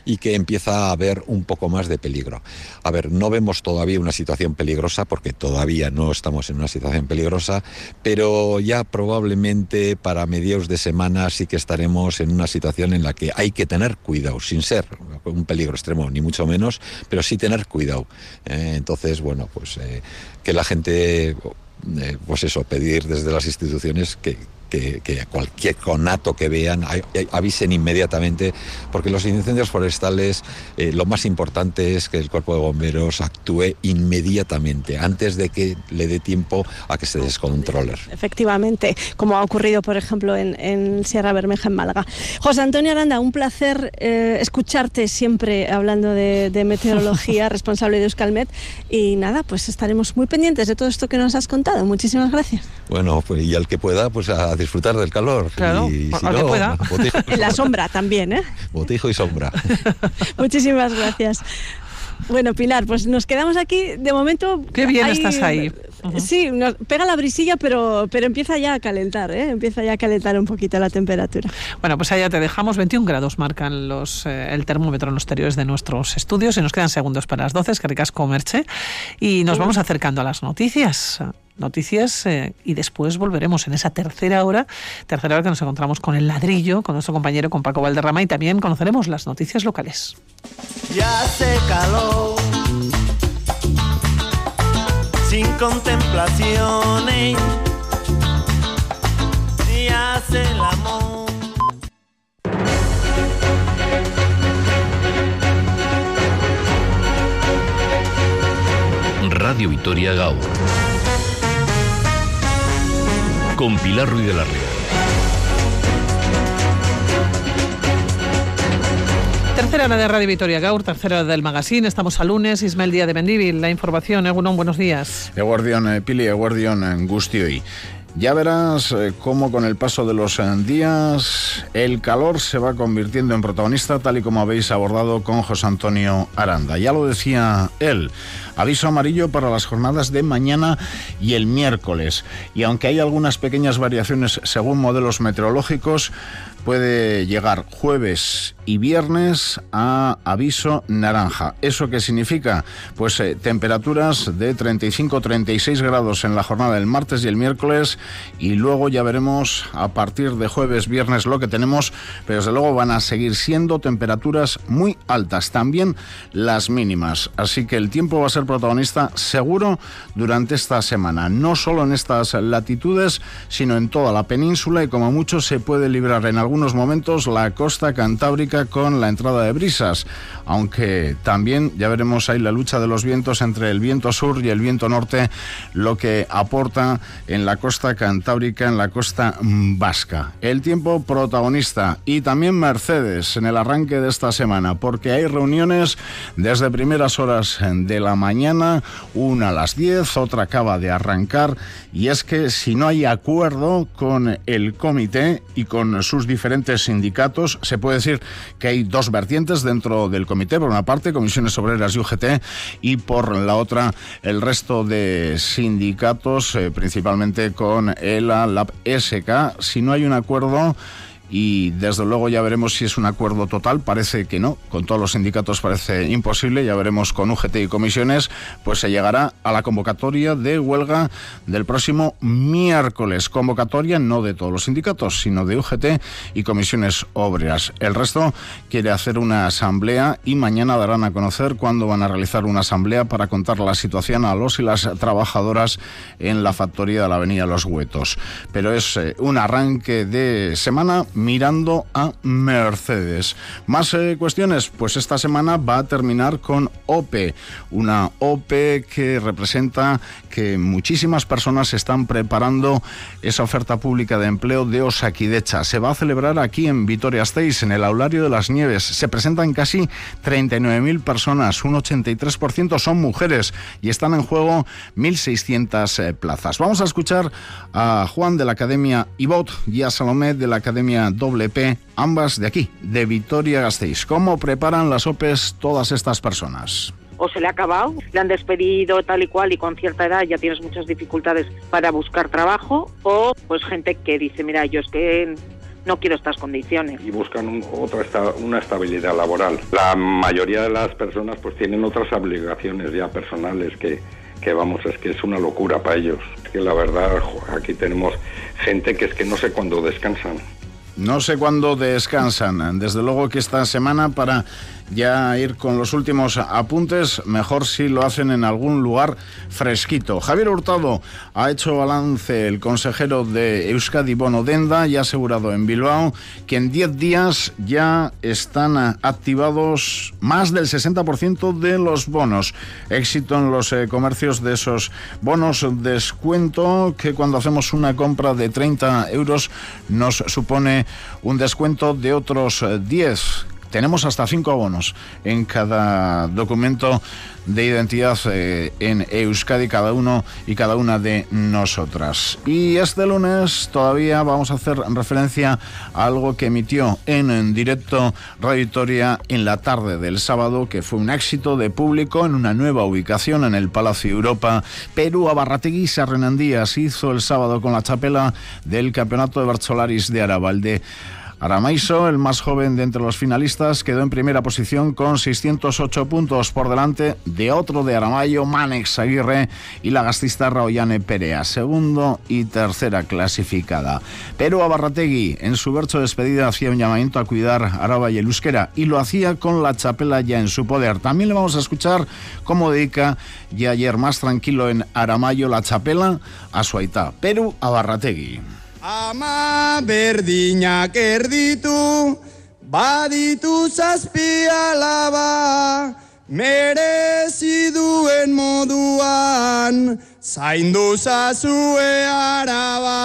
Y que empieza a haber un poco más de peligro. A ver, no vemos todavía una situación peligrosa porque todavía no estamos en una situación peligrosa, pero ya probablemente para mediados de semana sí que estaremos en una situación en la que hay que tener cuidado, sin ser un peligro extremo ni mucho menos, pero sí tener cuidado. Eh, entonces, bueno, pues eh, que la gente, eh, pues eso, pedir desde las instituciones que que, que cualquier conato que vean avisen inmediatamente, porque los incendios forestales eh, lo más importante es que el cuerpo de bomberos actúe inmediatamente, antes de que le dé tiempo a que se descontrole. Efectivamente, como ha ocurrido, por ejemplo, en, en Sierra Bermeja, en Málaga. José Antonio Aranda, un placer eh, escucharte siempre hablando de, de meteorología, responsable de Euskalmet. Y nada, pues estaremos muy pendientes de todo esto que nos has contado. Muchísimas gracias. Bueno, pues y al que pueda, pues a disfrutar del calor. Claro, y, si al que no, pueda. botijo, En la sombra también, ¿eh? botijo y sombra. Muchísimas gracias. Bueno, Pilar, pues nos quedamos aquí. De momento. Qué bien estás ahí. Sí, nos pega la brisilla, pero, pero empieza ya a calentar, ¿eh? Empieza ya a calentar un poquito la temperatura. Bueno, pues allá te dejamos. 21 grados marcan los, eh, el termómetro en los exteriores de nuestros estudios y nos quedan segundos para las 12, es que ricasco Merche. Y nos vamos acercando a las noticias. Noticias eh, y después volveremos en esa tercera hora, tercera hora que nos encontramos con el ladrillo, con nuestro compañero, con Paco Valderrama y también conoceremos las noticias locales. Ya calor, sin contemplaciones, y hace el amor. Radio Vitoria Gaur. Con Pilar Ruiz de la Ría. Tercera hora de Radio Vitoria Gaur, tercera hora del magazine. Estamos a lunes, Ismael Díaz de Mendívil. La información, Egunon, buenos días. Eguardión, eh, Pili, Eguardión, eh, Gustioy. Ya verás eh, cómo con el paso de los eh, días el calor se va convirtiendo en protagonista, tal y como habéis abordado con José Antonio Aranda. Ya lo decía él, aviso amarillo para las jornadas de mañana y el miércoles. Y aunque hay algunas pequeñas variaciones según modelos meteorológicos, puede llegar jueves y viernes a aviso naranja. ¿Eso qué significa? Pues eh, temperaturas de 35-36 grados en la jornada del martes y el miércoles y luego ya veremos a partir de jueves, viernes lo que tenemos, pero desde luego van a seguir siendo temperaturas muy altas, también las mínimas. Así que el tiempo va a ser protagonista seguro durante esta semana, no solo en estas latitudes, sino en toda la península y como mucho se puede librar en algunos momentos la costa cantábrica con la entrada de brisas, aunque también ya veremos ahí la lucha de los vientos entre el viento sur y el viento norte, lo que aporta en la costa cantábrica, en la costa vasca. El tiempo protagonista y también Mercedes en el arranque de esta semana, porque hay reuniones desde primeras horas de la mañana, una a las 10, otra acaba de arrancar, y es que si no hay acuerdo con el comité y con sus diferentes sindicatos, se puede decir que hay dos vertientes dentro del comité, por una parte, comisiones obreras y UGT, y por la otra, el resto de sindicatos, eh, principalmente con ELA, LAB, SK. Si no hay un acuerdo, y desde luego ya veremos si es un acuerdo total, parece que no, con todos los sindicatos parece imposible, ya veremos con UGT y comisiones, pues se llegará a la convocatoria de huelga del próximo miércoles, convocatoria no de todos los sindicatos, sino de UGT y comisiones obreras. El resto quiere hacer una asamblea y mañana darán a conocer cuándo van a realizar una asamblea para contar la situación a los y las trabajadoras en la factoría de la Avenida Los Huetos. Pero es eh, un arranque de semana mirando a Mercedes. Más eh, cuestiones, pues esta semana va a terminar con OPE, una OPE que representa que muchísimas personas están preparando esa oferta pública de empleo de Osakidecha. Se va a celebrar aquí en Vitoria-Gasteiz, en el Aulario de las Nieves. Se presentan casi 39.000 personas, un 83% son mujeres y están en juego 1.600 eh, plazas. Vamos a escuchar a Juan de la Academia IBOT y a Salomé de la Academia WP, ambas de aquí, de Vitoria-Gasteiz. ¿Cómo preparan las OPEs todas estas personas? o se le ha acabado, le han despedido tal y cual y con cierta edad ya tienes muchas dificultades para buscar trabajo, o pues gente que dice, mira, yo es que no quiero estas condiciones. Y buscan un- otra esta- una estabilidad laboral. La mayoría de las personas pues tienen otras obligaciones ya personales que, que vamos, es que es una locura para ellos. Es que la verdad, aquí tenemos gente que es que no sé cuándo descansan. No sé cuándo descansan. Desde luego que esta semana para ya ir con los últimos apuntes, mejor si lo hacen en algún lugar fresquito. Javier Hurtado ha hecho balance, el consejero de Euskadi Bono Denda, y ha asegurado en Bilbao que en 10 días ya están activados más del 60% de los bonos. Éxito en los eh, comercios de esos bonos, descuento que cuando hacemos una compra de 30 euros nos supone un descuento de otros eh, 10 tenemos hasta cinco abonos en cada documento de identidad eh, en Euskadi, cada uno y cada una de nosotras. Y este lunes todavía vamos a hacer referencia a algo que emitió en, directo Radio Victoria en la tarde del sábado, que fue un éxito de público en una nueva ubicación en el Palacio Europa. Perú a Barrategui Sarrenandías hizo el sábado con la chapela del Campeonato de Barcholaris de Arabalde. Aramaiso, el más joven de entre los finalistas, quedó en primera posición con 608 puntos por delante de otro de Aramayo, Manex Aguirre y la gastista Raoyane Perea, segundo y tercera clasificada. Perú a Barrategui, en su verso de despedida, hacía un llamamiento a cuidar Araba y el euskera y lo hacía con la chapela ya en su poder. También le vamos a escuchar cómo dedica ya ayer más tranquilo en Aramayo la chapela a su aitá. Perú a Barrategui. Ama berdinak erditu, baditu zazpi alaba, merezi duen moduan, zaindu zazue araba.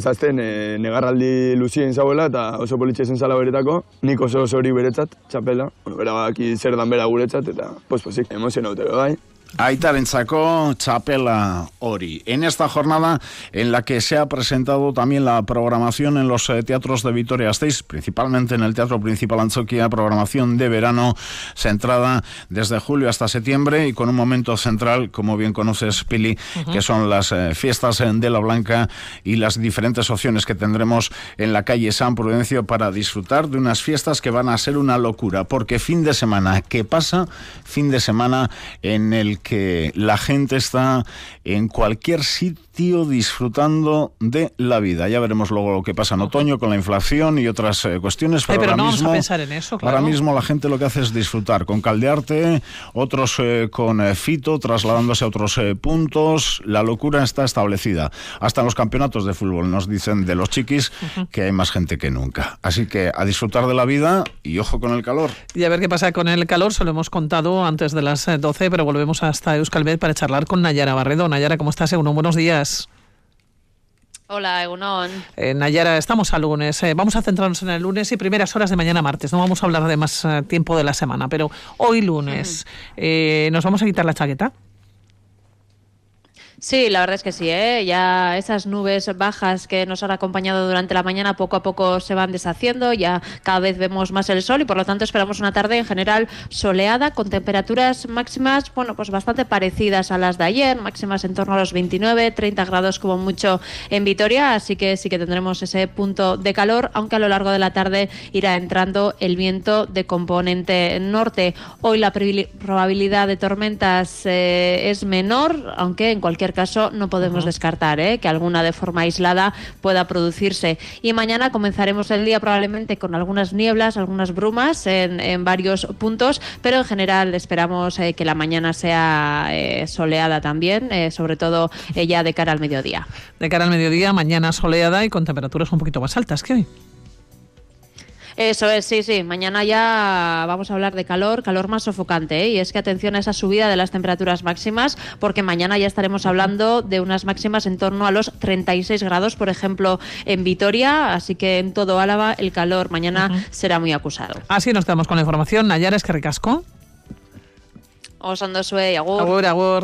Zazten e, negarraldi luzien zauela eta oso politxe zen zala beretako. Nik oso oso hori beretzat, txapela. Bueno, bera baki zer dan bera guretzat eta pospozik, emozionaute be bai. Aitarentzako chapela Ori. En esta jornada en la que se ha presentado también la programación en los eh, teatros de Vitoria-Gasteiz, principalmente en el Teatro Principal Anchoquia, programación de verano centrada desde julio hasta septiembre y con un momento central, como bien conoces, Pili, que son las eh, fiestas de la Blanca y las diferentes opciones que tendremos en la calle San Prudencio para disfrutar de unas fiestas que van a ser una locura, porque fin de semana, ¿qué pasa? Fin de semana en el que la gente está en cualquier sitio disfrutando de la vida. Ya veremos luego lo que pasa en otoño con la inflación y otras eh, cuestiones. Ay, Pero, ahora no vamos mismo, a pensar en eso, claro. Ahora mismo la gente lo que hace es disfrutar con Caldearte, otros eh, con eh, Fito, trasladándose a otros puntos. La locura está establecida. Hasta en los campeonatos de fútbol nos dicen de los chiquis que hay más gente que nunca. Así que a disfrutar de la vida y ojo con el calor. Y a ver qué pasa con el calor, se lo hemos contado antes de las eh, 12, pero volvemos hasta Euskalmet para charlar con Nayara Barredo. Nayara, ¿cómo estás? Uno, buenos días. Hola, Egunon. Eh, Nayara, estamos a lunes. eh, vamos a centrarnos en el lunes y primeras horas de mañana martes. No vamos a hablar de más eh, tiempo de la semana, pero hoy lunes. eh, ¿Nos vamos a quitar la chaqueta? Sí, la verdad es que sí, ¿eh? ya esas nubes bajas que nos han acompañado durante la mañana poco a poco se van deshaciendo, ya cada vez vemos más el sol y por lo tanto esperamos una tarde en general soleada con temperaturas máximas, bueno, pues bastante parecidas a las de ayer, máximas en torno a los 29, 30 grados como mucho en Vitoria, así que sí que tendremos ese punto de calor, aunque a lo largo de la tarde irá entrando el viento de componente norte. Hoy la probabilidad de tormentas eh, es menor, aunque en cualquier caso no podemos descartar ¿eh? que alguna de forma aislada pueda producirse. Y mañana comenzaremos el día probablemente con algunas nieblas, algunas brumas en, en varios puntos, pero en general esperamos eh, que la mañana sea eh, soleada también, sobre todo ya de cara al mediodía. De cara al mediodía, mañana soleada y con temperaturas un poquito más altas que hoy. Eso es, sí, sí. Mañana ya vamos a hablar de calor, calor más sofocante. ¿eh? Y es que atención a esa subida de las temperaturas máximas, porque mañana ya estaremos hablando de unas máximas en torno a los 36 grados, por ejemplo, en Vitoria. Así que en todo Álava el calor mañana será muy acusado. Así nos quedamos con la información. Nayara, es que ricasco. Os ando sue, agur. Agur, agur.